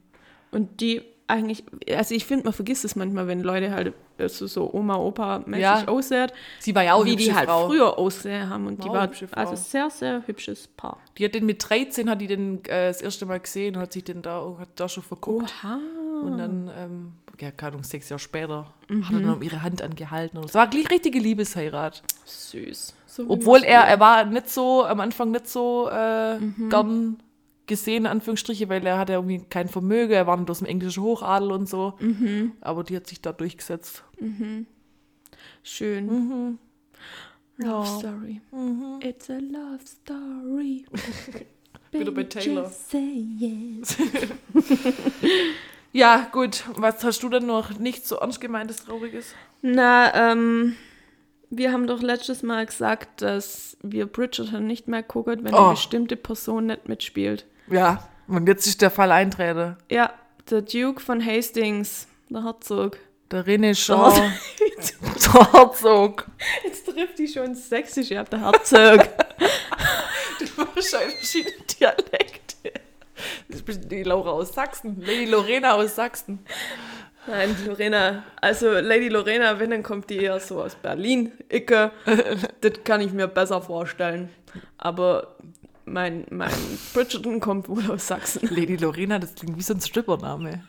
Und die eigentlich, also ich finde, man vergisst es manchmal, wenn Leute halt so, so Oma, Opa-mäßig Ja. aussehen, Sie war ja auch wie die halt Frau. früher aussehen haben. Und die War auch war also sehr, sehr hübsches Paar. Die hat den mit 13 hat die den äh, das erste Mal gesehen und hat sich den da, hat da schon verguckt. Oha. Und dann, ähm, ja, keine Ahnung, sechs Jahre später Mhm. hat er dann um ihre Hand angehalten. Und es war gleich richtige Liebesheirat. Süß. So Obwohl er, er war nicht so, am Anfang nicht so äh, Mhm. gern gesehen, in Anführungsstriche, weil er hatte irgendwie kein Vermögen, er war nicht aus dem englischen Hochadel und so. Mhm. Aber die hat sich da durchgesetzt. Schön. Mhm. Love Ja. Story. It's a love story. Wieder bei Taylor. yes. Ja, gut. Was hast du denn noch nicht so ernst gemeintes, trauriges? Na, ähm, wir haben doch letztes Mal gesagt, dass wir Bridgerton nicht mehr gucken, wenn Oh. eine bestimmte Person nicht mitspielt. Ja, und jetzt ist der Fall eintreten. Ja, der Duke von Hastings, der Herzog. Der René Der Shaw. Herzog. Der Herzog. Jetzt trifft die schon sächsisch, habt der Herzog. Wahrscheinlich verschiedene Dialekte. Das ist die Laura aus Sachsen. Lady Lorena aus Sachsen. Nein, Lorena, also Lady Lorena, wenn, dann kommt die eher so aus Berlin. Icke, das kann ich mir besser vorstellen. Aber mein, mein Bridgerton kommt wohl aus Sachsen. Lady Lorena, das klingt wie so ein Strippername.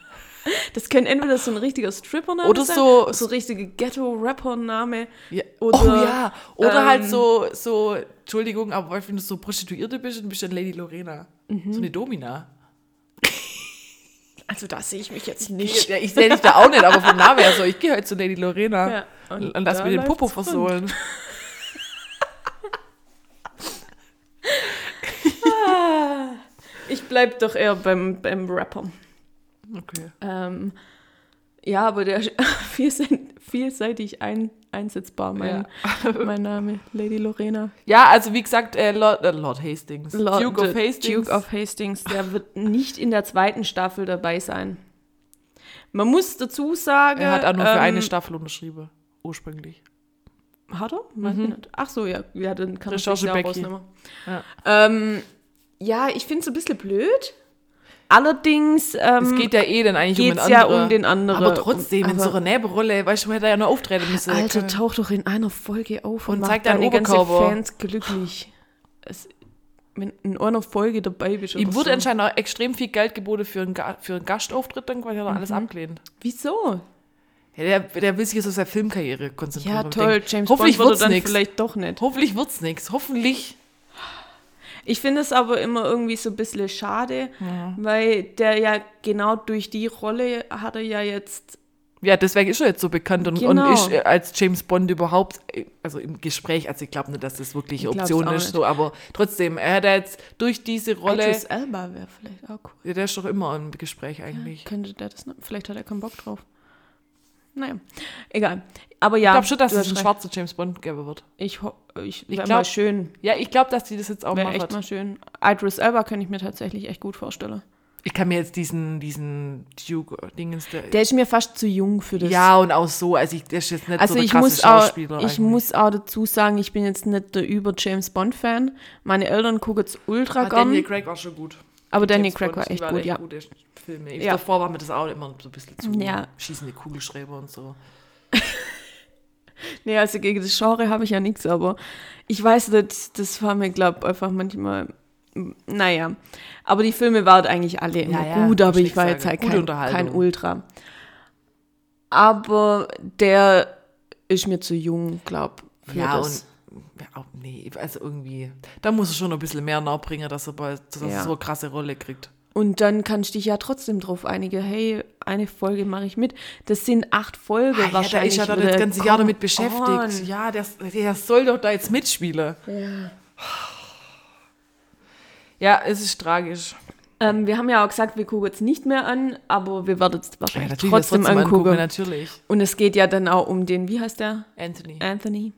Das könnte entweder so ein richtiger Stripper-Name Oder sein, so- so ein richtiger Ghetto-Rapper-Name. Ja. Oder, oh ja. Oder halt ähm, so, so, Entschuldigung, aber wenn du so Prostituierte bist, dann bist du dann Lady Lorena. Mhm. So eine Domina. Also da sehe ich mich jetzt nicht. Ja, ich sehe dich da auch nicht, aber vom Namen her so, ich gehe heute zu Lady Lorena Ja, und, und lass mir den Popo versohlen. Ich bleib doch eher beim, beim Rapper. Okay. Ähm, ja, aber der ist vielseitig, ein, einsetzbar, mein, mein Name, Lady Lorena. Ja, also wie gesagt, äh, Lord, äh, Lord Hastings. Lord- Duke of Hastings. Duke of Hastings, der wird nicht in der zweiten Staffel dabei sein. Man muss dazu sagen. er hat auch nur für ähm, eine Staffel unterschrieben, ursprünglich. Hat er? Ich nicht. Ach so, ja. Ja, dann kann ich Recherche das ja Becky. rausnehmen. Ja. Ähm, ja, ich finde es ein bisschen blöd. Allerdings ähm, Es geht ja eh dann eigentlich um geht's einen ja anderen. um den anderen. Aber trotzdem, in aber, so einer Nebenrolle, weißt du, hätte er ja noch auftreten müssen. Alter, Kann- tauch doch in einer Folge auf und, Und mach zeig deinen deine ganzen. Fans glücklich. Es, wenn in einer Folge dabei bist Ihm wurde so. anscheinend auch extrem viel Geld geboten für einen, Ga für einen Gastauftritt, dann hat er Mhm. alles abgelehnt. Wieso? Ja, der, der will sich jetzt auf seine Filmkarriere konzentrieren. Ja, toll. James hoffentlich Bond wird's dann nix. vielleicht doch nicht. Hoffentlich wird's nichts. Hoffentlich. Ich finde es aber immer irgendwie so ein bisschen schade, weil der ja genau durch die Rolle hat er ja jetzt Ja, deswegen ist er jetzt so bekannt und, Genau. und ist äh, als James Bond überhaupt, äh, also im Gespräch, also ich glaube nicht, dass das wirklich eine Option ist, nicht. so, aber trotzdem, er hat jetzt durch diese Rolle, Idris Elba wäre vielleicht auch cool. ja, der ist doch immer im Gespräch eigentlich. Könnte der das noch? Vielleicht hat er keinen Bock drauf. Naja, egal. Aber ja, ich glaube schon, dass es einen recht. schwarzen James Bond geben wird. Ich, ich, Ich wäre glaub- mal schön. Ja, ich glaube, dass die das jetzt auch Wäre echt machen. mal schön. Idris Elba könnte ich mir tatsächlich echt gut vorstellen. Ich kann mir jetzt diesen, diesen Duke-Dingens, der, Der ist mir fast zu jung für das. ja, und auch so, also ich, der ist jetzt nicht also so der krasse muss, auch, Schauspieler ich muss auch dazu sagen, ich bin jetzt nicht der über James Bond Fan. Meine Eltern gucken es ultra Ah, gern. Daniel Craig war schon gut. Aber Daniel Craig war echt gut, ja. gute Filme. Ja. Davor war mir das auch immer so ein bisschen zu Ja. schießende Kugelschreiber und so. Nee, also gegen das Genre habe ich ja nichts, aber ich weiß nicht, das war mir, glaube einfach manchmal, naja. Aber die Filme waren eigentlich alle immer Ja, ja, gut, aber ich war jetzt halt kein, kein Ultra. Aber der ist mir zu jung, glaube für Ja, das. und ja, auch, nee, also irgendwie, da muss er schon ein bisschen mehr nachbringen, dass er, bei, dass er Ja. so eine krasse Rolle kriegt. Und dann kannst du dich ja trotzdem drauf einigen, hey, eine Folge mache ich mit. Das sind acht Folgen Ah, ja, der wahrscheinlich. ist ja das ganze Jahr damit beschäftigt. on. Ja, der, der soll doch da jetzt mitspielen. Ja. Ja, es ist tragisch. Ähm, wir haben ja auch gesagt, wir gucken jetzt nicht mehr an, aber wir werden es Ja, wahrscheinlich natürlich trotzdem, das angucken. natürlich. Und es geht ja dann auch um den, wie heißt der? Anthony. Anthony.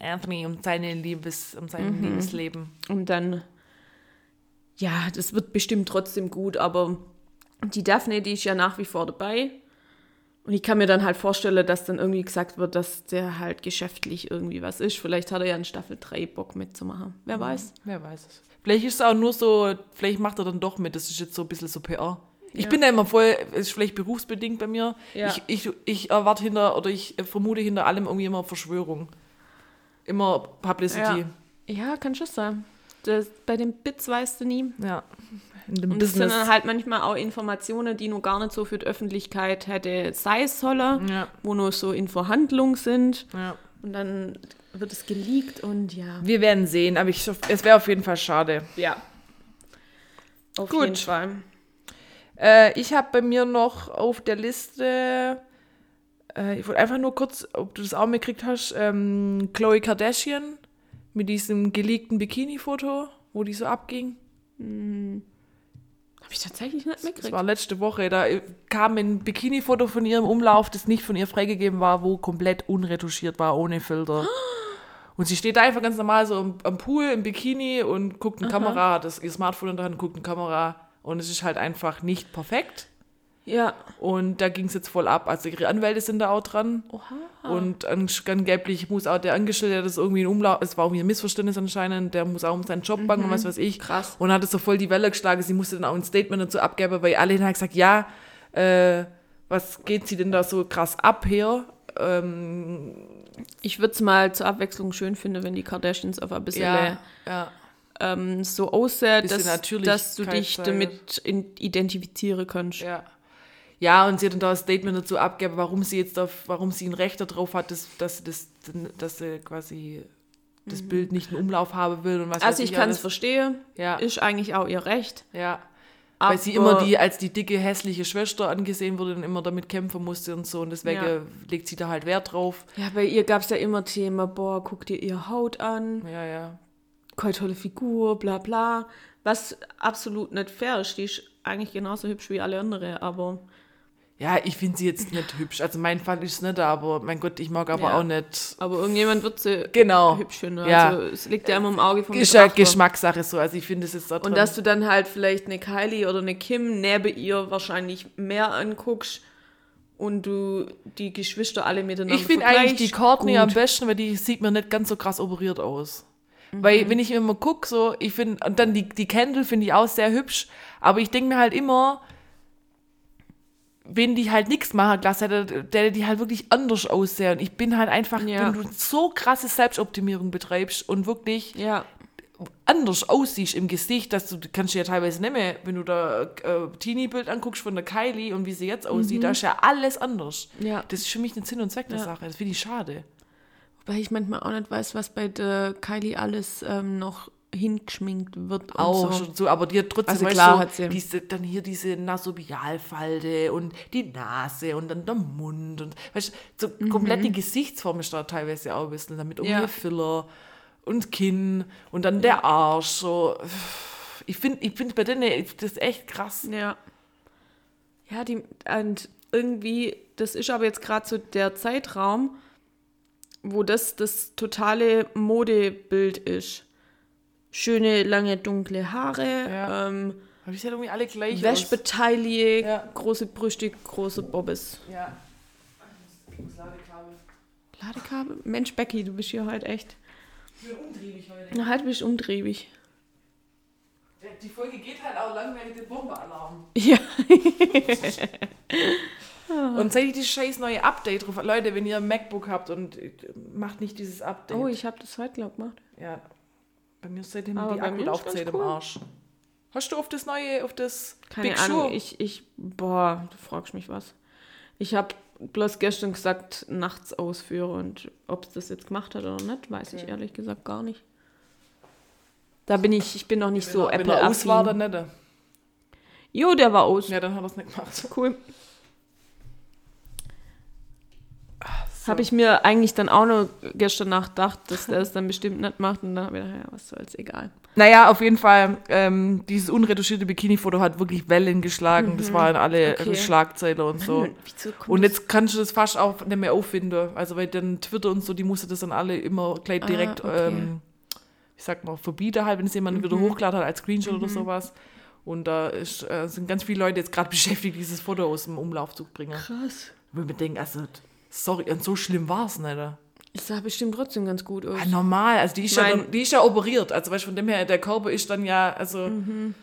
Anthony um seine Liebes, um sein Mhm. Liebesleben. Und dann, ja, das wird bestimmt trotzdem gut, aber die Daphne, die ist ja nach wie vor dabei. Und ich kann mir dann halt vorstellen, dass dann irgendwie gesagt wird, dass der halt geschäftlich irgendwie was ist. Vielleicht hat er ja in Staffel 3 Bock mitzumachen. Wer weiß. Wer weiß es. Vielleicht ist es auch nur so, vielleicht macht er dann doch mit. Das ist jetzt so ein bisschen so PR. Ich Ja. bin da immer voll, es ist vielleicht berufsbedingt bei mir. Ja. Ich, ich, ich erwarte hinter, oder ich vermute hinter allem irgendwie immer Verschwörung. Immer Publicity. Ja, kann schon sein. Das, bei den Bits weißt du nie. Ja. In dem Und das sind Business. dann halt manchmal auch Informationen, die nur gar nicht so für die Öffentlichkeit hätte sein sollen, ja, wo nur so in Verhandlung sind. ja. Und dann wird es geleakt und ja. Wir werden sehen, aber ich, es wäre auf jeden Fall schade. Ja. Auf Gut. jeden Fall. Äh, ich habe bei mir noch auf der Liste, äh, ich wollte einfach nur kurz, ob du das auch mitgekriegt hast, ähm, Chloe Kardashian mit diesem geleakten Bikini-Foto, wo die so abging. Habe ich tatsächlich nicht Das mitgekriegt. war letzte Woche. Da äh, kam ein Bikini-Foto von ihrem Umlauf, das nicht von ihr freigegeben war, wo komplett unretuschiert war, ohne Filter. Und sie steht da einfach ganz normal so am, am Pool im Bikini und guckt eine Kamera, hat das ihr Smartphone in der Hand, guckt eine Kamera und es ist halt einfach nicht perfekt. Ja. Und da ging es jetzt voll ab. Also ihre Anwälte sind da auch dran. Oha. Und an- angeblich muss auch der Angestellte, der das irgendwie ein Umlauf, es war irgendwie ein Missverständnis anscheinend, der muss auch um seinen Job bangen und was weiß ich. Mhm. Krass. Und hat es so voll die Welle geschlagen. Sie musste dann auch ein Statement dazu abgeben, weil alle haben gesagt, ja, äh, was geht sie denn da so krass ab hier? Ähm, Ich würde es mal zur Abwechslung schön finden, wenn die Kardashians auf ein bisschen ja, ja. ähm, so aussehen, dass, dass du dich damit in, identifizieren kannst. Ja. Ja, und sie hat dann da ein Statement dazu abgegeben, warum sie jetzt auf, warum sie ein Recht darauf hat, dass, dass, sie das, dass sie quasi das Bild nicht in Umlauf haben will und was Mhm. Also ich kann es verstehen. Ja. Ist eigentlich auch ihr Recht. Ja. Aber Weil sie immer die als die dicke, hässliche Schwester angesehen wurde und immer damit kämpfen musste und so. Und deswegen Ja. legt sie da halt Wert drauf. Ja, bei ihr gab es ja immer Thema, boah, guck dir ihr Haut an, Ja, ja. keine tolle Figur, bla bla. Was absolut nicht fair ist. Die ist eigentlich genauso hübsch wie alle andere, aber Ja, ich finde sie jetzt nicht hübsch. Also mein Fall ist es nicht, aber mein Gott, ich mag aber Ja. auch nicht. Aber irgendjemand wird sie Genau. hübsch finden. Ja. Also es liegt ja immer im Auge vom Ist ja. Geschmackssache so. Also ich finde es jetzt da Und drin. dass du dann halt vielleicht eine Kylie oder eine Kim neben ihr wahrscheinlich mehr anguckst und du die Geschwister alle miteinander Ich finde eigentlich die Courtney am besten, weil die sieht mir nicht ganz so krass operiert aus. Mhm. Weil wenn ich immer gucke, so, ich finde, und dann die, die Kendall finde ich auch sehr hübsch, aber ich denke mir halt immer, wenn die halt nichts machen gelassen hätte, der die halt wirklich anders aussehen. Und ich bin halt einfach, Ja. wenn du so krasse Selbstoptimierung betreibst und wirklich Ja, anders aussiehst im Gesicht, dass du du kannst ja teilweise nicht mehr, wenn du da äh, Teenie-Bild anguckst von der Kylie und wie sie jetzt aussieht, da ist ja alles anders. Mhm. Ja. Das ist für mich ein Sinn und Zweck der. Sache. Das finde ich schade. weil ich manchmal auch nicht weiß, was bei der Kylie alles ähm, noch hingeschminkt wird. Und Auch so. schon so, aber die hat trotzdem Also klar du, hat sie- diese, dann hier diese Nasobialfalte und die Nase und dann der Mund und weißt du, so komplett die Gesichtsform ist da teilweise auch ein bisschen damit um Mhm. Ja. Filler und Kinn und dann der Arsch so ich finde ich finde bei denen das echt krass Ja. Ja, die, und irgendwie, das ist aber jetzt gerade so der Zeitraum, wo das das totale Modebild ist. Schöne, lange, dunkle Haare, Ja. ähm, aber die sehen irgendwie alle gleich aus. Wäschbetaille, Ja. große Brüste, große Bobbes. Ja. Ich Ladekabel. Ladekabel? Mensch, Becky, du bist hier heute echt. Ich bin umtriebig heute. Na, halt bist umtriebig. Die Folge geht halt auch lang wegen dem Bombealarm. Ja. Und seit ich dieses scheiß neue Update drauf. Leute, wenn ihr ein MacBook habt und äh, macht nicht dieses Update. Oh, ich habe das heute, glaub gemacht. Ja. Bei mir ist seitdem Aber die ist Akkulaufzeit ganz im cool. Arsch. Hast du auf das neue, auf das Keine Big Ahnung, Sur? ich, ich, boah, du fragst mich was. Ich habe bloß gestern gesagt, nachts ausführe und ob es das jetzt gemacht hat oder nicht, weiß ich ehrlich gesagt gar nicht. Da bin ich, ich bin noch nicht so wenn apple er aus war, dann nicht. Jo, der war aus. Ja, dann hat er es nicht gemacht. Cool. Habe ich mir eigentlich dann auch noch gestern Nacht gedacht, dass der es dann bestimmt nicht macht und dann habe ich gedacht, ja, was soll's, egal. Naja, auf jeden Fall, ähm, dieses unretuschierte Bikini-Foto hat wirklich Wellen geschlagen. Das war in alle Okay. Schlagzeilen und so. Und das- jetzt kannst du das fast auch nicht mehr auffinden. Also, weil dann Twitter und so, die musste das dann alle immer gleich Ah, direkt, okay. ähm, ich sag mal, verbieten halt, wenn es jemand Mhm. wieder hochgeladen hat als Screenshot oder sowas. Und da ist, äh, sind ganz viele Leute jetzt gerade beschäftigt, dieses Foto aus dem Umlauf zu bringen. Krass. Ich mir denke, also, sorry, und so schlimm war es nicht. Es sah bestimmt trotzdem ganz gut aus. Ja, normal, also die ist, ja, dann, die ist ja operiert. Also weißt, du, von dem her, der Körper ist dann ja, also Mhm.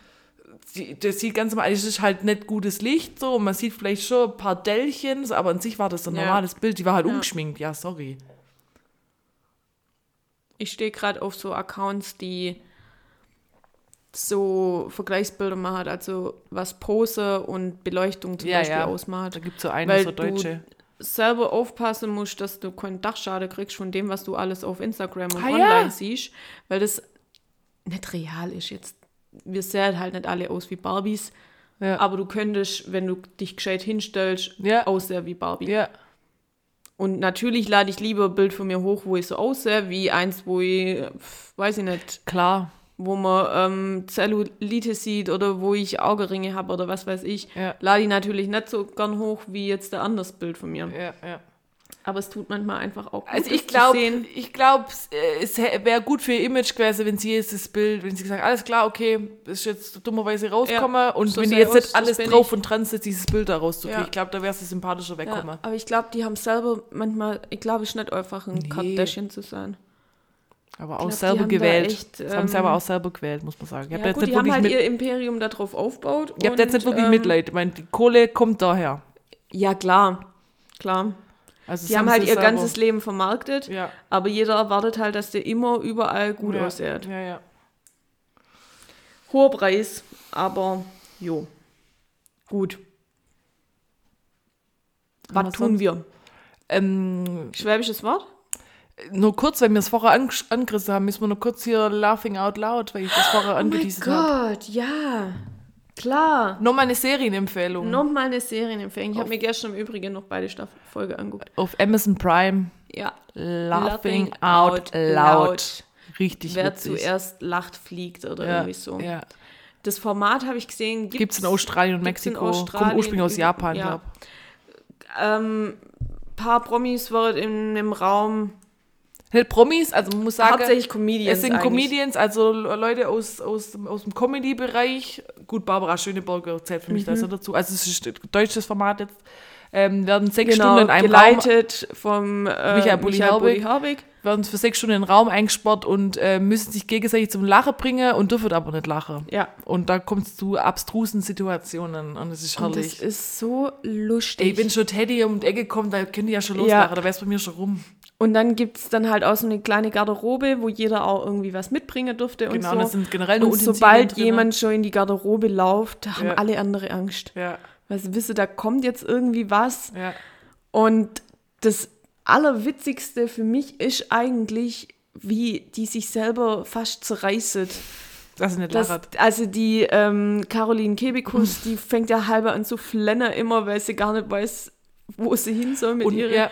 die, das sieht ganz normal, es ist halt nicht gutes Licht so, und man sieht vielleicht schon ein paar Dellchen, so, aber an sich war das ein Ja. normales Bild, die war halt Ja. umgeschminkt, ja, sorry. Ich stehe gerade auf so Accounts, die so Vergleichsbilder machen, also was Pose und Beleuchtung zum Beispiel ja. ausmacht. Da gibt es so eine, Weil so deutsche. du selber aufpassen musst, dass du keinen Dachschaden kriegst von dem, was du alles auf Instagram und Ah, online ja. siehst, weil das nicht real ist jetzt. Wir sehen halt nicht alle aus wie Barbies, Ja. aber du könntest, wenn du dich gescheit hinstellst, Ja. aussehen wie Barbie. Ja, Und natürlich lade ich lieber ein Bild von mir hoch, wo ich so aussehe, wie eins, wo ich, weiß ich nicht, klar. Wo man ähm, Zellulite sieht oder wo ich Augenringe habe oder was weiß ich. Ja. Lade ich natürlich nicht so gern hoch wie jetzt der anderes Bild von mir. Ja, ja. Aber es tut manchmal einfach auch gut, Also ich glaube, ich glaube, es wäre gut für ihr Image gewesen, wenn sie jetzt das Bild, wenn sie gesagt, alles klar, okay, ist jetzt dummerweise rausgekommen und so wenn die jetzt nicht alles drauf ich. und dran ist, dieses Bild da rauszukriegen. Ja. Ich glaube, da wäre sie sympathischer Ja, wegkommen. aber ich glaube, die haben selber manchmal, ich glaube, es ist nicht einfach ein Nee. Kardashian zu sein. Aber auch glaub, die selber gewählt. echt, das haben sie aber ähm, auch selber gewählt, muss man sagen. Ich Ja, habe jetzt gut, die haben halt mit, ihr Imperium darauf aufgebaut. ich hab jetzt nicht wirklich ähm, Mitleid. Ich meine, die Kohle kommt daher. Ja, klar, klar. Also Die haben halt ihr selber- ganzes Leben vermarktet, Ja. aber jeder erwartet halt, dass der immer überall gut ja. aussieht. Ja, ja. Hoher Preis, aber jo. Gut. Was Was tun sonst? wir? Ähm, Schwäbisches Wort? Nur kurz, weil wir es vorher ang angerissen haben, müssen wir nur kurz hier laughing out loud, weil ich das vorher Oh mein angeteasert habe. Gott, ja. Klar. Nochmal eine Serienempfehlung. Nochmal eine Serienempfehlung. Ich habe mir gestern im Übrigen noch beide Folge angeguckt. Auf Amazon Prime. Ja. Laughing, Laughing out, out loud. loud. Richtig Wer witzig. zuerst lacht, fliegt oder ja, irgendwie so. Ja. Das Format habe ich gesehen. Gibt es in Australien und Mexiko. Kommt Australien, ursprünglich aus Japan, ja. glaube Ähm, paar Promis waren in einem Raum. Ich. Promis, also man muss sagen, hauptsächlich Comedians. es sind eigentlich. Comedians, also Leute aus, aus, aus dem Comedy-Bereich. Gut, Barbara Schöneberger zählt für mich da so dazu. Also es ist ein deutsches Format jetzt. Ähm, werden sechs Genau, Stunden in einem Raum geleitet vom äh, Michael Bulli-Herbig. Bulli-Herbig. werden für sechs Stunden in den Raum eingesperrt und äh, müssen sich gegenseitig zum Lachen bringen und dürfen aber nicht lachen. Ja. Und da kommt es zu abstrusen Situationen und es ist Und das herrlich. ist so lustig. Ey, wenn schon Teddy um die Ecke kommt, da können die ja schon Ja. loslachen, da wäre es bei mir schon rum. Und dann gibt es dann halt auch so eine kleine Garderobe, wo jeder auch irgendwie was mitbringen durfte Genau, und das so. sind generell nur Und sobald drin. jemand schon in die Garderobe läuft, haben Ja. alle andere Angst. Ja, Weil sie wissen, da kommt jetzt irgendwie was. ja. Und das Allerwitzigste für mich ist eigentlich, wie die sich selber fast zerreißt. Dass sie nicht Das, also die ähm, Caroline Kebekus, die fängt ja halber an zu flennen immer, weil sie gar nicht weiß, wo sie hin soll mit Und ihrer. ja,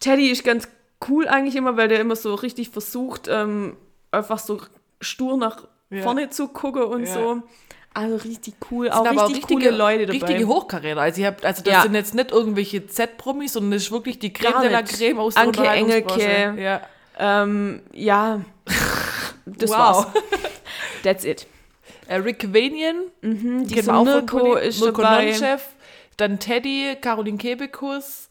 Teddy ist ganz cool eigentlich immer, weil der immer so richtig versucht, ähm, einfach so stur nach Ja. vorne zu gucken und Ja. so. Also richtig cool, auch aber richtig coole Leute dabei. Richtige Hochkaräter. Also, ich hab, also das Ja. sind jetzt nicht irgendwelche Z-Promis, sondern das ist wirklich die Creme de la. Creme aus der Anke. Engelke. Ja. Ähm, ja, das Wow. war's. That's it. Äh, Rick Vanian, Mhm, dieser wir auch von Bulli. ist dabei. Nonchef, dann Teddy, Caroline Kebekus,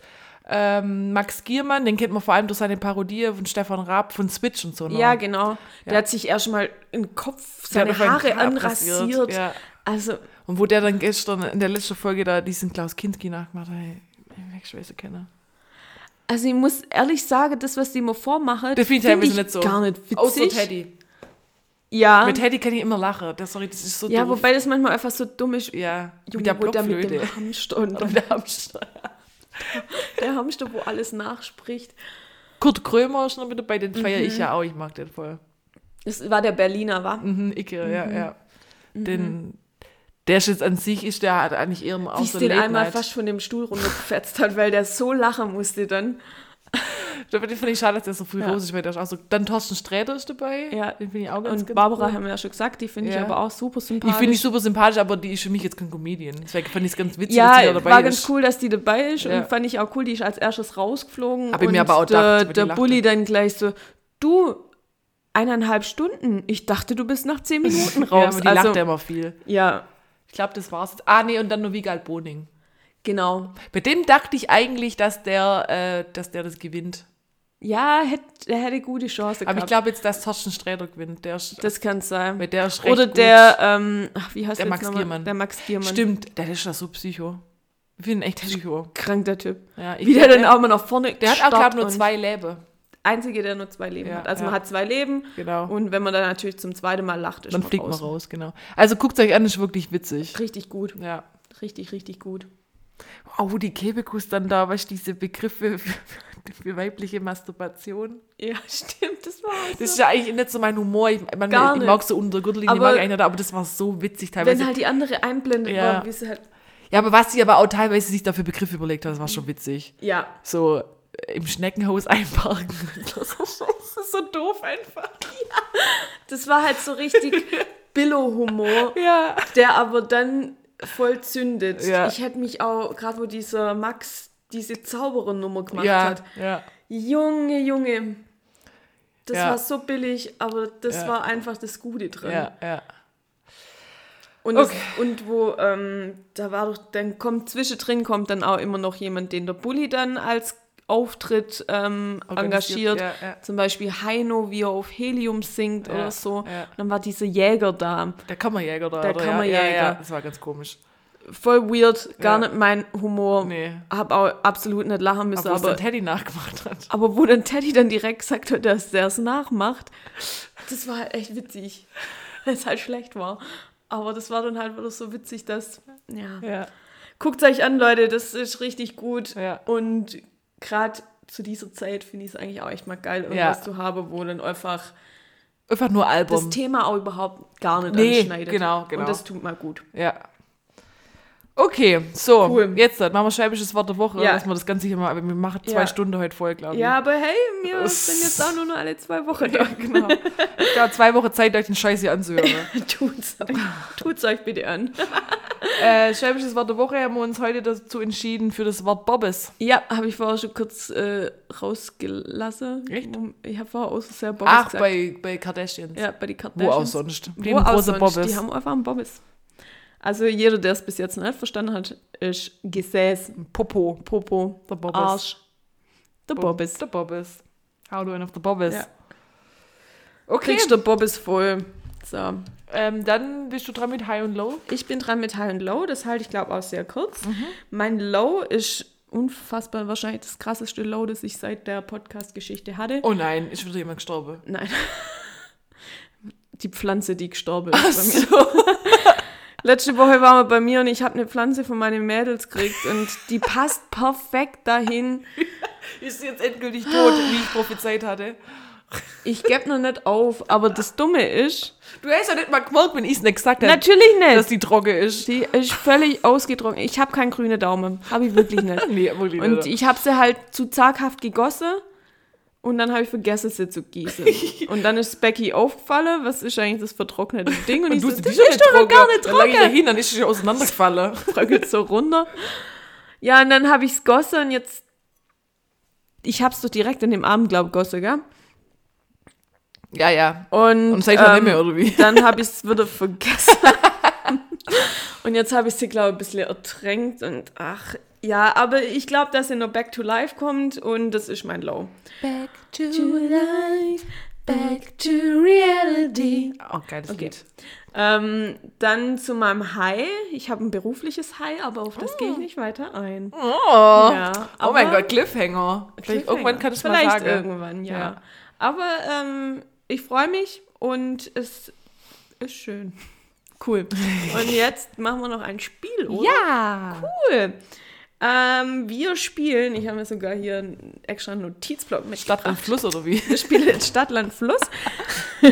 ähm, Max Giermann, den kennt man vor allem durch seine Parodie von Stefan Raab von Switch und so. noch. Ja, genau. Der Ja. hat sich erstmal den Kopf, Der seine Haare anrasiert. Ja. Also, Und wo der dann gestern in der letzten Folge da diesen Klaus Kinski nachgemacht hat, hey, ich weiß kennen. also ich muss ehrlich sagen, das, was die immer vormachen, Das finde ich find teilweise nicht so. gar nicht witzig. Außer Teddy. Ja, Mit Teddy kann ich immer lachen. Das, sorry, das ist so ja doof. wobei das manchmal einfach so dumm ist. ja, Junge, mit der der mit Blockflöte. dem Hamster und mit der Hamster. der Hamster, wo alles nachspricht. Kurt Krömer ist noch mit dabei, den feiere Mhm. ich ja auch. Ich mag den voll. Das war der Berliner, war. Mhm, Icke, ja, Mhm. ja. Den, der ist jetzt an sich, ist der hat eigentlich eher Wie auch es so den einmal fast von dem Stuhl runtergefetzt hat, weil der so lachen musste dann. Da finde ich schade, dass der so früh Ja. weil der ist auch so. Dann Thorsten Sträter ist dabei. Ja. Den finde ich auch ganz, Und Barbara cool. haben wir ja schon gesagt, die finde ich Ja. aber auch super Die sympathisch. finde ich super sympathisch, aber die ist für mich jetzt kein Comedian. Deswegen fand ich es ganz witzig, Ja, dass die da dabei war ist. ganz cool, dass die dabei ist Ja. und fand ich auch cool, die ist als erstes rausgeflogen. Hab ich mir aber auch der, gedacht, die der lachte. Bulli dann gleich so, du, eineinhalb Stunden, ich dachte, du bist nach zehn Minuten Ja, raus. aber die also, lacht ja immer viel. ja, Ich glaube, das war's. Ah, nee, und dann nur Wiegald Boning. genau. Bei dem dachte ich eigentlich, dass der, äh, dass der das gewinnt. Ja, er hätte gute Chance Aber ich gehabt. glaube jetzt, dass Thorsten Sträter gewinnt. Der ist, das kann sein. mit der ist Oder der, ähm, ach, wie heißt Der der Max? Giermann. Der Max Giermann. Stimmt, der ist ja so psycho. Ich ihn echt psycho. Krank, der Typ. Ja, ich Wie der dann auch mal nach vorne Der hat auch, glaube nur zwei Leben. Einzige, der nur zwei Leben Ja, hat. Also ja. man hat zwei Leben Genau. und wenn man dann natürlich zum zweiten Mal lacht, ist Dann man fliegt raus. man raus, genau. Also guckt euch an, ist wirklich witzig. Richtig gut. Ja. Richtig, richtig gut. Oh, die Kebekus dann da, weißt du, diese Begriffe für, weibliche Masturbation. Ja, stimmt, das war Das ist ja eigentlich nicht so mein Humor. Ich, man, Gar ich mag so unter Gürtellinie, Aber- mag ich eigentlich nicht, aber das war so witzig teilweise. Wenn halt die andere einblendet Ja. war, wie sie halt. ja, aber was sie aber auch teilweise sich da für Begriffe überlegt hat, das war schon witzig. Ja. So äh, im Schneckenhaus einparken. Das ist so- so doof einfach. Das war halt so richtig Billo-Humor, ja. der aber dann voll zündet. Ja. Ich hätte mich auch, gerade wo dieser Max diese Zauberernummer gemacht Ja, hat. ja. Junge, Junge. Das Ja. war so billig, aber das war einfach das Gute drin. Ja, ja. Und, Okay. das, und wo, ähm, da war doch, dann kommt zwischendrin kommt dann auch immer noch jemand, den der Bulli dann als Auftritt ähm, engagiert. ja, ja. Zum Beispiel Heino, wie er auf Helium singt Ja, oder so. dann war dieser Jäger da. Der Kammerjäger da. Der oder? Kammerjäger. Ja, ja, ja, das war ganz komisch. Voll weird, gar Ja. nicht mein Humor. Nee. Hab auch absolut nicht lachen müssen. Aber Aber, Teddy nachgemacht hat. aber wo dann Teddy dann direkt gesagt hat, dass der es nachmacht, das war halt echt witzig. Weil es halt schlecht war. Aber das war dann halt wieder so witzig, dass, ja. Ja. Guckt euch an, Leute, das ist richtig gut. Ja. Und gerade zu dieser Zeit finde ich es eigentlich auch echt mal geil, irgendwas Ja. zu haben, wo dann einfach Einfach nur das Album. Thema auch überhaupt gar nicht Nee, anschneidet. genau, genau. Und das tut mal gut. Ja. Okay, so, Cool. jetzt dann machen wir schwäbisches Wort der Woche, Ja. dass wir das Ganze hier mal, aber wir machen zwei Ja. Stunden heute voll, glaube ich. Ja, aber hey, wir Das- sind jetzt auch nur noch alle zwei Wochen da. genau. Ich habe zwei Wochen Zeit, euch den Scheiß hier anzuhören. tut's, euch, tut's euch bitte an. äh, schwäbisches Wort der Woche haben wir uns heute dazu entschieden für das Wort Bobbes. Ja, habe ich vorher schon kurz äh, rausgelassen. Echt? Ich habe vorher auch so sehr Bobbes Ach, gesagt. bei, bei Kardashians. ja, bei die Wo Kardashians. auch sonst. Wo Lieben auch sonst. Bobbes. Die haben einfach einen Bobbes. Also jeder, der es bis jetzt nicht verstanden hat, ist Gesäß, Popo. Popo, Der Bobbes. Arsch. Der Bobbes. Der Bobbes. How do I know the Bobbes? Ja. Okay. Kriegst du Bobbes voll. So. Ähm, dann bist du dran mit High und Low. Ich bin dran mit High und Low. Das halte ich, glaube auch sehr kurz. Mhm. Mein Low ist unfassbar wahrscheinlich das krasseste Low, das ich seit der Podcast-Geschichte hatte. Oh nein, ist wieder jemand gestorben. Nein. Die Pflanze, die gestorben ist bei mir. Letzte Woche waren wir bei mir und ich habe eine Pflanze von meinen Mädels gekriegt und die passt perfekt dahin. Ist jetzt endgültig tot, wie ich prophezeit hatte? Ich gebe noch nicht auf, aber das Dumme ist, Du hast ja nicht mal gemerkt, wenn ich es nicht gesagt habe, natürlich dass nicht. die trocken ist. Die ist völlig ausgetrocknet. Ich habe keinen grünen Daumen. Habe ich wirklich nicht. Nee, wirklich Und nicht. ich habe sie halt zu zaghaft gegossen und dann habe ich vergessen, sie zu gießen. Und dann ist Becky aufgefallen, was ist eigentlich das vertrocknete Ding? Und, Und ich du so, das ist doch noch gar nicht Dann lag ich trocken. dahin, dann ist sie auseinandergefallen. bröckelt so runter. Ja, und dann habe ich es gossen und jetzt. Ich habe es doch direkt in dem Abend, glaube ich, gossen, gell? ja, ja. Und, Und seitdem ähm, nicht mehr, oder wie? Dann habe ich es wieder vergessen. und jetzt habe ich sie, glaube ich, ein bisschen ertränkt und ach. Ja, aber ich glaube, dass sie noch Back to Life kommt und das ist mein Low. Back to life, back to reality. Oh, geiles Okay. Lied. Ähm, dann zu meinem High. Ich habe ein berufliches High, aber auf das gehe ich nicht weiter ein. Oh, Ja, oh mein Gott, Cliffhanger. Vielleicht irgendwann kann ich es mal Vielleicht sagen. irgendwann, ja. Ja. Aber ähm, ich freue mich und es ist schön. Cool. Und jetzt machen wir noch ein Spiel, oder? Ja. Cool. Ähm, wir spielen, ich habe mir sogar hier einen extra Notizblock mit Stadt und Fluss, oder wie? wir spielen jetzt Stadt, Land, Fluss.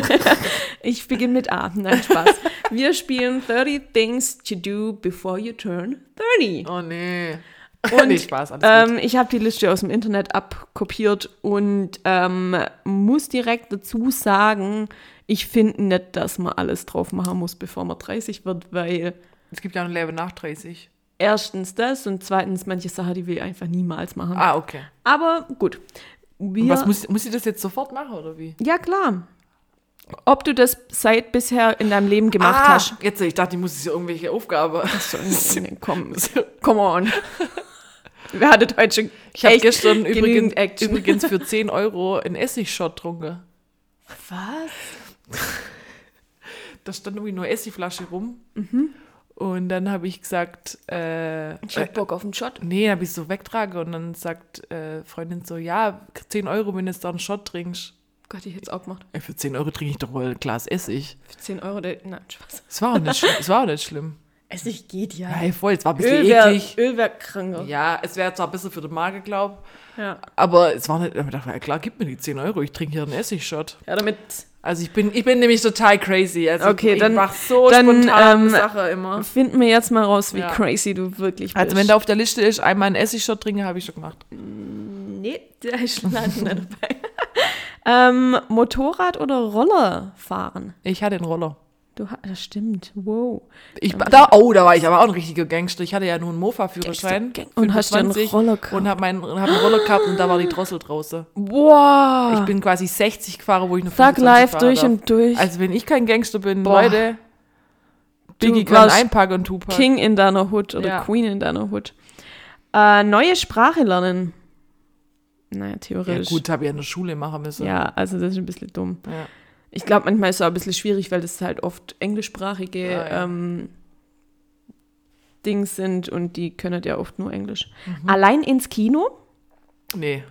ich beginne mit A. Nein, Spaß. Wir spielen 30 Things to Do Before You Turn 30. Oh nee. Und, nee, Spaß. Ähm, ich habe die Liste aus dem Internet abkopiert und ähm, muss direkt dazu sagen, ich finde nicht, dass man alles drauf machen muss, bevor man 30 wird, weil Es gibt ja noch Leben nach 30. erstens das und zweitens manche Sachen, die will ich einfach niemals machen. Ah, okay. Aber gut. Und Wir, was muss, muss ich das jetzt sofort machen, oder wie? ja, klar. Ob du das seit bisher in deinem Leben gemacht ah, hast. Jetzt, ich dachte, ich muss jetzt irgendwelche Aufgaben. So, nee, komm, come on. Wer heute schon Ich habe gestern übrigens, Action? übrigens für 10 Euro einen Essigshot getrunken. Was? Da stand irgendwie nur Essigflasche rum. Und dann habe ich gesagt, äh, Ich hab Bock auf einen Shot. nee, habe ich so wegtrage und dann sagt äh, Freundin so, ja, 10 Euro, wenn du jetzt da einen Shot trinkst. Gott, ich hätte es auch gemacht. Ey, für 10 Euro trinke ich doch wohl ein Glas Essig. Für 10 Euro, der, nein, Spaß. Es war auch nicht, schlimm- es war auch nicht schlimm. Essig geht ja. Hey, voll, es war ein bisschen Öl wäre eklig. Öl wär kranker. Ja, es wäre zwar ein bisschen für den Magen, glaub, Ja. aber es war nicht, ich dachte, ja, klar, gib mir die 10 Euro, ich trinke hier einen Essigshot. ja, damit. Also ich bin, ich bin nämlich total crazy. Also Okay, ich dann- mach so dann, spontan ähm, Sache immer. Finden wir jetzt mal raus, wie Ja. crazy du wirklich bist. Also wenn da auf der Liste ist, einmal einen Essigshot trinken, habe ich schon gemacht. Nee, der ist leider nicht dabei. ähm, Motorrad oder Roller fahren? Ich hatte einen Roller. Du, das stimmt. Wow. Ich, da, oh, da war ich aber auch ein richtiger Gangster. Ich hatte ja nur einen Mofa-Führerschein. Gangster- und hast einen 25 Roller gehabt. Und habe hab einen Roller gehabt und da war die Drossel draußen. Wow. Ich bin quasi 60 gefahren, wo ich noch 25 live durch darf. und durch. Also wenn ich kein Gangster bin, Boah. Leute, Biggie kann einpacken und Tupac. King in deiner Hood oder Ja. Queen in deiner Hood. Äh, neue Sprache lernen. Naja, Ja theoretisch. gut, habe ich ja in der Schule machen müssen. Ja, also das ist ein bisschen dumm. Ja. Ich glaube, manchmal ist es auch ein bisschen schwierig, weil das halt oft englischsprachige Ah, ja. ähm, Dings sind und die können ja oft nur Englisch. Mhm. Allein ins Kino, Nee.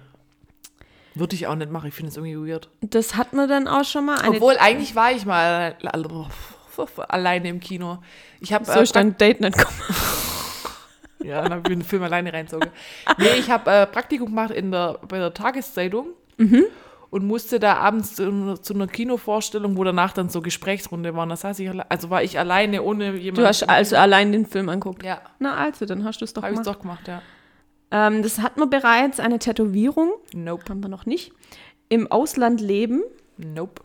Würde ich auch nicht machen. Ich finde es irgendwie weird. das hat man dann auch schon mal. Obwohl, eigentlich war ich mal alleine im Kino. Ich habe so ist dein Date nicht kommen. Ja, dann habe ich den Film alleine reinzogen. Nee, ich habe äh, Praktikum gemacht in der, bei der Tageszeitung Mhm. Und musste da abends zu, einer- zu einer Kinovorstellung, wo danach dann so Gesprächsrunde war. Und Das heißt, ich, also war ich alleine ohne jemanden. Du hast also allein den Film anguckt. Ja, Na also, dann hast du es doch habe ich gemacht. doch gemacht, ja. Ähm, das hat man bereits, eine Tätowierung, Nope, haben wir noch nicht. Im Ausland leben, nope.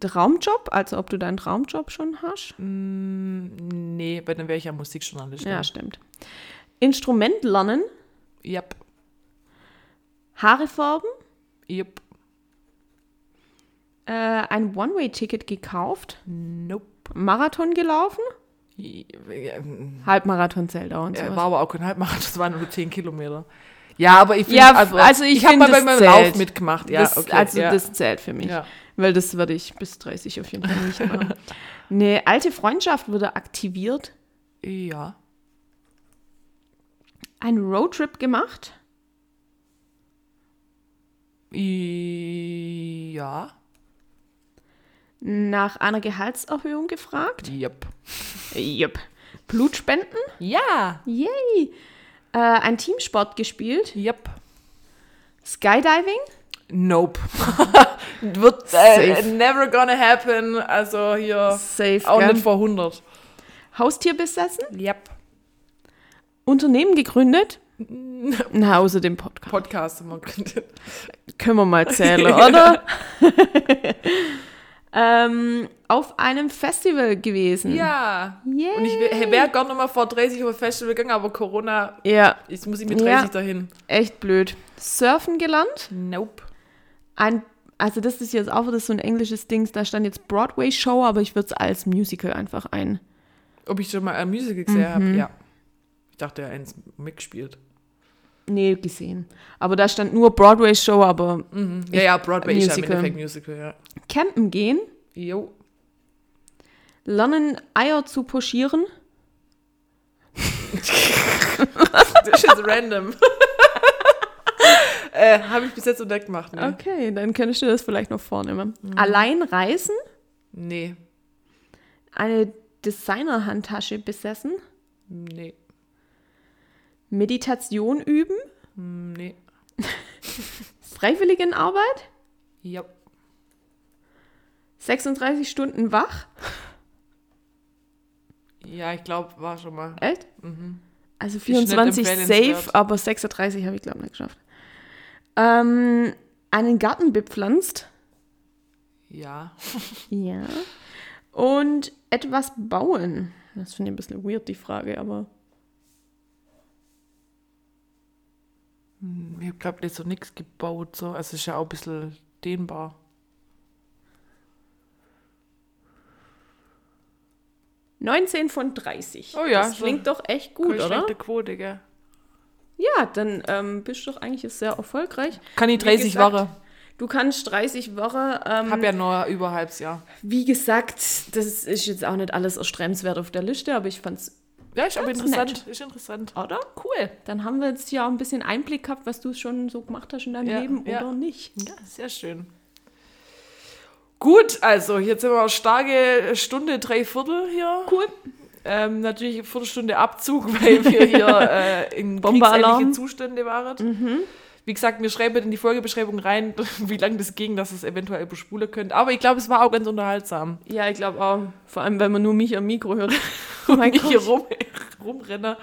Traumjob, also ob du deinen Traumjob schon hast. Mm, nee, weil dann wäre ich ja Musikjournalist. Ja, stimmt. Instrument lernen, Yep, Haare färben, yep, äh, ein One-Way-Ticket gekauft, nope. Marathon gelaufen, Ja, ähm, Halbmarathon zählt auch und Ja, sowas. war aber auch kein Halbmarathon, das waren nur 10 Kilometer. Ja, aber ich finde, Ja, also, also ich ich habe mal bei das meinem zählt. Lauf mitgemacht. Ja, das, okay, also ja. das zählt für mich, ja. weil das werde ich bis 30 auf jeden Fall nicht machen. Eine alte Freundschaft wurde aktiviert, ja. ein Roadtrip gemacht, Ja. Nach einer Gehaltserhöhung gefragt, Yep. yep. Blutspenden, Ja. yay, äh, ein Teamsport gespielt, Yep. Skydiving, Nope. Wird äh, never gonna happen. Also hier safe, auch gell? nicht vor 100. Haustier besessen, Yep. Unternehmen gegründet, na, außer dem Podcast. Podcast haben wir gegründet. Können wir mal zählen, oder? ähm, auf einem Festival gewesen. Ja. Yay. Und ich wäre gerne noch mal vor 30 auf ein Festival gegangen, aber Corona, Ja, ich muss ich mit Ja. 30 dahin. echt blöd. Surfen gelernt. Nope. Ein, also das ist jetzt auch wieder so ein englisches Ding. Da stand jetzt Broadway-Show, aber ich würde es als Musical einfach ein. Ob ich schon mal ein Musical gesehen habe? Mhm. Ja. Ich dachte, er hat eins mitgespielt. Nee, gesehen. Aber da stand nur Broadway-Show, aber Mhm. Ja, ja, Broadway ist ja im Musical. Endeffekt Musical, ja. campen gehen, Jo. lernen Eier zu pochieren. Das ist jetzt random. äh, habe ich bis jetzt entdeckt gemacht, ne? Okay, dann könntest du das vielleicht noch vornehmen. Allein reisen, Nee. eine Designer-Handtasche besessen, Nee. Meditation üben, Nee. Freiwilligenarbeit, Ja. 36 Stunden wach. Ja, ich glaube, war schon mal. Echt? Mhm. Also nicht 24 empfehlenswert. safe, aber 36 habe ich glaube nicht geschafft. Ähm, einen Garten bepflanzt. Ja. Ja. Und etwas bauen. Das finde ich ein bisschen weird, die Frage, aber. Ich habe, glaube ich, so nichts gebaut. So. Also, es ist ja auch ein bisschen dehnbar. 19 von 30. Oh ja, Das so- klingt doch echt gut, oder? schlechte Quote, gell? Ja, dann ähm, bist du doch eigentlich sehr erfolgreich. Kann ich Wie 30 gesagt, Wochen. Du kannst 30 Wochen. Ähm, Hab ja nur über halbes Jahr. Wie gesagt, das ist jetzt auch nicht alles erstrebenswert auf der Liste, aber ich fand's. Ja, ist aber interessant. Ist interessant. Oder? Cool. Dann haben wir jetzt hier auch ein bisschen Einblick gehabt, was du schon so gemacht hast in deinem Ja, Leben ja. oder nicht. Ja, sehr schön. Gut, also jetzt sind wir eine starke Stunde, drei Viertel hier. Cool. Ähm, natürlich eine Viertelstunde Abzug, weil wir hier äh, in kriegsähnliche Zustände waren. Wie gesagt, wir schreiben in die Folgebeschreibung rein, wie lange das ging, dass es eventuell überspulen könnte. Aber ich glaube, es war auch ganz unterhaltsam. Ja, ich glaube auch. Vor allem, wenn man nur mich am Mikro hört. Oh mein ich hier rum, rumrenne.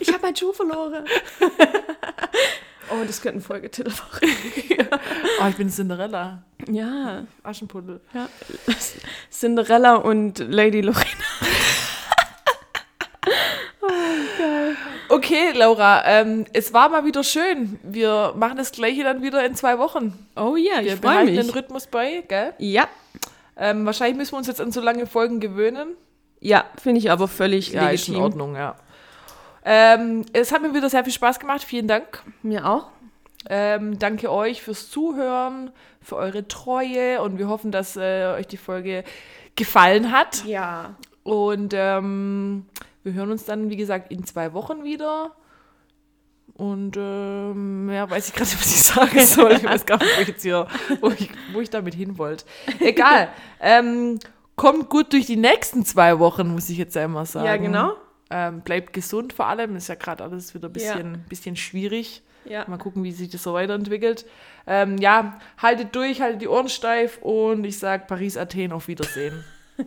ich habe meinen Schuh verloren. oh, das könnte ein Folgetitel machen. Oh, ich bin Cinderella. Ja, Aschenputtel. ja. Cinderella und Lady Lorena. Okay, Laura, ähm, es war mal wieder schön. Wir machen das Gleiche dann wieder in zwei Wochen. Oh ja, Wir ich freue behalten mich. den Rhythmus bei, gell? Ja, Ähm, wahrscheinlich müssen wir uns jetzt an so lange Folgen gewöhnen. ja, finde ich aber völlig Ja, ist in legitim. Ordnung, ja. Ähm, es hat mir wieder sehr viel Spaß gemacht. Vielen Dank. Mir auch. Ähm, danke euch fürs Zuhören, für eure Treue und wir hoffen, dass äh, euch die Folge gefallen hat. Ja. Und ähm, wir hören uns dann, wie gesagt, in zwei Wochen wieder. Und ähm, mehr weiß ich gerade nicht, was ich sagen soll. Ich weiß gar nicht, wo ich, jetzt hier, wo ich, wo ich damit hin wollte. Egal. ähm, kommt gut durch die nächsten zwei Wochen, muss ich jetzt einmal sagen. Ja, genau. Ähm, bleibt gesund vor allem. Ist ja gerade alles wieder ein bisschen, bisschen schwierig. Ja. Mal gucken, wie sich das so weiterentwickelt. Ähm, ja, haltet durch, haltet die Ohren steif und ich sage Paris, Athen, auf Wiedersehen.